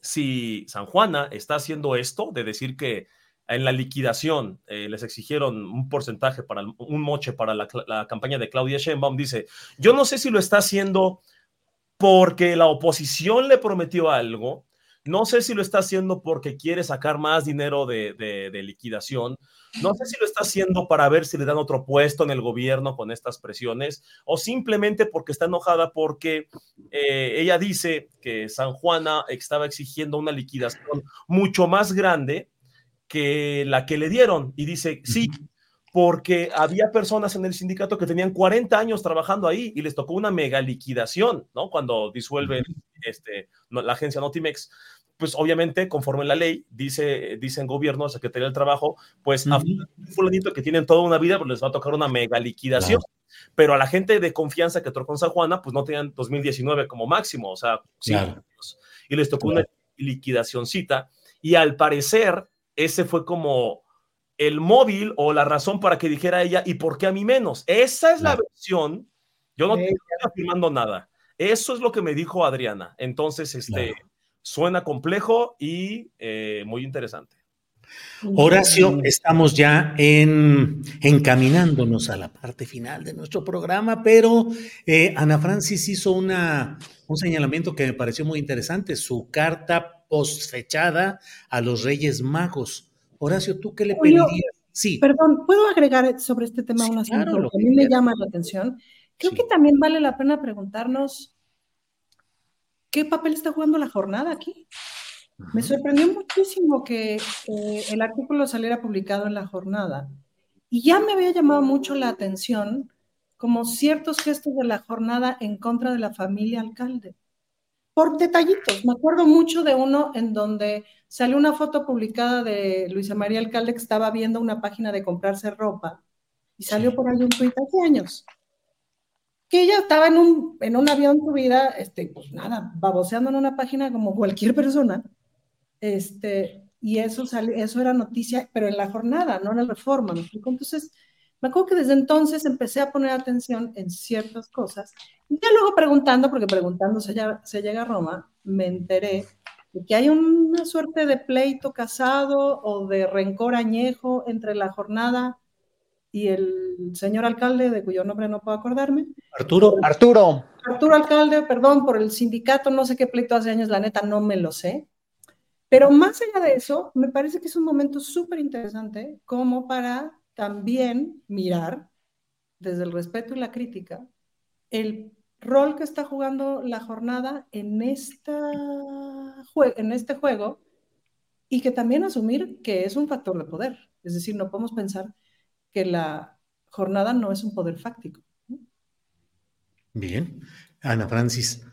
Speaker 10: si San Juana está haciendo esto de decir que en la liquidación eh, les exigieron un porcentaje para un moche para la, la, campaña de Claudia Sheinbaum, dice, yo no sé si lo está haciendo porque la oposición le prometió algo, no sé si lo está haciendo porque quiere sacar más dinero de, liquidación, no sé si lo está haciendo para ver si le dan otro puesto en el gobierno con estas presiones, o simplemente porque está enojada porque eh, ella dice que San Juana estaba exigiendo una liquidación mucho más grande que la que le dieron. Y dice, sí, porque había personas en el sindicato que tenían 40 años trabajando ahí y les tocó una mega liquidación, ¿no? Cuando disuelven este, la agencia Notimex, pues obviamente, conforme la ley, dice, dice en gobierno, Secretaría del Trabajo, pues a fulanito que tienen toda una vida, pues les va a tocar una mega liquidación. Pero a la gente de confianza que tocó en San Juana, pues no tenían 2019 como máximo, o sea, sí, y les tocó una liquidacióncita. Y al parecer, ese fue como el móvil o la razón para que dijera ella, ¿y por qué a mí menos? Esa es la versión. Yo no estoy afirmando nada. Eso es lo que me dijo Adriana. Entonces, este, suena complejo y eh, muy interesante.
Speaker 1: Horacio, estamos ya en, encaminándonos a la parte final de nuestro programa, pero eh, Ana Francis hizo una, un señalamiento que me pareció muy interesante, su carta postfechada a los Reyes Magos. Horacio, ¿tú qué le pedirías?
Speaker 9: Sí. Perdón, ¿puedo agregar sobre este tema una cosa que a mí me llama la atención? Creo que también vale la pena preguntarnos qué papel está jugando la jornada aquí. Me sorprendió muchísimo que eh, el artículo saliera publicado en la jornada y ya me había llamado mucho la atención como ciertos gestos de la jornada en contra de la familia alcalde por detallitos. Me acuerdo mucho de uno en donde salió una foto publicada de Luisa María Alcalde que estaba viendo una página de comprarse ropa y salió por ahí un tuit hace años. Que ella estaba en un, en un avión subida, este, pues nada, baboseando en una página como cualquier persona. Este, y eso, salió, eso era noticia, pero en la jornada, no en la reforma. ¿me Entonces, me acuerdo que desde entonces empecé a poner atención en ciertas cosas. Y ya luego preguntando, porque preguntando se, se llega a Roma, me enteré de que hay una suerte de pleito casado o de rencor añejo entre la jornada y el señor alcalde, de cuyo nombre no puedo acordarme.
Speaker 1: Arturo.
Speaker 8: Arturo.
Speaker 9: Arturo alcalde, perdón, por el sindicato, no sé qué pleito hace años, la neta no me lo sé. Pero más allá de eso, me parece que es un momento súper interesante como para también mirar desde el respeto y la crítica el rol que está jugando la jornada en, esta en este juego y que también asumir que es un factor de poder. Es decir, no podemos pensar que la jornada no es un poder fáctico.
Speaker 1: Bien, Ana Francis.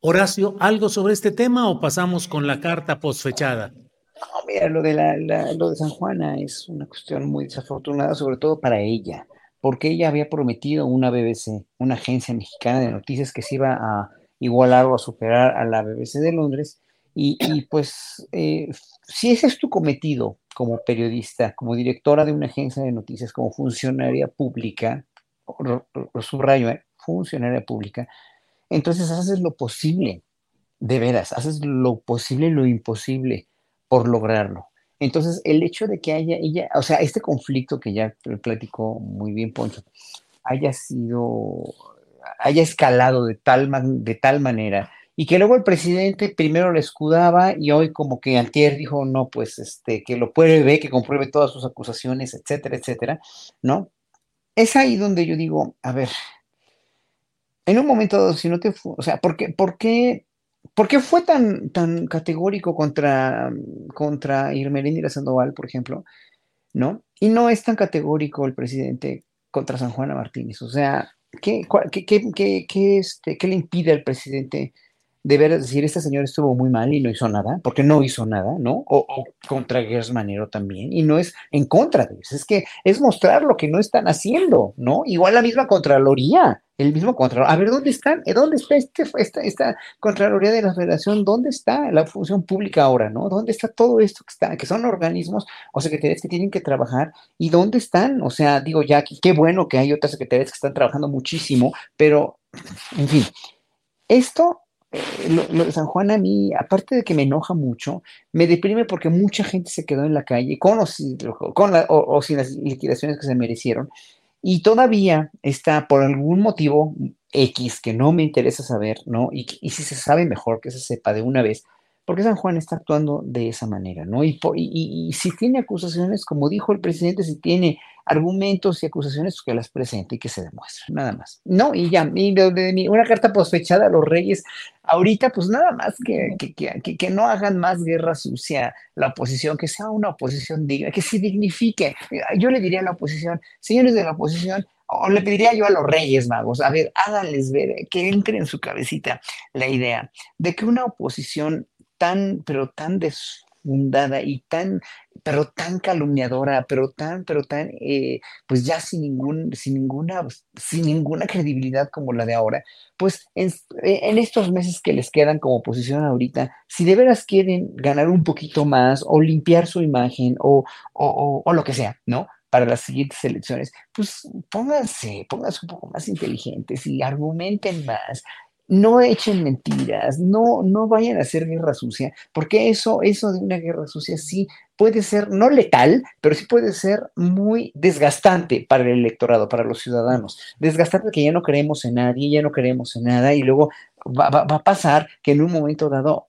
Speaker 1: Horacio, ¿algo sobre este tema o pasamos con la carta posfechada?
Speaker 8: No, mira, lo de, la, lo de San Juana es una cuestión muy desafortunada, sobre todo para ella, porque ella había prometido una BBC, una agencia mexicana de noticias que se iba a igualar o a superar a la BBC de Londres. Y, pues, eh, si ese es tu cometido como periodista, como directora de una agencia de noticias, como funcionaria pública, subrayo, ¿eh? funcionaria pública, entonces haces lo posible, de veras, haces lo posible y lo imposible por lograrlo. Entonces, el hecho de que haya ella, o sea, este conflicto que ya platicó muy bien Poncho, haya sido, haya escalado de tal, de tal manera y que luego el presidente primero le escudaba y hoy como que Antier dijo, no, pues este, que lo pruebe, que compruebe todas sus acusaciones, etcétera, etcétera, ¿no? Es ahí donde yo digo, a ver, en un momento, si no te, o sea, ¿por qué, por qué ¿Por qué fue tan, tan categórico contra, contra Irmeréndira Sandoval, por ejemplo? ¿No? Y no es tan categórico el presidente contra San Juana Martínez. O sea, ¿qué, qué, qué, qué este, le impide al presidente deber decir, este señor estuvo muy mal y no hizo nada, porque no hizo nada, ¿no? O, contra Gers Manero también, y no es en contra de ellos, es que es mostrar lo que no están haciendo, ¿no? Igual la misma Contraloría, el mismo Contralor. A ver, ¿dónde están? ¿Dónde está este, esta, esta Contraloría de la Federación? ¿Dónde está la función pública ahora, no? ¿Dónde está todo esto que está, que son organismos o secretarías que tienen que trabajar? ¿Y dónde están? O sea, digo, ya, qué bueno que hay otras secretarías que están trabajando muchísimo, pero, en fin, esto eh, lo, de San Juan a mí, aparte de que me enoja mucho, me deprime porque mucha gente se quedó en la calle con, con o, sin las liquidaciones que se merecieron y todavía está por algún motivo X que no me interesa saber, ¿no? Y, si se sabe mejor que se sepa de una vez, porque San Juan está actuando de esa manera, ¿no? Y, si tiene acusaciones, como dijo el presidente, si tiene argumentos y acusaciones, que las presente y que se demuestre, nada más. No, y ya, una carta posfechada a los reyes, ahorita, pues nada más que, que, que, no hagan más guerra sucia la oposición, que sea una oposición digna, que se dignifique. Yo le diría a la oposición, señores de la oposición, o le pediría yo a los Reyes Magos, a ver, háganles ver, que entre en su cabecita la idea de que una oposición tan, pero tan desfundada y tan, pero tan calumniadora, pero tan, pero tan, eh, pues ya sin ningún, sin ninguna, sin ninguna credibilidad como la de ahora, pues en, en, estos meses que les quedan como oposición ahorita, si de veras quieren ganar un poquito más o limpiar su imagen o, o, o lo que sea, ¿no? para las siguientes elecciones, pues pónganse, pónganse un poco más inteligentes y argumenten más no echen mentiras, no, no vayan a hacer guerra sucia, porque eso, eso de una guerra sucia sí puede ser no letal, pero sí puede ser muy desgastante para el electorado, para los ciudadanos. Desgastante que ya no creemos en nadie, ya no creemos en nada, y luego va, a pasar que en un momento dado,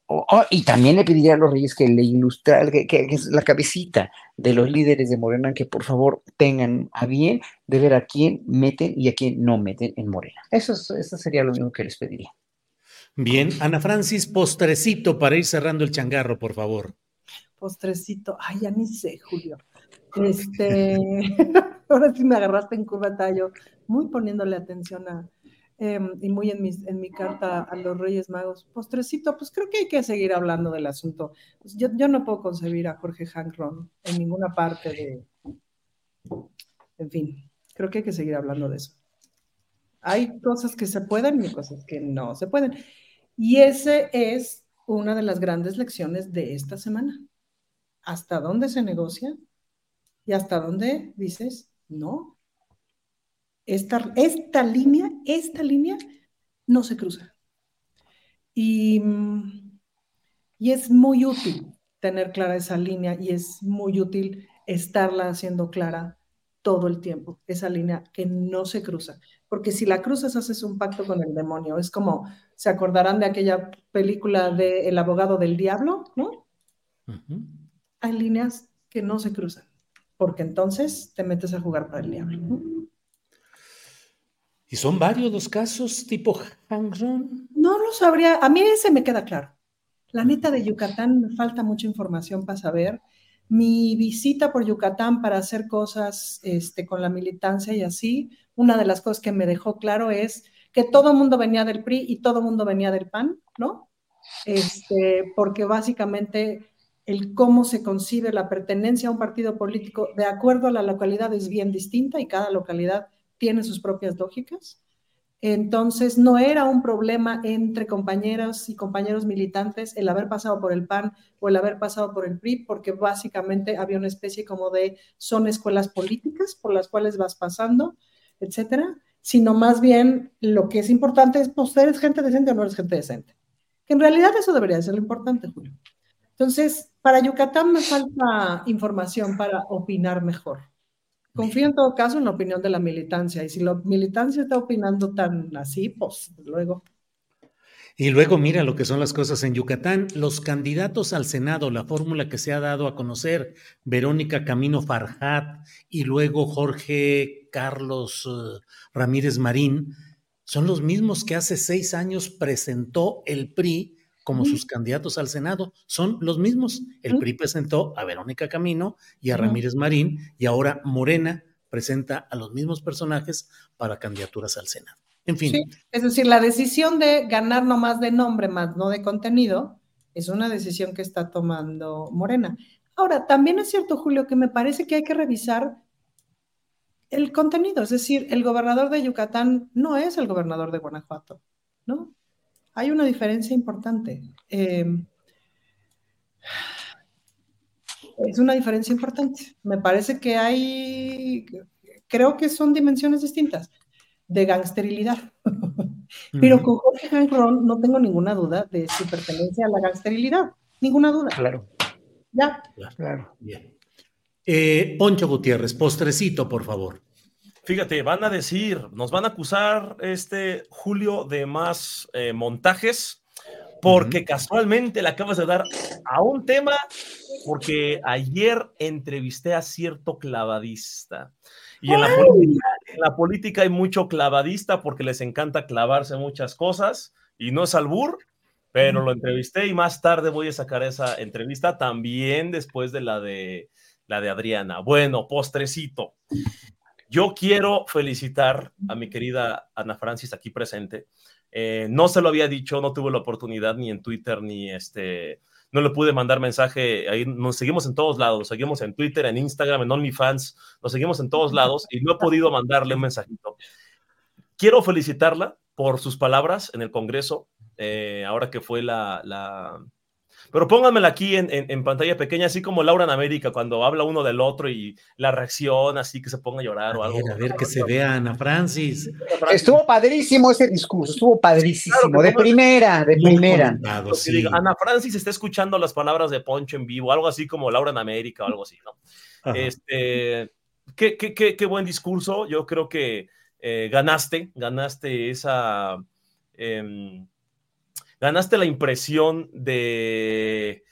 Speaker 8: y también le pediría a los reyes que le ilustra, que, que, es la cabecita de los líderes de Morena, que por favor tengan a bien de ver a quién meten y a quién no meten en Morena. Eso, eso sería lo único que les pediría.
Speaker 1: Bien, Ana Francis, postrecito para ir cerrando el changarro, por favor
Speaker 9: postrecito, ay, ya ni sé, Julio. Este, ahora sí me agarraste en curva, tallo, muy poniéndole atención a, em, y muy en, mis, en mi carta a los Reyes Magos. Postrecito, pues creo que hay que seguir hablando del asunto. Pues yo, yo no puedo concebir a Jorge Hankron en ninguna parte de, en fin, creo que hay que seguir hablando de eso. Hay cosas que se pueden y cosas que no se pueden. Y ese es una de las grandes lecciones de esta semana hasta dónde se negocia y hasta dónde dices, no, esta, esta línea, esta línea no se cruza. Y, y es muy útil tener clara esa línea y es muy útil estarla haciendo clara todo el tiempo, esa línea que no se cruza. Porque si la cruzas, haces un pacto con el demonio. Es como, se acordarán de aquella película de El abogado del diablo, ¿no? hay líneas que no se cruzan, porque entonces te metes a jugar para el diablo.
Speaker 1: ¿Y son varios los casos tipo Hangron?
Speaker 9: No lo sabría, a mí ese me queda claro. La neta de Yucatán me falta mucha información para saber. Mi visita por Yucatán para hacer cosas este, con la militancia y así, una de las cosas que me dejó claro es que todo el mundo venía del PRI y todo el mundo venía del PAN, ¿no? Este, porque básicamente el cómo se concibe la pertenencia a un partido político de acuerdo a la localidad es bien distinta y cada localidad tiene sus propias lógicas. Entonces, no era un problema entre compañeros y compañeros militantes el haber pasado por el PAN o el haber pasado por el PRI, porque básicamente había una especie como de son escuelas políticas por las cuales vas pasando, etcétera, sino más bien lo que es importante es, pues, ¿eres gente decente o no eres gente decente? Que en realidad eso debería ser lo importante, Julio. Entonces, para Yucatán me falta información para opinar mejor. Confío en todo caso en la opinión de la militancia y si la militancia está opinando tan así, pues luego.
Speaker 1: Y luego mira lo que son las cosas en Yucatán. Los candidatos al Senado, la fórmula que se ha dado a conocer, Verónica Camino Farjat y luego Jorge Carlos eh, Ramírez Marín, son los mismos que hace seis años presentó el PRI como sus candidatos al Senado. Son los mismos. El PRI presentó a Verónica Camino y a Ramírez Marín y ahora Morena presenta a los mismos personajes para candidaturas al Senado. En fin.
Speaker 9: es decir, la decisión de ganar no más de nombre, más no de contenido, es una decisión que está tomando Morena. Ahora, también es cierto, Julio, que me parece que hay que revisar el contenido, es decir, el gobernador de Yucatán no es el gobernador de Guanajuato, ¿no? Hay una diferencia importante. Eh, es una diferencia importante. Me parece que hay, creo que son dimensiones distintas de gangsterilidad. Pero con Jorge Hanron no tengo ninguna duda de su pertenencia a la gangsterilidad. Ninguna duda.
Speaker 1: Claro.
Speaker 9: Ya.
Speaker 1: Claro. Bien. Eh, Poncho Gutiérrez, postrecito, por favor.
Speaker 10: Fíjate, van a decir, nos van a acusar este Julio de más eh, montajes, porque casualmente le acabas de dar a un tema, porque ayer entrevisté a cierto clavadista. Y en la, política, en la, política, hay mucho clavadista porque les encanta clavarse muchas cosas y no es albur, pero lo entrevisté y más tarde voy a sacar esa entrevista también después de la de la de Adriana. Bueno, postrecito. Yo quiero felicitar a mi querida Ana Francis aquí presente. Eh, no se lo había dicho, no tuve la oportunidad ni en Twitter ni este, no le pude mandar mensaje. Nos seguimos en todos lados, nos seguimos en Twitter, en Instagram, en OnlyFans, nos seguimos en todos lados y no he podido mandarle un mensajito. Quiero felicitarla por sus palabras en el Congreso, eh, ahora que fue la pero pónganmela aquí en, pantalla pequeña, así como Laura en América, cuando habla uno del otro y la reacción, así que se ponga a llorar o algo.
Speaker 1: a ver, que se vea Ana Francis.
Speaker 8: Estuvo padrísimo ese discurso, estuvo padrísimo, de primera, de primera.
Speaker 10: Ana Francis está escuchando las palabras de Poncho en vivo, algo así como Laura en América o algo así, ¿no? Este, qué, qué, qué, buen discurso, yo creo que eh, ganaste, ganaste esa... Em, ganaste la impresión de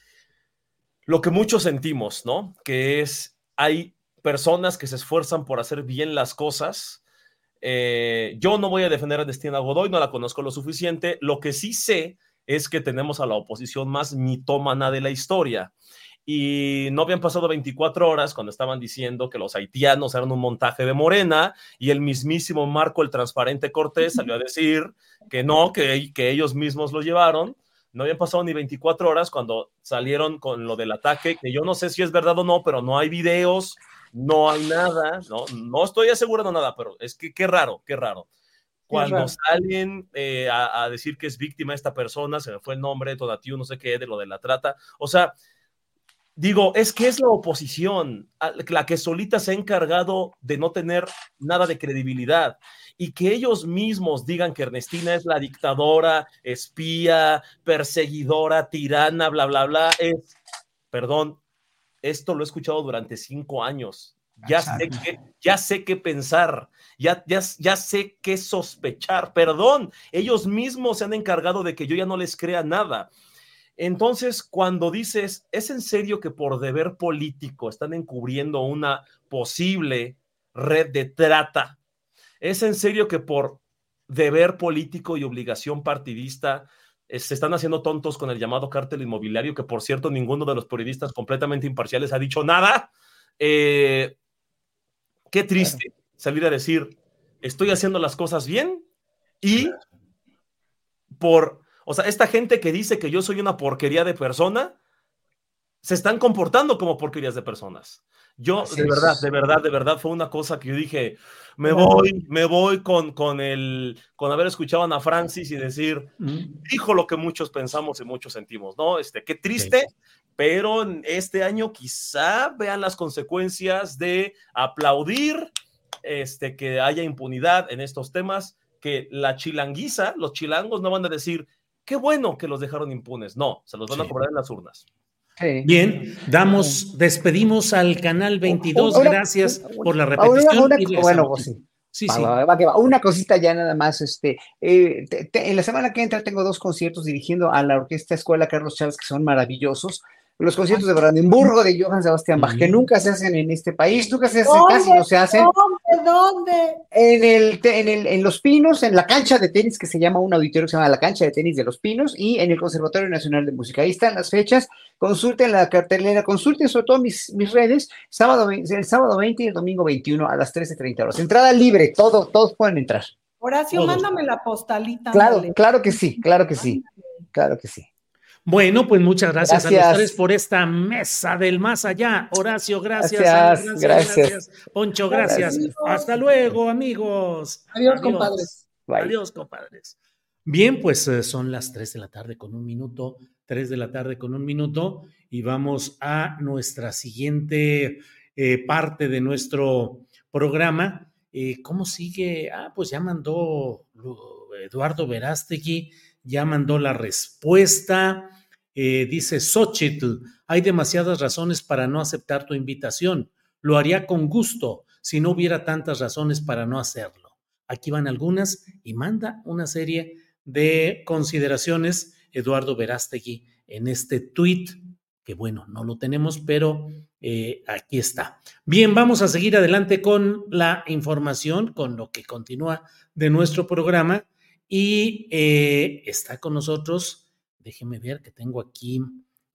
Speaker 10: lo que muchos sentimos, ¿no? Que es, hay personas que se esfuerzan por hacer bien las cosas. Eh, yo no voy a defender a Destina Godoy, no la conozco lo suficiente. Lo que sí sé es que tenemos a la oposición más mitómana de la historia y no habían pasado 24 horas cuando estaban diciendo que los haitianos eran un montaje de Morena y el mismísimo Marco el Transparente Cortés salió a decir que no, que, que ellos mismos lo llevaron. No habían pasado ni 24 horas cuando salieron con lo del ataque, que yo no sé si es verdad o no, pero no hay videos, no hay nada, no, no estoy asegurando nada, pero es que qué raro, qué raro. Cuando salen eh, a, a, decir que es víctima esta persona, se me fue el nombre, Todatiu, no sé qué, de lo de la trata. O sea, Digo, es que es la oposición la que solita se ha encargado de no tener nada de credibilidad y que ellos mismos digan que Ernestina es la dictadora, espía, perseguidora, tirana, bla, bla, bla, es, perdón, esto lo he escuchado durante cinco años. Ya sé, qué, ya sé qué pensar, ya, ya, ya sé qué sospechar. Perdón, ellos mismos se han encargado de que yo ya no les crea nada. Entonces, cuando dices, ¿es en serio que por deber político están encubriendo una posible red de trata? ¿Es en serio que por deber político y obligación partidista eh, se están haciendo tontos con el llamado cártel inmobiliario, que por cierto ninguno de los periodistas completamente imparciales ha dicho nada? Eh, qué triste salir a decir, estoy haciendo las cosas bien y por o sea, esta gente que dice que yo soy una porquería de persona, se están comportando como porquerías de personas. Yo, de verdad, de verdad, de verdad, fue una cosa que yo dije, me voy, me voy con, con, el, con haber escuchado a Ana Francis y decir, dijo lo que muchos pensamos y muchos sentimos, ¿no? Este, qué triste, pero este año quizá vean las consecuencias de aplaudir este, que haya impunidad en estos temas, que la chilanguiza, los chilangos no van a decir, qué bueno que los dejaron impunes. No, se los van a cobrar en las urnas.
Speaker 1: Bien, damos, despedimos al canal 22. Gracias por la repetición.
Speaker 8: bueno, pues sí. Sí, sí. Una cosita ya nada más. Este, eh, en la semana que entra tengo dos conciertos dirigiendo a la Orquesta Escuela Carlos Chávez que son maravillosos los conciertos de Brandenburgo de Johann Sebastian Bach, que nunca se hacen en este país, nunca se hacen, casi no se hacen.
Speaker 9: ¿Dónde? ¿Dónde?
Speaker 8: En, el, en, el, en Los Pinos, en la cancha de tenis que se llama un auditorio que se llama la cancha de tenis de Los Pinos y en el Conservatorio Nacional de Música. Ahí están las fechas, consulten la cartelera, consulten sobre todo mis, mis redes, sábado, el sábado 20 y el domingo 21 a las 13.30 horas. Entrada libre, todo, todos pueden entrar.
Speaker 9: Horacio, mándame la postalita.
Speaker 8: Claro, claro que sí, claro que sí, claro que sí.
Speaker 1: Bueno, pues muchas gracias, a los tres por esta mesa del más allá. Horacio, gracias. Gracias, gracias. Poncho, gracias. Hasta luego, amigos.
Speaker 9: Adiós, compadres.
Speaker 1: Adiós, compadres. Bien, pues eh, son las tres de la tarde con un minuto, tres de la tarde con un minuto, y vamos a nuestra siguiente eh, parte de nuestro programa. Eh, ¿Cómo sigue? Ah, pues ya mandó Eduardo Verástegui, ya mandó la respuesta. Eh, dice Xochitl, hay demasiadas razones para no aceptar tu invitación. Lo haría con gusto si no hubiera tantas razones para no hacerlo. Aquí van algunas y manda una serie de consideraciones Eduardo Verástegui en este tweet, que bueno, no lo tenemos, pero eh, aquí está. Bien, vamos a seguir adelante con la información, con lo que continúa de nuestro programa. Y eh, está con nosotros, déjeme ver que tengo aquí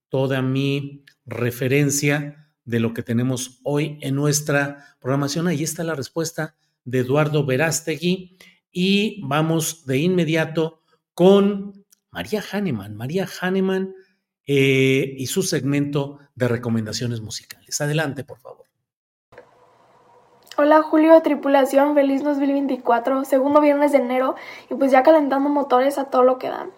Speaker 1: toda mi referencia de lo que tenemos hoy en nuestra programación. Ahí está la respuesta de Eduardo Verástegui. Y vamos de inmediato con María Hahnemann. María Hahnemann eh, y su segmento de recomendaciones musicales. Adelante, por favor.
Speaker 12: Hola Julio, tripulación, feliz 2024, segundo viernes de enero y pues ya calentando motores a todo lo que dan.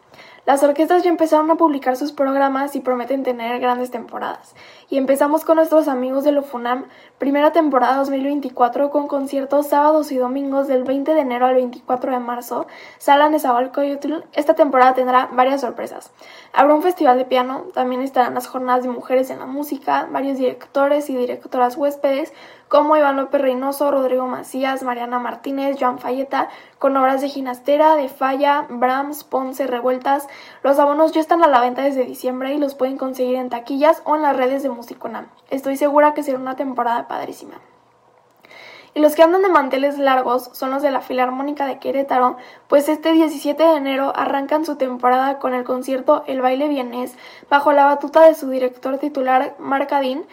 Speaker 12: Las orquestas ya empezaron a publicar sus programas y prometen tener grandes temporadas. Y empezamos con nuestros amigos de Lofunam, primera temporada 2024 con conciertos sábados y domingos del 20 de enero al 24 de marzo, Sala Nezahualcóyotl. Esta temporada tendrá varias sorpresas. Habrá un festival de piano, también estarán las jornadas de mujeres en la música, varios directores y directoras huéspedes, como Iván López Reynoso, Rodrigo Macías, Mariana Martínez, Joan Falleta, con obras de Ginastera, de Falla, Brahms, Ponce, Revueltas. Los abonos ya están a la venta desde diciembre y los pueden conseguir en taquillas o en las redes de Musiconam. Estoy segura que será una temporada padrísima. Y los que andan de manteles largos son los de la Filarmónica de Querétaro, pues este 17 de enero arrancan su temporada con el concierto El baile vienés bajo la batuta de su director titular Marcadín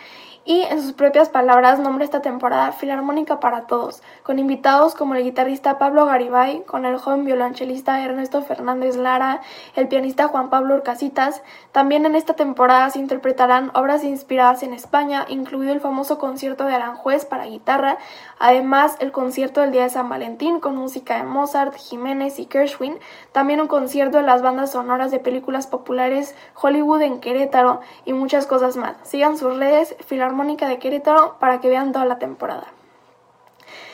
Speaker 12: y en sus propias palabras nombra esta temporada Filarmónica para Todos, con invitados como el guitarrista Pablo Garibay, con el joven violonchelista Ernesto Fernández Lara, el pianista Juan Pablo Urcasitas. También en esta temporada se interpretarán obras inspiradas en España, incluido el famoso concierto de Aranjuez para guitarra, además el concierto del Día de San Valentín con música de Mozart, Jiménez y Gershwin, también un concierto de las bandas sonoras de películas populares Hollywood en Querétaro y muchas cosas más. Sigan sus redes Filarmónica Filarmónica de Querétaro para que vean toda la temporada.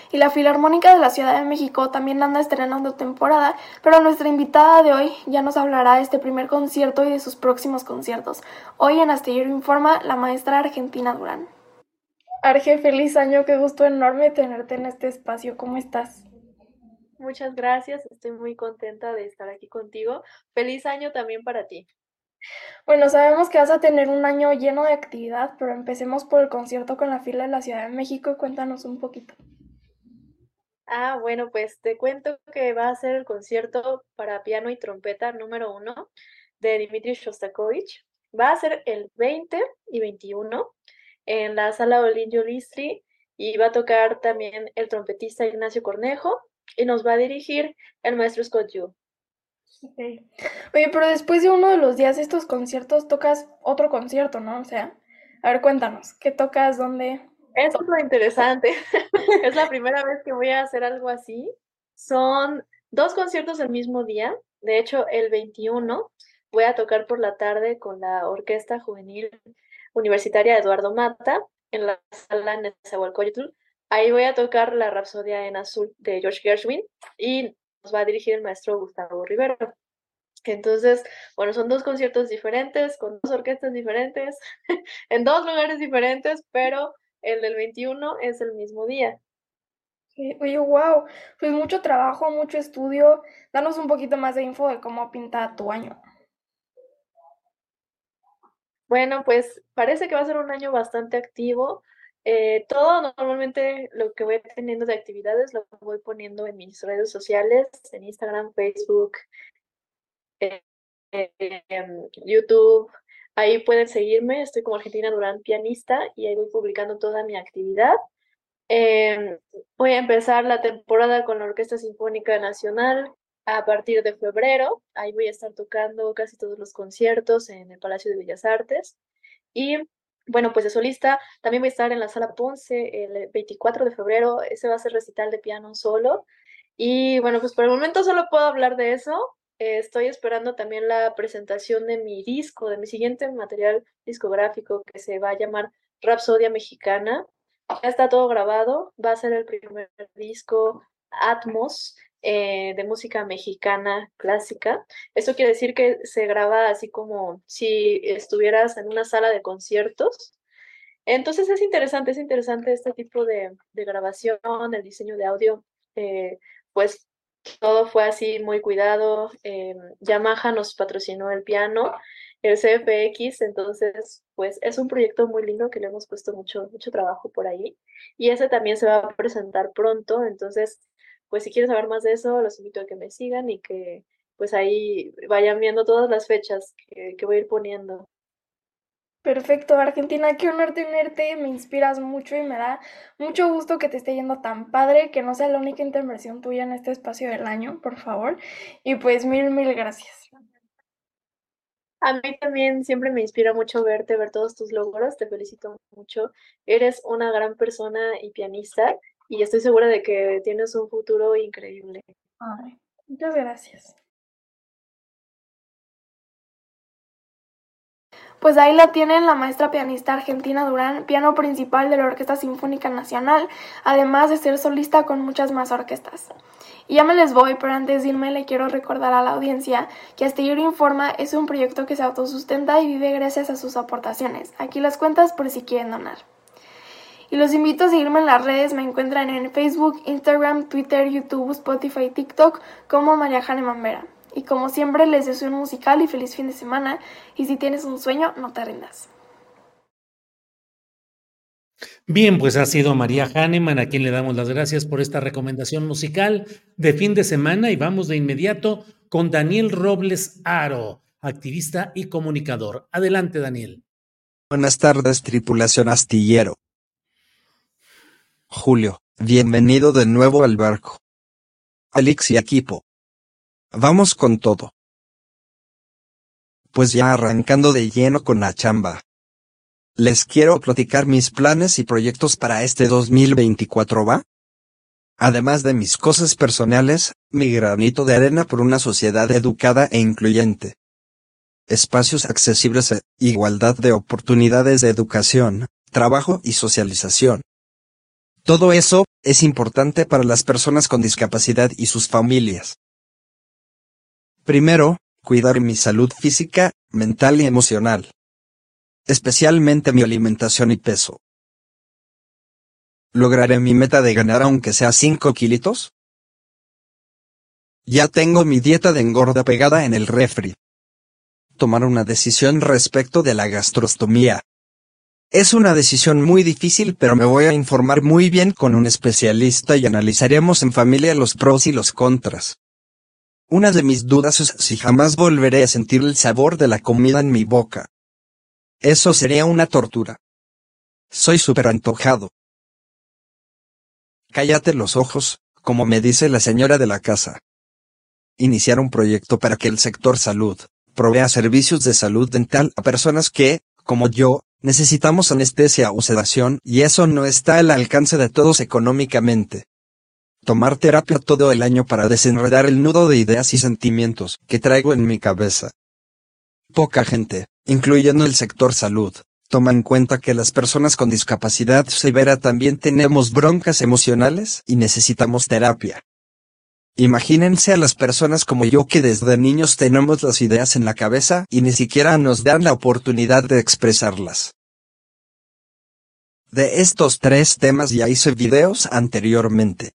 Speaker 12: Y la Filarmónica de la Ciudad de México también anda estrenando temporada, pero nuestra invitada de hoy ya nos hablará de este primer concierto y de sus próximos conciertos. Hoy en Astillero Informa, la maestra Argentina Durán. Arge, feliz año, qué gusto enorme tenerte en este espacio. ¿Cómo estás?
Speaker 13: Muchas gracias, estoy muy contenta de estar aquí contigo. Feliz año también para ti.
Speaker 12: Bueno, sabemos que vas a tener un año lleno de actividad, pero empecemos por el concierto con la fila de la Ciudad de México y cuéntanos un poquito.
Speaker 13: Ah, bueno, pues te cuento que va a ser el concierto para piano y trompeta número uno de Dmitri Shostakovich. Va a ser el 20 y 21 en la sala Olinjo Listri y va a tocar también el trompetista Ignacio Cornejo y nos va a dirigir el maestro Scott Yu.
Speaker 12: Oye, pero después de uno de los días de estos conciertos tocas otro concierto, ¿no? O sea, a ver, cuéntanos, ¿qué tocas? ¿Dónde?
Speaker 13: Eso es lo interesante. es la primera vez que voy a hacer algo así. Son dos conciertos el mismo día. De hecho, el 21 voy a tocar por la tarde con la Orquesta Juvenil Universitaria Eduardo Mata en la sala Nezahualcóyotl. Ahí voy a tocar la Rapsodia en Azul de George Gershwin y va a dirigir el maestro Gustavo Rivero. Entonces, bueno, son dos conciertos diferentes, con dos orquestas diferentes, en dos lugares diferentes, pero el del 21 es el mismo día.
Speaker 12: Oye, wow, pues mucho trabajo, mucho estudio. Danos un poquito más de info de cómo pinta tu año.
Speaker 13: Bueno, pues parece que va a ser un año bastante activo. Eh, todo normalmente lo que voy teniendo de actividades lo voy poniendo en mis redes sociales, en Instagram, Facebook, eh, YouTube. Ahí pueden seguirme, estoy como Argentina Durán Pianista y ahí voy publicando toda mi actividad. Em, voy a empezar la temporada con la Orquesta Sinfónica Nacional a partir de febrero. Ahí voy a estar tocando casi todos los conciertos en el Palacio de Bellas Artes. Y bueno, pues de solista también voy a estar en la Sala Ponce el 24 de febrero. Ese va a ser recital de piano solo. Y bueno, pues por el momento solo puedo hablar de eso. Eh, estoy esperando también la presentación de mi disco, de mi siguiente material discográfico que se va a llamar Rapsodia Mexicana. Ya está todo grabado, va a ser el primer disco Atmos eh, de música mexicana clásica. Esto quiere decir que se graba así como si estuvieras en una sala de conciertos. Entonces es interesante, es interesante este tipo de, grabación, el diseño de audio, eh, pues todo fue así muy cuidado. Eh, Yamaha nos patrocinó el piano, el CFX, entonces pues es un proyecto muy lindo que le hemos puesto mucho, mucho trabajo por ahí. Y ese también se va a presentar pronto, entonces pues si quieres saber más de eso, los invito a que me sigan y que pues ahí vayan viendo todas las fechas que, que voy a ir poniendo.
Speaker 12: Perfecto, Argentina, qué honor tenerte, me inspiras mucho y me da mucho gusto que te esté yendo tan padre, que no sea la única intervención tuya en este espacio del año, por favor. Y pues mil, mil gracias.
Speaker 13: A mí también siempre me inspira mucho verte, ver todos tus logros, te felicito mucho. Eres una gran persona y pianista y estoy segura de que tienes un futuro increíble.
Speaker 12: Ay, muchas gracias. Pues ahí la tienen la maestra pianista argentina Durán, piano principal de la Orquesta Sinfónica Nacional, además de ser solista con muchas más orquestas. Y ya me les voy, pero antes de irme le quiero recordar a la audiencia que Astillero Informa es un proyecto que se autosustenta y vive gracias a sus aportaciones. Aquí las cuentas por si quieren donar. Y los invito a seguirme en las redes, me encuentran en Facebook, Instagram, Twitter, YouTube, Spotify, TikTok como María Jane Mambera. Y como siempre les deseo un musical y feliz fin de semana. Y si tienes un sueño, no te rindas.
Speaker 1: Bien, pues ha sido María Hahnemann a quien le damos las gracias por esta recomendación musical de fin de semana y vamos de inmediato con Daniel Robles Aro, activista y comunicador. Adelante, Daniel.
Speaker 14: Buenas tardes, tripulación astillero. Julio, bienvenido de nuevo al barco. Alix y equipo. Vamos con todo. Pues ya arrancando de lleno con la chamba. Les quiero platicar mis planes y proyectos para este 2024, ¿va? Además de mis cosas personales, mi granito de arena por una sociedad educada e incluyente. Espacios accesibles e igualdad de oportunidades de educación, trabajo y socialización. Todo eso es importante para las personas con discapacidad y sus familias. Primero, cuidar mi salud física, mental y emocional. Especialmente mi alimentación y peso. ¿Lograré mi meta de ganar aunque sea 5 kilitos? Ya tengo mi dieta de engorda pegada en el refri. Tomar una decisión respecto de la gastrostomía. Es una decisión muy difícil pero me voy a informar muy bien con un especialista y analizaremos en familia los pros y los contras. Una de mis dudas es si jamás volveré a sentir el sabor de la comida en mi boca. Eso sería una tortura. Soy súper antojado. Cállate los ojos, como me dice la señora de la casa. Iniciar un proyecto para que el sector salud provea servicios de salud dental a personas que, como yo, necesitamos anestesia o sedación y eso no está al alcance de todos económicamente tomar terapia todo el año para desenredar el nudo de ideas y sentimientos que traigo en mi cabeza. Poca gente, incluyendo el sector salud, toma en cuenta que las personas con discapacidad severa también tenemos broncas emocionales y necesitamos terapia. Imagínense a las personas como yo que desde niños tenemos las ideas en la cabeza y ni siquiera nos dan la oportunidad de expresarlas. De estos tres temas ya hice videos anteriormente.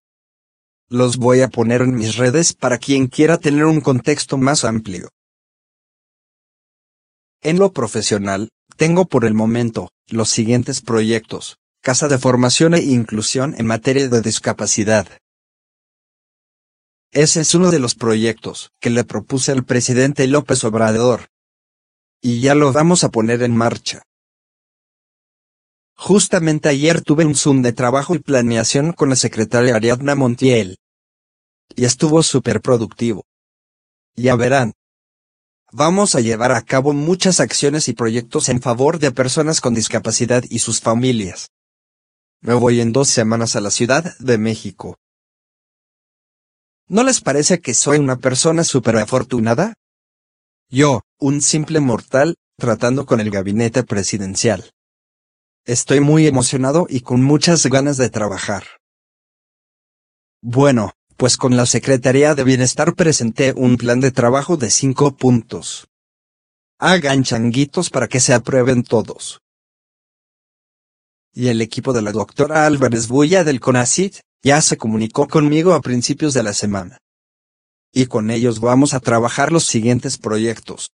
Speaker 14: Los voy a poner en mis redes para quien quiera tener un contexto más amplio. En lo profesional, tengo por el momento, los siguientes proyectos. Casa de Formación e Inclusión en materia de discapacidad. Ese es uno de los proyectos que le propuse al presidente López Obrador. Y ya lo vamos a poner en marcha. Justamente ayer tuve un Zoom de trabajo y planeación con la secretaria Ariadna Montiel. Y estuvo súper productivo. Ya verán. Vamos a llevar a cabo muchas acciones y proyectos en favor de personas con discapacidad y sus familias. Me voy en dos semanas a la Ciudad de México. ¿No les parece que soy una persona súper afortunada? Yo, un simple mortal, tratando con el gabinete presidencial. Estoy muy emocionado y con muchas ganas de trabajar. Bueno, pues con la Secretaría de Bienestar presenté un plan de trabajo de cinco puntos. Hagan changuitos para que se aprueben todos. Y el equipo de la doctora Álvarez Bulla del CONACIT, ya se comunicó conmigo a principios de la semana. Y con ellos vamos a trabajar los siguientes proyectos.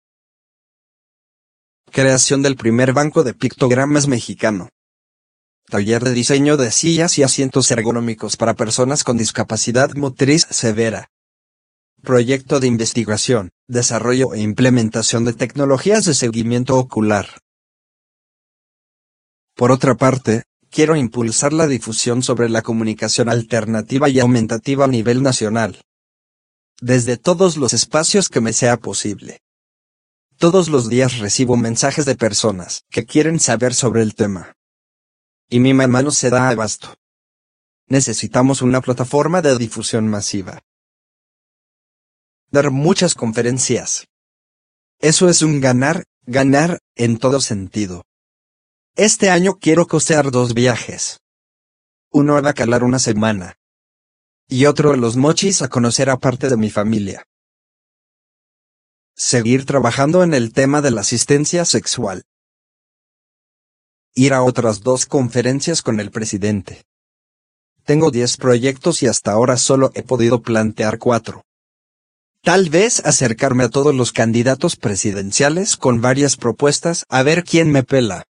Speaker 14: Creación del primer banco de pictogramas mexicano. Taller de diseño de sillas y asientos ergonómicos para personas con discapacidad motriz severa. Proyecto de investigación, desarrollo e implementación de tecnologías de seguimiento ocular. Por otra parte, quiero impulsar la difusión sobre la comunicación alternativa y aumentativa a nivel nacional. Desde todos los espacios que me sea posible. Todos los días recibo mensajes de personas que quieren saber sobre el tema. Y mi mamá no se da abasto. Necesitamos una plataforma de difusión masiva. Dar muchas conferencias. Eso es un ganar, ganar, en todo sentido. Este año quiero costear dos viajes. Uno a calar una semana. Y otro a los mochis a conocer a parte de mi familia seguir trabajando en el tema de la asistencia sexual. Ir a otras dos conferencias con el presidente. Tengo 10 proyectos y hasta ahora solo he podido plantear cuatro. Tal vez acercarme a todos los candidatos presidenciales con varias propuestas a ver quién me pela.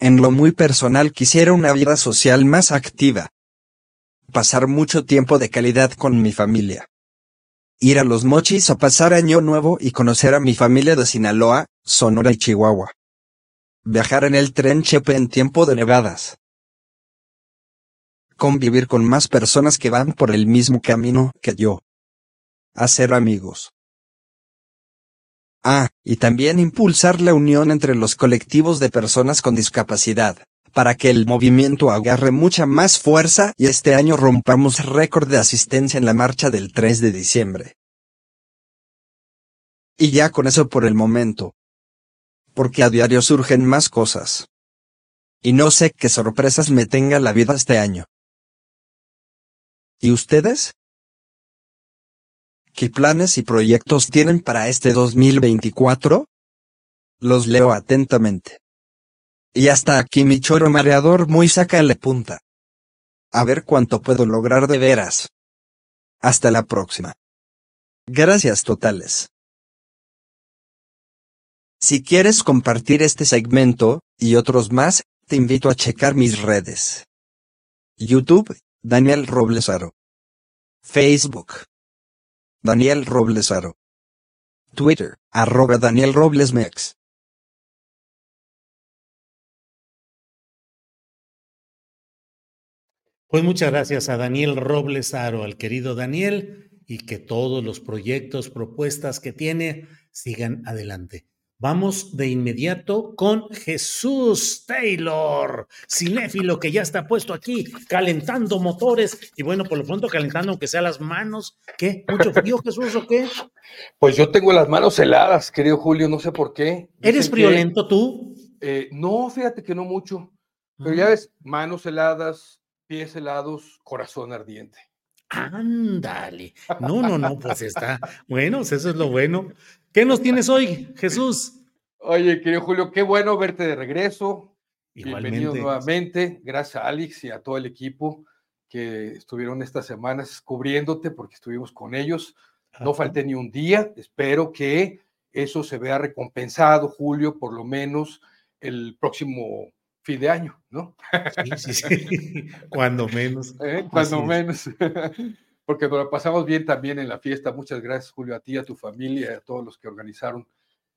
Speaker 14: En lo muy personal quisiera una vida social más activa. Pasar mucho tiempo de calidad con mi familia ir a los mochis a pasar año nuevo y conocer a mi familia de Sinaloa, Sonora y Chihuahua. Viajar en el tren Chepe en tiempo de nevadas. Convivir con más personas que van por el mismo camino que yo. Hacer amigos. Ah, y también impulsar la unión entre los colectivos de personas con discapacidad, para que el movimiento agarre mucha más fuerza y este año rompamos récord de asistencia en la marcha del 3 de diciembre. Y ya con eso por el momento. Porque a diario surgen más cosas. Y no sé qué sorpresas me tenga la vida este año. ¿Y ustedes? ¿Qué planes y proyectos tienen para este 2024? Los leo atentamente. Y hasta aquí mi choro mareador muy sácale punta. A ver cuánto puedo lograr de veras. Hasta la próxima. Gracias totales. Si quieres compartir este segmento, y otros más, te invito a checar mis redes. YouTube, Daniel Roblesaro. Facebook. Daniel Roblesaro. Twitter, arroba Daniel Roblesmex.
Speaker 1: Pues muchas gracias a Daniel Robles Aro, al querido Daniel, y que todos los proyectos, propuestas que tiene sigan adelante. Vamos de inmediato con Jesús Taylor, cinéfilo que ya está puesto aquí, calentando motores y bueno, por lo pronto calentando aunque sea las manos. ¿Qué? ¿Mucho frío, Jesús, o qué?
Speaker 15: Pues yo tengo las manos heladas, querido Julio, no sé por qué.
Speaker 1: ¿Eres friolento tú?
Speaker 15: Eh, no, fíjate que no mucho. Pero ya ves, manos heladas, pies helados, corazón ardiente.
Speaker 1: Ándale. No, no, no, pues está. Bueno, pues eso es lo bueno. ¿Qué nos tienes hoy, Jesús?
Speaker 15: Oye, querido Julio, qué bueno verte de regreso. Bienvenido nuevamente. Gracias a Alex y a todo el equipo que estuvieron estas semanas cubriéndote porque estuvimos con ellos. No falté ni un día. Espero que eso se vea recompensado, Julio, por lo menos el próximo fin de año, ¿no?
Speaker 1: Sí, sí, sí. Cuando menos.
Speaker 15: ¿Eh? Cuando menos. Porque nos la pasamos bien también en la fiesta. Muchas gracias, Julio, a ti, a tu familia, a todos los que organizaron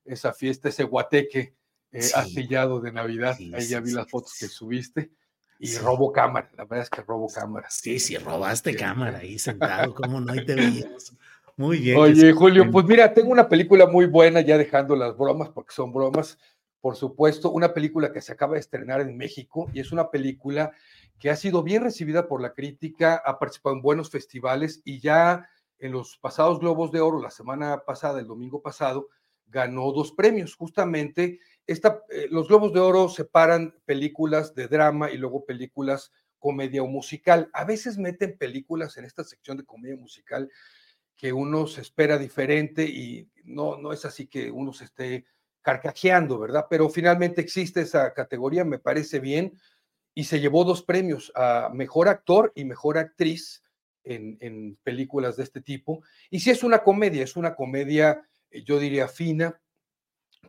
Speaker 15: esa fiesta, ese guateque eh, astillado de Navidad. Ahí ya vi las fotos que subiste. Y robo cámara, la verdad es que robo cámara.
Speaker 1: Sí, sí, robaste cámara ahí sentado, ¿cómo no? Ahí te veíamos. Muy bien.
Speaker 15: Oye, Julio, pues mira, tengo una película muy buena, ya dejando las bromas, porque son bromas, por supuesto, una película que se acaba de estrenar en México y es una película que ha sido bien recibida por la crítica, ha participado en buenos festivales y ya en los pasados Globos de Oro, la semana pasada, el domingo pasado, ganó dos premios. Justamente, esta, eh, los Globos de Oro separan películas de drama y luego películas comedia o musical. A veces meten películas en esta sección de comedia musical que uno se espera diferente y no, no es así que uno se esté carcajeando, ¿verdad? Pero finalmente existe esa categoría, me parece bien, y se llevó dos premios a mejor actor y mejor actriz en, películas de este tipo. Y si es una comedia, es una comedia, eh, yo diría, fina,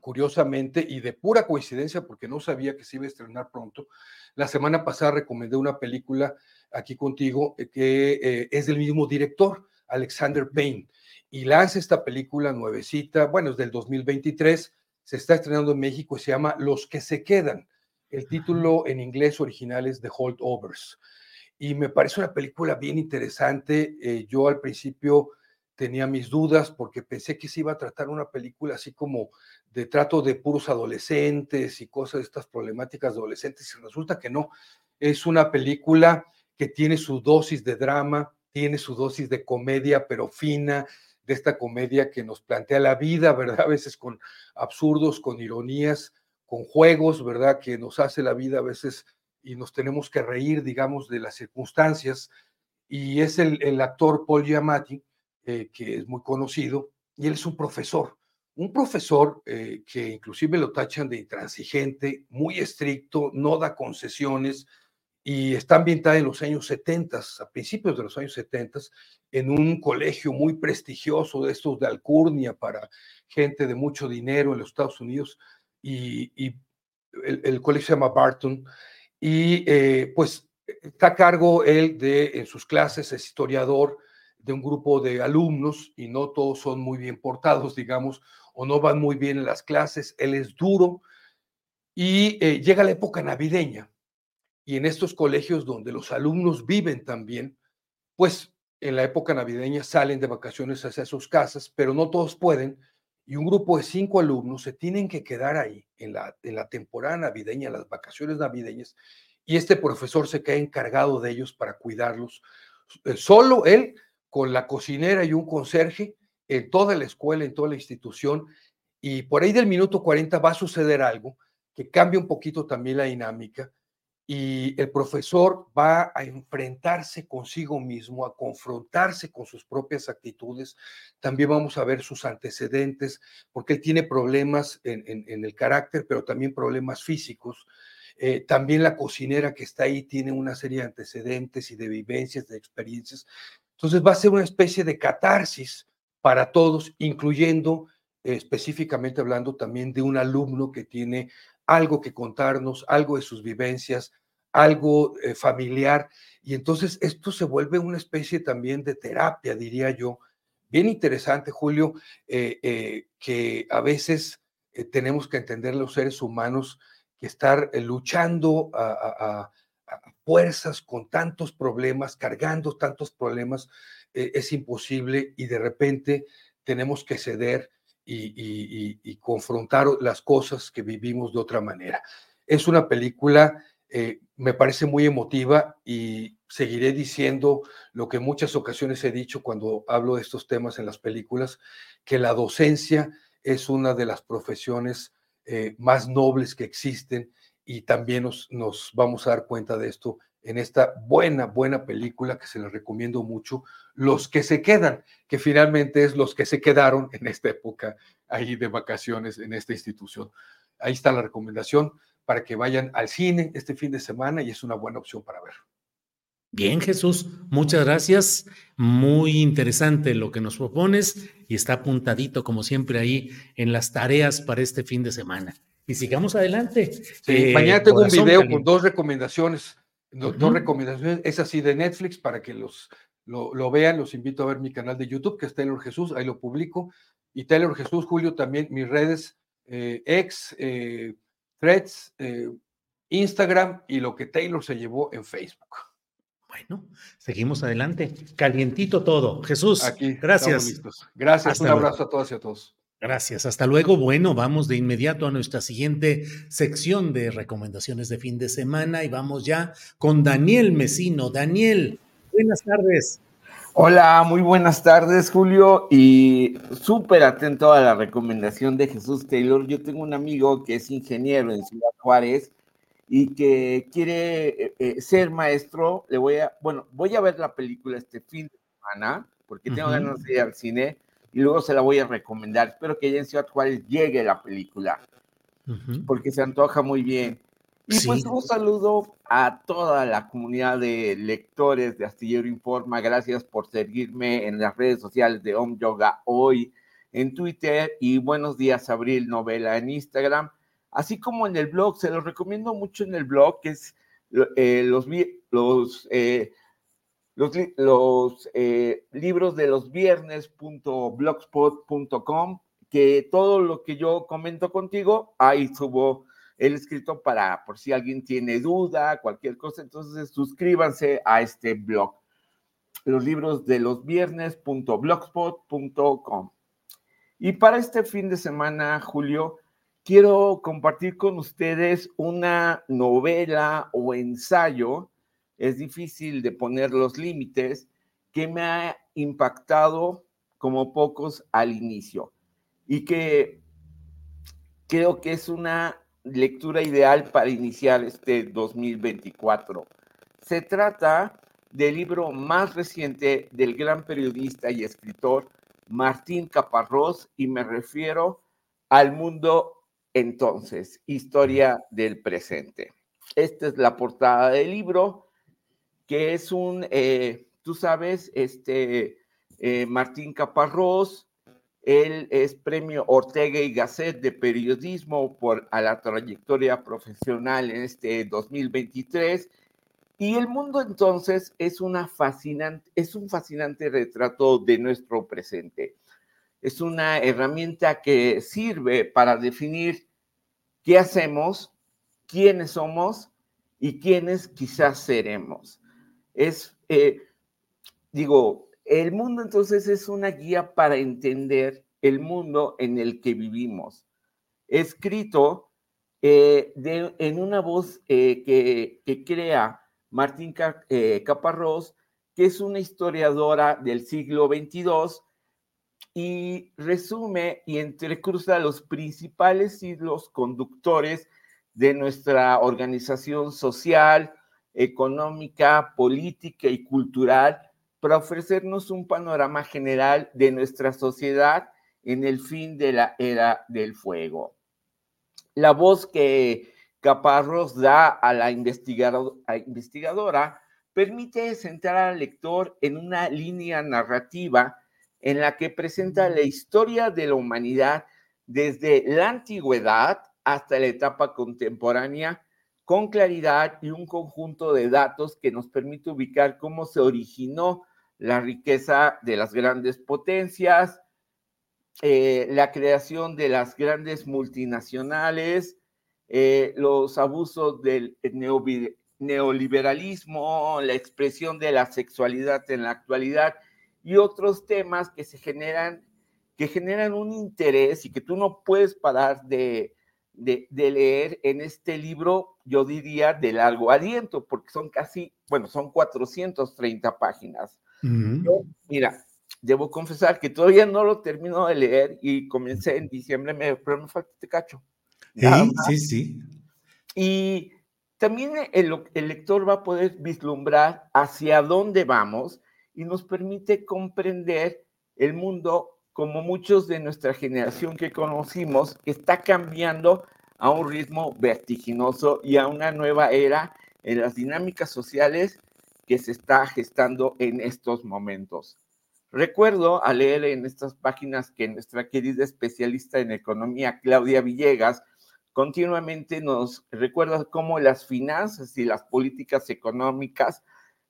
Speaker 15: curiosamente, y de pura coincidencia, porque no sabía que se iba a estrenar pronto. La semana pasada recomendé una película aquí contigo eh, que eh, es del mismo director, Alexander Payne, y lanza esta película nuevecita, bueno, es del 2023, se está estrenando en México y se llama Los que se quedan. El título en inglés original es The Holdovers. Y me parece una película bien interesante. Eh, yo al principio tenía mis dudas porque pensé que se iba a tratar una película así como de trato de puros adolescentes y cosas de estas problemáticas adolescentes. Y resulta que no. Es una película que tiene su dosis de drama, tiene su dosis de comedia, pero fina, de esta comedia que nos plantea la vida, ¿verdad? A veces con absurdos, con ironías, con juegos, ¿verdad? Que nos hace la vida a veces y nos tenemos que reír, digamos, de las circunstancias. Y es el, actor Paul Giamatti, eh, que es muy conocido, y él es un profesor, un profesor eh, que inclusive lo tachan de intransigente, muy estricto, no da concesiones, y está ambientada en los años 70, a principios de los años 70, en un colegio muy prestigioso de estos de alcurnia para gente de mucho dinero en los Estados Unidos, y, el, colegio se llama Barton, y eh, pues está a cargo él de, en sus clases, es historiador de un grupo de alumnos, y no todos son muy bien portados, digamos, o no van muy bien en las clases, él es duro, y eh, llega la época navideña, y en estos colegios donde los alumnos viven también, pues en la época navideña salen de vacaciones hacia sus casas, pero no todos pueden, y un grupo de cinco alumnos se tienen que quedar ahí en la, en la temporada navideña, las vacaciones navideñas, y este profesor se queda encargado de ellos para cuidarlos. Eh, solo él, con la cocinera y un conserje, en toda la escuela, en toda la institución, y por ahí del minuto 40 va a suceder algo que cambia un poquito también la dinámica, y el profesor va a enfrentarse consigo mismo, a confrontarse con sus propias actitudes. También vamos a ver sus antecedentes, porque él tiene problemas en, el carácter, pero también problemas físicos. Eh, también la cocinera que está ahí tiene una serie de antecedentes y de vivencias, de experiencias. Entonces va a ser una especie de catarsis para todos, incluyendo eh, específicamente hablando también de un alumno que tiene algo que contarnos, algo de sus vivencias, algo eh, familiar. Y entonces esto se vuelve una especie también de terapia, diría yo. Bien interesante, Julio, eh, eh, que a veces tenemos que entender los seres humanos que estar luchando a, fuerzas con tantos problemas, cargando tantos problemas, es imposible y de repente tenemos que ceder y, confrontar las cosas que vivimos de otra manera. Es una película, eh, me parece muy emotiva y seguiré diciendo lo que en muchas ocasiones he dicho cuando hablo de estos temas en las películas, que la docencia es una de las profesiones eh, más nobles que existen y también nos, nos vamos a dar cuenta de esto en esta buena, buena película que se les recomiendo mucho, Los que se quedan, que finalmente es los que se quedaron en esta época ahí de vacaciones en esta institución. Ahí está la recomendación para que vayan al cine este fin de semana y es una buena opción para ver.
Speaker 1: Bien, Jesús, muchas gracias. Muy interesante lo que nos propones y está apuntadito como siempre ahí en las tareas para este fin de semana. Y sigamos adelante.
Speaker 15: Sí, mañana tengo un video con dos recomendaciones dos recomendaciones, es así de Netflix para que los lo, vean, los invito a ver mi canal de YouTube, que es Taylor Jesús, ahí lo publico. Y Taylor Jesús, Julio, también mis redes, eh, ex, eh, Threads, eh, Instagram y lo que Taylor se llevó en Facebook.
Speaker 1: Bueno, seguimos adelante. Calientito todo. Jesús, Aquí gracias.
Speaker 15: Gracias, un abrazo a todas y a todos.
Speaker 1: Gracias, hasta luego. Bueno, vamos de inmediato a nuestra siguiente sección de recomendaciones de fin de semana y vamos ya con Daniel Mesino. Daniel, buenas tardes.
Speaker 16: Hola, muy buenas tardes, Julio, y súper atento a la recomendación de Jesús Taylor. Yo tengo un amigo que es ingeniero en Ciudad Juárez y que quiere eh, eh, ser maestro. Le voy a, bueno, voy a ver la película este fin de semana, porque tengo ganas de ir al cine, y luego se la voy a recomendar. Espero que ya en Ciudad Juárez llegue la película, porque se antoja muy bien. Y pues un saludo a toda la comunidad de lectores de Astillero Informa. Gracias por seguirme en las redes sociales de Om Yoga hoy, en Twitter y Buenos Días Abril Novela en Instagram, así como en el blog. Se los recomiendo mucho en el blog, que es eh, los, los, eh, los, los eh, libros de los viernes.blogspot.com, que todo lo que yo comento contigo, ahí subo el escrito para, por si alguien tiene duda, cualquier cosa, entonces suscríbanse a este blog. Los libros de los viernes.blogspot.com. Y para este fin de semana, Julio, quiero compartir con ustedes una novela o ensayo, es difícil de poner los límites, que me ha impactado como pocos al inicio y que creo que es una lectura ideal para iniciar este 2024. Se trata del libro más reciente del gran periodista y escritor Martín Caparrós y me refiero al mundo entonces, historia del presente. Esta es la portada del libro, que es un, eh, tú sabes, este eh, Martín Caparrós él es premio Ortega y Gasset de periodismo por a la trayectoria profesional en este 2023. Y el mundo entonces es, una fascinante, es un fascinante retrato de nuestro presente. Es una herramienta que sirve para definir qué hacemos, quiénes somos y quiénes quizás seremos. Es, eh, digo, el mundo entonces es una guía para entender el mundo en el que vivimos. Escrito eh, en una voz eh, que, crea Martín Caparrós, que es una historiadora del siglo XXII y resume y entrecruza los principales siglos conductores de nuestra organización social, económica, política y cultural para ofrecernos un panorama general de nuestra sociedad en el fin de la era del fuego. La voz que Caparrós da a la investigadora permite centrar al lector en una línea narrativa en la que presenta la historia de la humanidad desde la antigüedad hasta la etapa contemporánea con claridad y un conjunto de datos que nos permite ubicar cómo se originó la riqueza de las grandes potencias, eh, la creación de las grandes multinacionales, eh, los abusos del neoliberalismo, la expresión de la sexualidad en la actualidad y otros temas que se generan, que generan un interés y que tú no puedes parar de, de, leer en este libro, yo diría, de largo aliento, porque son casi, bueno, son 430 páginas mira, debo confesar que todavía no lo termino de leer y comencé en diciembre, pero me falta este cacho.
Speaker 1: Sí, sí, sí.
Speaker 16: Y también el, el, lector va a poder vislumbrar hacia dónde vamos y nos permite comprender el mundo como muchos de nuestra generación que conocimos, que está cambiando a un ritmo vertiginoso y a una nueva era en las dinámicas sociales que se está gestando en estos momentos. Recuerdo al leer en estas páginas que nuestra querida especialista en economía, Claudia Villegas, continuamente nos recuerda cómo las finanzas y las políticas económicas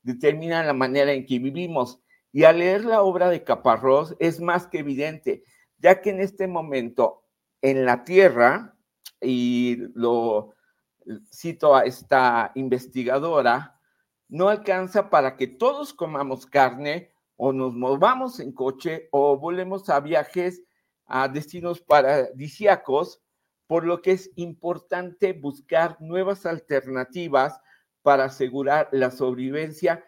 Speaker 16: determinan la manera en que vivimos. Y al leer la obra de Caparrós es más que evidente, ya que en este momento en la Tierra y lo cito a esta investigadora, no alcanza para que todos comamos carne o nos movamos en coche o volvemos a viajes a destinos paradisíacos, por lo que es importante buscar nuevas alternativas para asegurar la sobrevivencia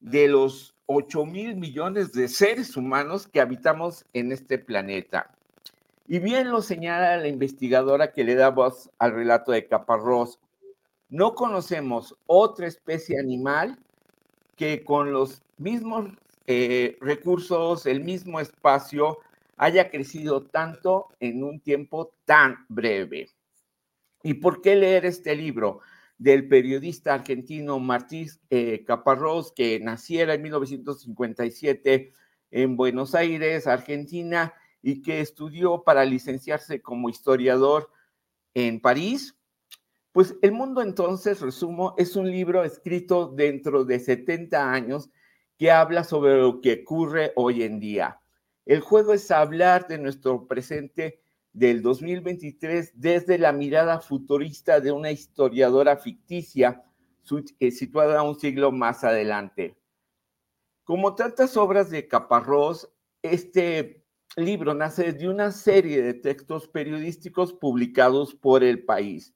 Speaker 16: de los 8 mil millones de seres humanos que habitamos en este planeta. Y bien lo señala la investigadora que le da voz al relato de Caparrós. No conocemos otra especie animal que con los mismos eh, recursos, el mismo espacio, haya crecido tanto en un tiempo tan breve. ¿Y por qué leer este libro? del periodista argentino Martí eh, Caparrós, que naciera en 1957 en Buenos Aires, Argentina, y que estudió para licenciarse como historiador en París. Pues El Mundo entonces, resumo, es un libro escrito dentro de 70 años que habla sobre lo que ocurre hoy en día. El juego es hablar de nuestro presente del 2023 desde la mirada futurista de una historiadora ficticia eh, situada un siglo más adelante. Como tantas obras de Caparrós, este libro nace de una serie de textos periodísticos publicados por el país.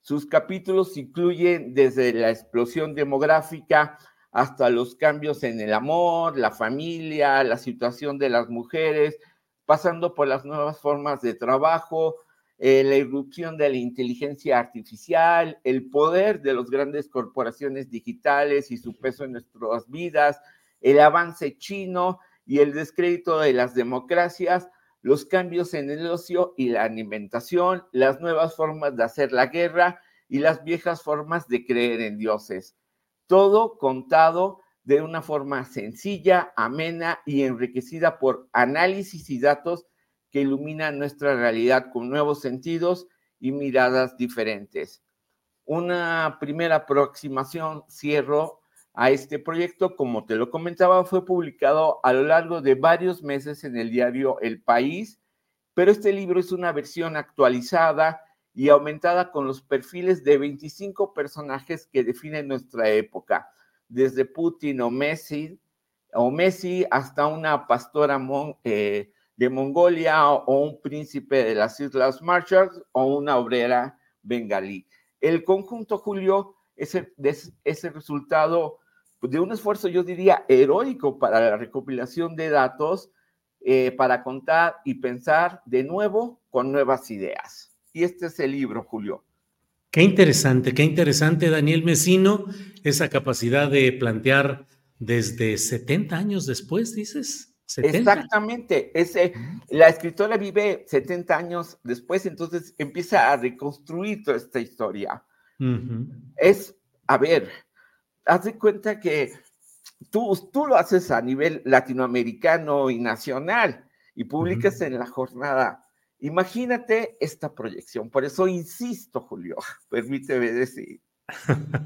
Speaker 16: Sus capítulos incluyen desde la explosión demográfica hasta los cambios en el amor, la familia, la situación de las mujeres, pasando por las nuevas formas de trabajo, eh, la irrupción de la inteligencia artificial, el poder de las grandes corporaciones digitales y su peso en nuestras vidas, el avance chino y el descrédito de las democracias, los cambios en el ocio y la alimentación, las nuevas formas de hacer la guerra y las viejas formas de creer en dioses. Todo contado de una forma sencilla, amena y enriquecida por análisis y datos que iluminan nuestra realidad con nuevos sentidos y miradas diferentes. Una primera aproximación, cierro, a este proyecto, como te lo comentaba, fue publicado a lo largo de varios meses en el diario El País, pero este libro es una versión actualizada y aumentada con los perfiles de 25 personajes que definen nuestra época, desde Putin o Messi, o Messi hasta una pastora eh, de Mongolia o, un príncipe de las Islas Marshall o una obrera bengalí. El conjunto, Julio, es ese resultado de un esfuerzo, yo diría, heroico para la recopilación de datos, eh, para contar y pensar de nuevo con nuevas ideas. Y este es el libro, Julio.
Speaker 1: Qué interesante, qué interesante, Daniel Mesino, esa capacidad de plantear desde 70 años después, dices.
Speaker 16: Exactamente, ese, la escritora vive 70 años después, entonces empieza a reconstruir toda esta historia. Es, a ver, haz de cuenta que tú, tú lo haces a nivel latinoamericano y nacional y publicas en la jornada Imagínate esta proyección, por eso insisto, Julio, permíteme decir.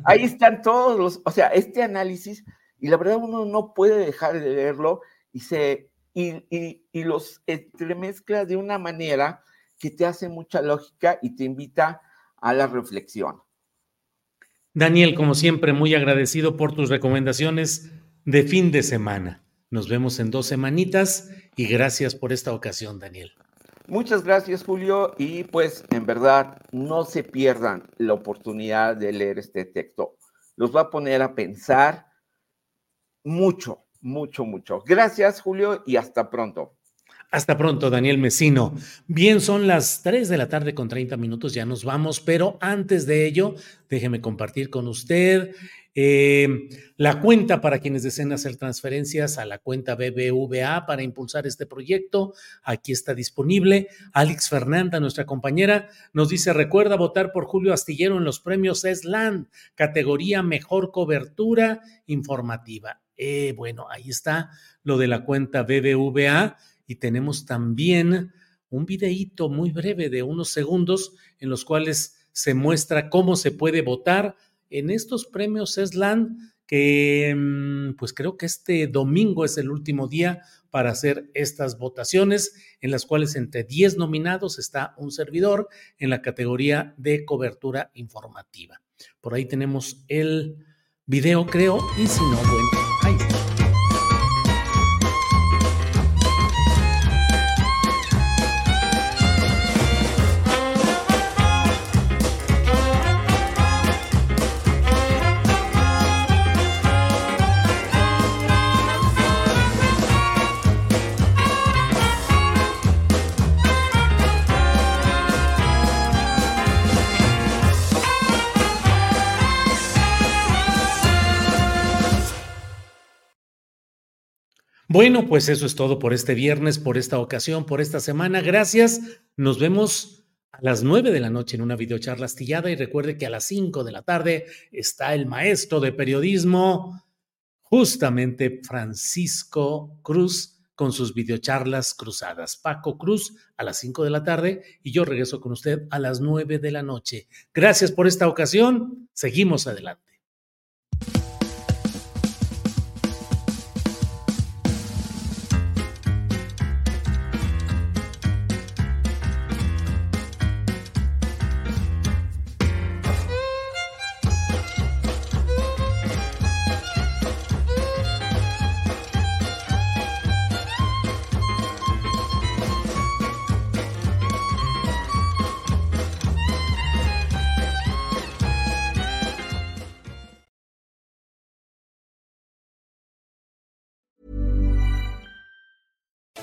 Speaker 16: Ahí están todos los, o sea, este análisis, y la verdad uno no puede dejar de leerlo y, se, y, y, los entremezcla de una manera que te hace mucha lógica y te invita a la reflexión.
Speaker 1: Daniel, como siempre, muy agradecido por tus recomendaciones de fin de semana. Nos vemos en dos semanitas y gracias por esta ocasión, Daniel.
Speaker 16: Muchas gracias, Julio. Y pues, en verdad, no se pierdan la oportunidad de leer este texto. Los va a poner a pensar mucho, mucho, mucho. Gracias, Julio, y hasta pronto.
Speaker 1: Hasta pronto, Daniel Mesino. Bien, son las 3 de la tarde con 30 minutos, ya nos vamos, pero antes de ello, déjeme compartir con usted eh, la cuenta para quienes deseen hacer transferencias a la cuenta BBVA para impulsar este proyecto, aquí está disponible. Alex Fernanda, nuestra compañera, nos dice, recuerda votar por Julio Astillero en los premios ESLAN, categoría Mejor Cobertura Informativa. Eh, bueno, ahí está lo de la cuenta BBVA y tenemos también un videíto muy breve de unos segundos en los cuales se muestra cómo se puede votar en estos premios ESLAN que mm, pues creo que este domingo es el último día para hacer estas votaciones, en las cuales entre 10 nominados está un servidor en la categoría de cobertura informativa. Por ahí tenemos el video, creo, y si no, bueno, Bueno, pues eso es todo por este viernes, por esta ocasión, por esta semana. Gracias. Nos vemos a las nueve de la noche en una videocharla astillada y recuerde que a las cinco de la tarde está el maestro de periodismo, justamente Francisco Cruz, con sus videocharlas cruzadas. Paco Cruz a las cinco de la tarde y yo regreso con usted a las nueve de la noche. Gracias por esta ocasión. Seguimos adelante.